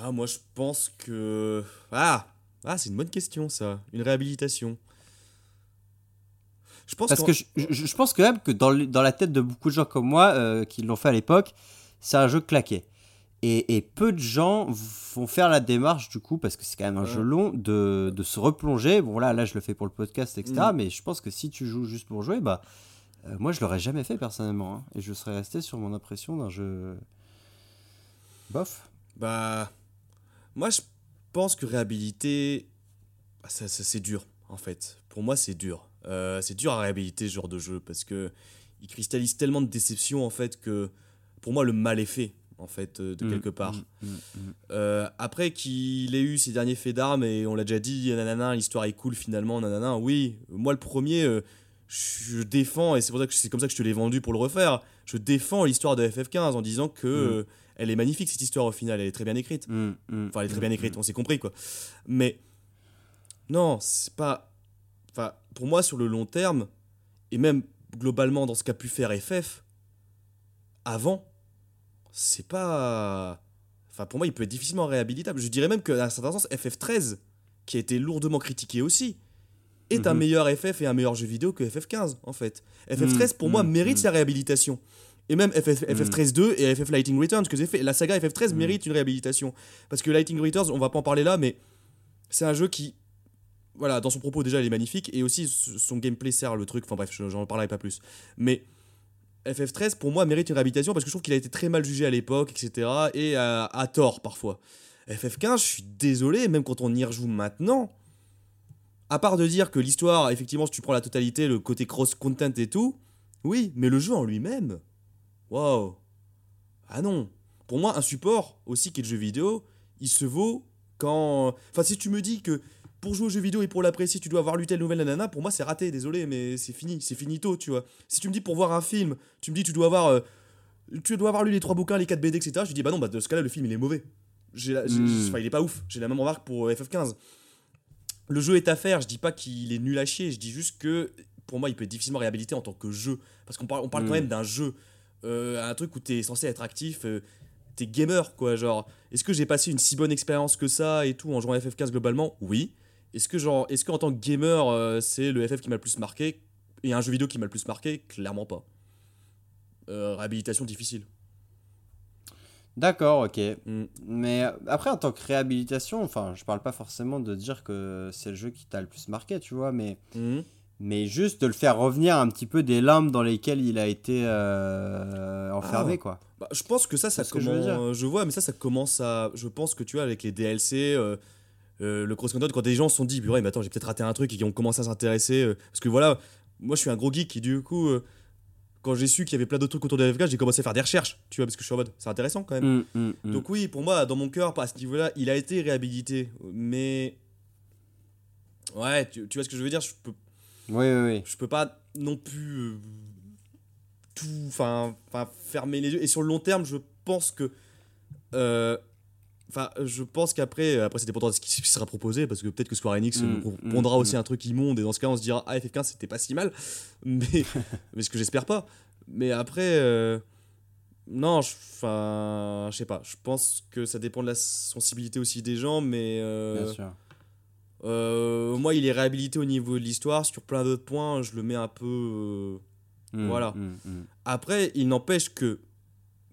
Ah, moi je pense que ah ah c'est une bonne question ça, une réhabilitation. Je pense Parce que je, je- je pense quand même que dans, le- dans la tête de beaucoup de gens comme moi euh, qui l'ont fait à l'époque, c'est un jeu claqué. Et, et peu de gens vont faire la démarche du coup, parce que c'est quand même un Ouais. jeu long, de, de se replonger. Bon là, là je le fais pour le podcast, etc. Mm. Mais je pense que si tu joues juste pour jouer, bah euh, moi je l'aurais jamais fait personnellement. hein. et je serais resté sur mon impression d'un jeu bof. Bah, moi je pense que réhabiliter, bah, ça, ça, c'est dur en fait. Pour moi c'est dur. Euh, c'est dur à réhabiliter ce genre de jeu parce que il cristallise tellement de déceptions en fait que pour moi le mal est fait en fait euh, de Mm, quelque part. mm, mm. Euh, après qu'il ait eu ses derniers faits d'armes et on l'a déjà dit, nanana, l'histoire est cool finalement, nanana, oui, moi le premier, euh, je défends, et c'est pour ça que c'est comme ça que je te l'ai vendu pour le refaire, je défends l'histoire de FF15 en disant que. Elle est magnifique cette histoire au final, elle est très bien écrite. Mm, mm, Enfin, elle est très mm, bien écrite, on s'est compris quoi. Mais non, c'est pas. Enfin, pour moi, sur le long terme, et même globalement dans ce qu'a pu faire FF, avant, c'est pas. Enfin, pour moi, il peut être difficilement réhabilitable. Je dirais même qu'à un certain sens, FF13, qui a été lourdement critiqué aussi, est un Mhm. meilleur FF et un meilleur jeu vidéo que FF15, en fait. FF13, pour moi, mhm, mérite mhm. sa réhabilitation. Et même FF, FF13 2 et FF Lighting Returns, que j'ai fait. La saga FF13 Mhm. mérite une réhabilitation. Parce que Lighting Returns, on va pas en parler là, mais c'est un jeu qui. voilà, dans son propos déjà, il est magnifique et aussi son gameplay sert le truc. Enfin bref, je- j'en parlerai pas plus. Mais FF13 pour moi mérite une réhabilitation parce que je trouve qu'il a été très mal jugé à l'époque, etc. Et à, à tort parfois. FF15, je suis désolé, même quand on y rejoue maintenant, à part de dire que l'histoire, effectivement, si tu prends la totalité, le côté cross-content et tout, oui, mais le jeu en lui-même, waouh. Ah non. Pour moi, un support aussi qui est le jeu vidéo, il se vaut quand. Enfin, si tu me dis que pour jouer au jeu vidéo et pour l'apprécier, tu dois avoir lu telle nouvelle nanana, pour moi, c'est raté, désolé, mais c'est fini, c'est finito, tu vois. Si tu me dis pour voir un film, tu me dis tu dois avoir. euh, tu dois avoir lu les trois bouquins, les 4 BD, etc. Je dis bah non, bah dans ce cas-là, le film il est mauvais. J'ai la- j'ai- Hmm. Enfin, il est pas ouf. J'ai la même remarque pour euh, FF15. Le jeu est à faire, je dis pas qu'il est nul à chier, je dis juste que pour moi il peut être difficilement réhabilité en tant que jeu. Parce qu'on parle, on parle quand Mm. même d'un jeu, un truc où t'es censé être actif, euh, t'es gamer quoi. Genre, est-ce que j'ai passé une si bonne expérience que ça et tout en jouant à FF15 globalement? Oui. Est-ce que, genre, est-ce que en tant que gamer euh, c'est le FF qui m'a le plus marqué et un jeu vidéo qui m'a le plus marqué? Clairement pas. Euh, réhabilitation difficile. D'accord, ok. Mm. Mais euh, après, en tant que réhabilitation, enfin, je parle pas forcément de dire que c'est le jeu qui t'a le plus marqué, tu vois, mais, Mhm. Mais juste de le faire revenir un petit peu des limbes dans lesquelles il a été euh, enfermé, Ah. quoi. Bah, je pense que ça, ça je commence. dire. Je, vois, mais ça, ça commence à. Je pense que tu vois, avec les DLC, euh, euh, le cross-content, quand des gens se sont dit, mais attends, j'ai peut-être raté un truc et qui ont commencé à s'intéresser. parce que voilà, moi, je suis un gros geek et du coup, quand j'ai su qu'il y avait plein d'autres trucs autour de FF4, j'ai commencé à faire des recherches, tu vois, parce que je suis en mode, c'est intéressant quand même. Mm, mm, mm. Donc, oui, pour moi, dans mon cœur, à ce niveau-là, il a été réhabilité. Mais. Ouais, tu, tu vois ce que je veux dire Je peux Oui, oui, oui. je peux pas non plus euh, tout enfin fermer les yeux et sur le long terme je pense que euh, enfin je pense qu'après après c'est dépendant de ce qui sera proposé parce que peut-être que Square Enix Mm, nous mm, prendra aussi mm. un truc immonde et dans ce cas on se dira ah FF15 c'était pas si mal mais mais ce que j'espère pas mais après euh, non je- enfin je sais pas je pense que ça dépend de la sensibilité aussi des gens mais euh, Bien sûr. Euh, moi, il est réhabilité au niveau de l'histoire. Sur plein d'autres points, je le mets un peu. euh, Mm, voilà. mm, mm. Après, il n'empêche que,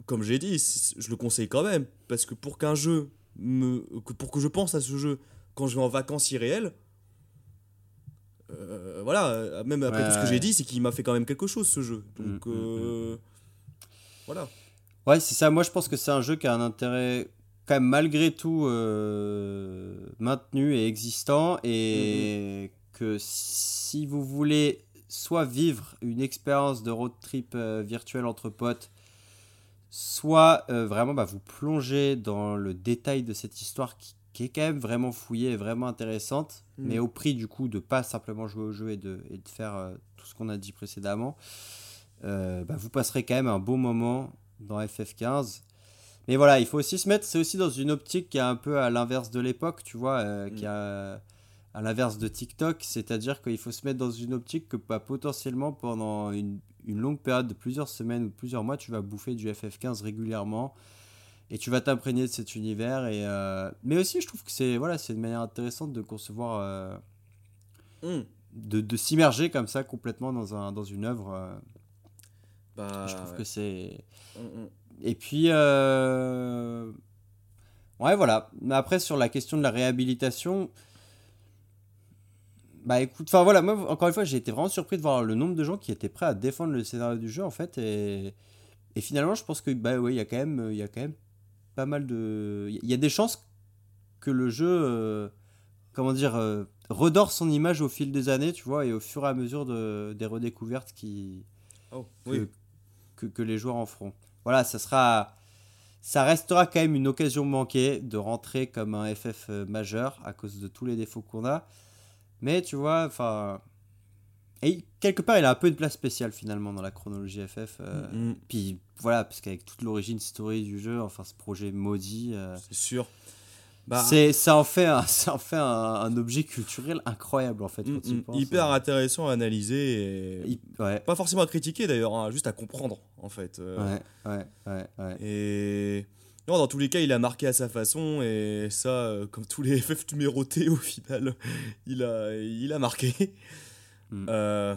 comme j'ai dit, je le conseille quand même. Parce que pour qu'un jeu. Me... que- Pour que je pense à ce jeu quand je vais en vacances irréelles. euh, voilà, même après Ouais, tout ce que j'ai dit, c'est qu'il m'a fait quand même quelque chose ce jeu. Donc, euh, voilà. Ouais, c'est ça. Moi, je pense que c'est un jeu qui a un intérêt quand même malgré tout euh, maintenu et existant et que si vous voulez soit vivre une expérience de road trip euh, virtuel entre potes, soit euh, vraiment bah, vous plonger dans le détail de cette histoire qui, qui est quand même vraiment fouillée et vraiment intéressante, Mhm. mais au prix du coup de pas simplement jouer au jeu et de, et de faire euh, tout ce qu'on a dit précédemment, bah, vous passerez quand même un beau moment dans FF15. Mais voilà, il faut aussi se mettre, c'est aussi dans une optique qui est un peu à l'inverse de l'époque, tu vois, euh, qui Mm. a à l'inverse de TikTok, c'est-à-dire qu'il faut se mettre dans une optique que bah, potentiellement pendant une, une longue période de plusieurs semaines ou plusieurs mois, tu vas bouffer du FF15 régulièrement et tu vas t'imprégner de cet univers. Et, euh, Mais aussi, je trouve que c'est voilà, une manière intéressante de concevoir, euh, Mm. de, de s'immerger comme ça complètement dans, un, dans une œuvre. euh, Bah, je trouve ouais. que c'est. Mm, mm. Et puis, euh, ouais, voilà. Après, sur la question de la réhabilitation, bah écoute, enfin voilà, moi, encore une fois, j'ai été vraiment surpris de voir le nombre de gens qui étaient prêts à défendre le scénario du jeu, en fait. Et, et finalement, je pense que, bah ouais, il y a quand même, il y a quand même pas mal de. Il y a des chances que le jeu, euh, comment dire, euh, redore son image au fil des années, tu vois, et au fur et à mesure de, des redécouvertes qui, Oh, que, oui. que, que les joueurs en feront. Voilà, ça sera. Ça restera quand même une occasion manquée de rentrer comme un FF euh, majeur à cause de tous les défauts qu'on a. Mais tu vois, enfin. Et quelque part, il a un peu une place spéciale finalement dans la chronologie FF. euh, Mm, mm. Puis voilà, parce qu'avec toute l'origine story du jeu, enfin ce projet maudit, euh, C'est sûr. Bah, c'est ça en fait, un, ça en fait un, un objet culturel incroyable en fait. mm, tu mm. penses, hyper intéressant à analyser et Hy- Ouais, pas forcément à critiquer d'ailleurs, hein, juste à comprendre en fait. euh. ouais, ouais, ouais, ouais. Et non, dans tous les cas, il a marqué à sa façon et ça, euh, comme tous les FF numérotés au final, il a, il a marqué. Mm. Euh,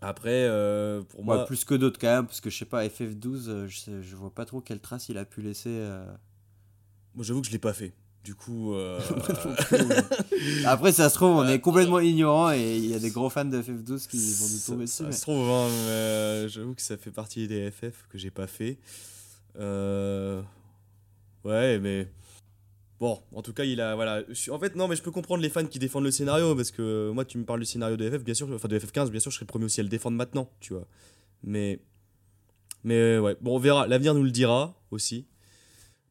après, euh, pour Ouais, moi, plus que d'autres quand même, parce que je sais pas, FF12, euh, je, sais- je vois pas trop quelle trace il a pu laisser. euh. Moi j'avoue que je l'ai pas fait. Du coup, euh, Après, ça se trouve, on est complètement ignorant et il y a des gros fans de FF12 qui vont nous ça, tomber ça dessus. se trouve, hein, mais, euh, j'avoue que ça fait partie des FF que j'ai pas fait. Euh, Ouais, mais bon, en tout cas, il a voilà. En fait, non, mais je peux comprendre les fans qui défendent le scénario parce que moi, tu me parles du scénario de FF, bien sûr, enfin de FF15, bien sûr, je serais le premier aussi à le défendre maintenant, tu vois. Mais mais ouais, bon, on verra. L'avenir nous le dira aussi.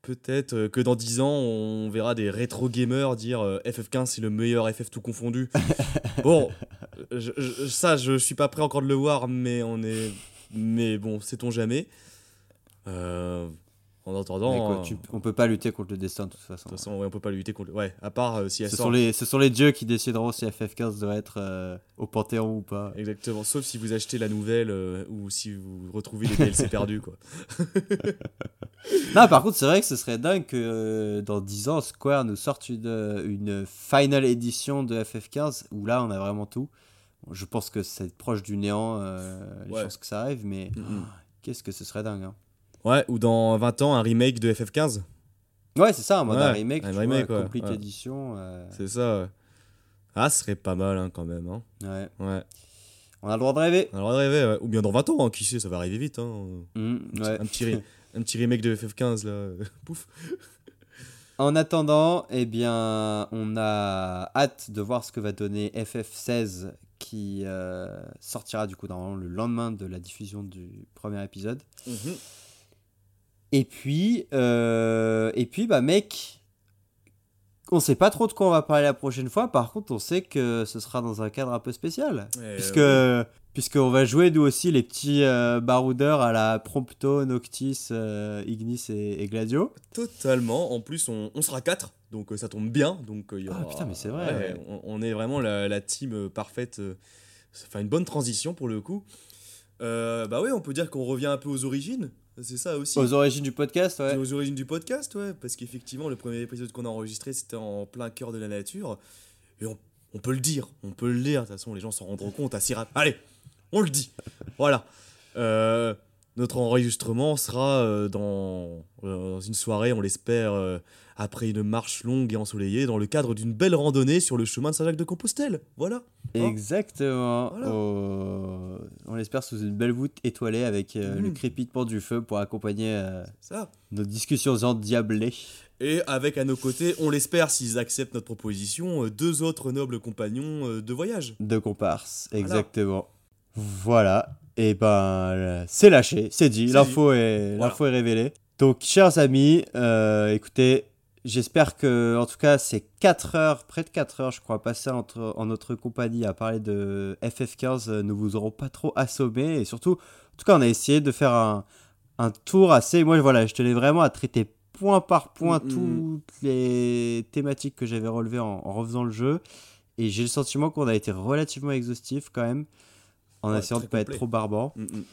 Peut-être euh, que dans 10 ans, on verra des rétro gamers dire euh, FF15 c'est le meilleur FF tout confondu. bon, je- je- ça, je suis pas prêt encore de le voir, mais on est. Mais bon, sait-on jamais. Euh, en attendant. Quoi, euh, tu- on peut pas lutter contre le destin de toute façon. de toute façon, ouais, on peut pas lutter contre. Ouais, à part euh, si elle Ce sort. sont, les, ce sont les dieux qui décideront si FF15 doit être euh, au Panthéon ou pas. Exactement, sauf si vous achetez la nouvelle ou si vous retrouvez les DLC perdus, quoi. Non, par contre, c'est vrai que ce serait dingue que dans 10 ans, Square nous sorte une, une final édition de FF15 où là, on a vraiment tout. Je pense que c'est proche du néant, les Ouais. chances que ça arrive, mais qu'est-ce que ce serait dingue. hein. Ouais, ou dans 20 ans, un remake de FF15. Ouais, c'est ça, un mode Ouais, un remake, un tu remake, vois, complete ouais. edition. euh, C'est ça. ouais. Ah, ce serait pas mal, hein, quand même. Hein. ouais. Ouais. On a le droit de rêver. On a le droit de rêver, ouais. Ou bien dans 20 ans, hein, qui sait, ça va arriver vite. Hein. Ouais. Un, petit re- un petit remake de FF15, là. Pouf. En attendant, eh bien, on a hâte de voir ce que va donner FF16 qui euh, sortira du coup normalement le lendemain de la diffusion du premier épisode. Mhm. Et puis, euh, et puis, bah mec, on sait pas trop de quoi on va parler la prochaine fois. Par contre, on sait que ce sera dans un cadre un peu spécial, Et, puisque euh, puisqu'on va jouer nous aussi les petits euh, baroudeurs à la Prompto, Noctis, euh, Ignis et, et Gladio. Totalement. En plus, on, on sera 4, donc euh, ça tombe bien. Donc, il y Ah, putain, mais c'est vrai, ouais. On, on est vraiment la, la team parfaite. euh, Enfin, une bonne transition pour le coup. Bah ouais, on peut dire qu'on revient un peu aux origines. C'est ça aussi. Aux origines du podcast, ouais. Aux origines du podcast, ouais. Parce qu'effectivement, le premier épisode qu'on a enregistré, c'était en plein cœur de la nature. Et on, on peut le dire, on peut le dire. De toute façon, les gens s'en rendront compte assez rapidement. Allez, on le dit. Voilà. Euh, notre enregistrement sera euh, dans, euh, dans une soirée, on l'espère, euh, après une marche longue et ensoleillée, dans le cadre d'une belle randonnée sur le chemin de Saint-Jacques-de-Compostelle. Voilà. Exactement. Voilà. Au- On l'espère sous une belle voûte étoilée avec euh, le crépitement du feu pour accompagner euh, Ça. nos discussions endiablées. Et avec à nos côtés, on l'espère, s'ils acceptent notre proposition, deux autres nobles compagnons de voyage. De comparse, exactement. Voilà. Et ben, euh, c'est lâché, c'est dit. L'info est, Voilà. est révélée. Donc, chers amis, euh, écoutez, j'espère que, en tout cas, ces 4 heures, près de 4 heures, je crois, passées entre, en notre compagnie à parler de FF15 euh, ne vous auront pas trop assommé. Et surtout, en tout cas, on a essayé de faire un, un tour assez. Moi, voilà, je tenais vraiment à traiter point par point Mm, mm, toutes les thématiques que j'avais relevées en, en refaisant le jeu. Et j'ai le sentiment qu'on a été relativement exhaustif quand même, en Ouais, essayant de très pas complet. être trop barbant. Mm, mm.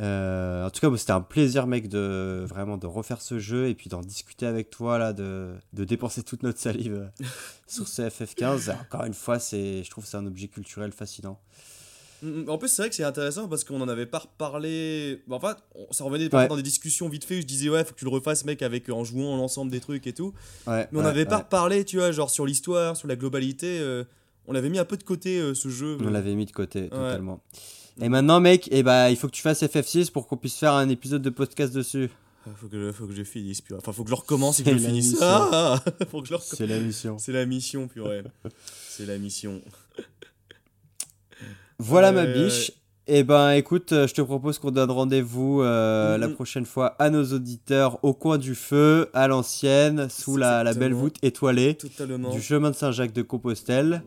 Euh, en tout cas, moi, c'était un plaisir, mec, de vraiment de refaire ce jeu et puis d'en discuter avec toi, là, de, de dépenser toute notre salive euh, sur ce FF15. Encore une fois, je trouve que c'est un objet culturel fascinant. Mm, En plus, c'est vrai que c'est intéressant parce qu'on en avait pas reparlé. Bah, Enfin, on- ça revenait Ouais. dans des discussions vite fait. où Je disais, ouais, faut que tu le refasses, mec, avec, en jouant l'ensemble des trucs et tout. Ouais, Mais on ouais, n'avait pas ouais. reparlé, tu vois, genre sur l'histoire, sur la globalité. euh, on avait mis un peu de côté euh, ce jeu. On l'avait mis de côté, totalement. Et maintenant, mec, eh ben, il faut que tu fasses FF6 pour qu'on puisse faire un épisode de podcast dessus. Ah, Faut que, faut que je finisse, puis Enfin, faut que je recommence et que je finisse. Ah, faut que je recommence. C'est la mission. C'est la mission, purée. C'est la mission. Voilà ma biche. Eh ben écoute, euh, je te propose qu'on donne rendez-vous euh, Mhm. la prochaine fois à nos auditeurs au coin du feu, à l'ancienne, sous la, la belle voûte étoilée Totalement. du chemin de Saint-Jacques de Compostelle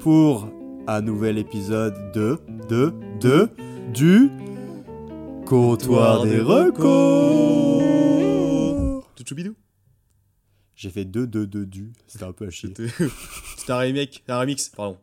pour un nouvel épisode de de de du comptoir des records. Tchouchoubidou. J'ai fait deux deux deux du, c'était un peu à chier. C'était un remake, un remix, pardon.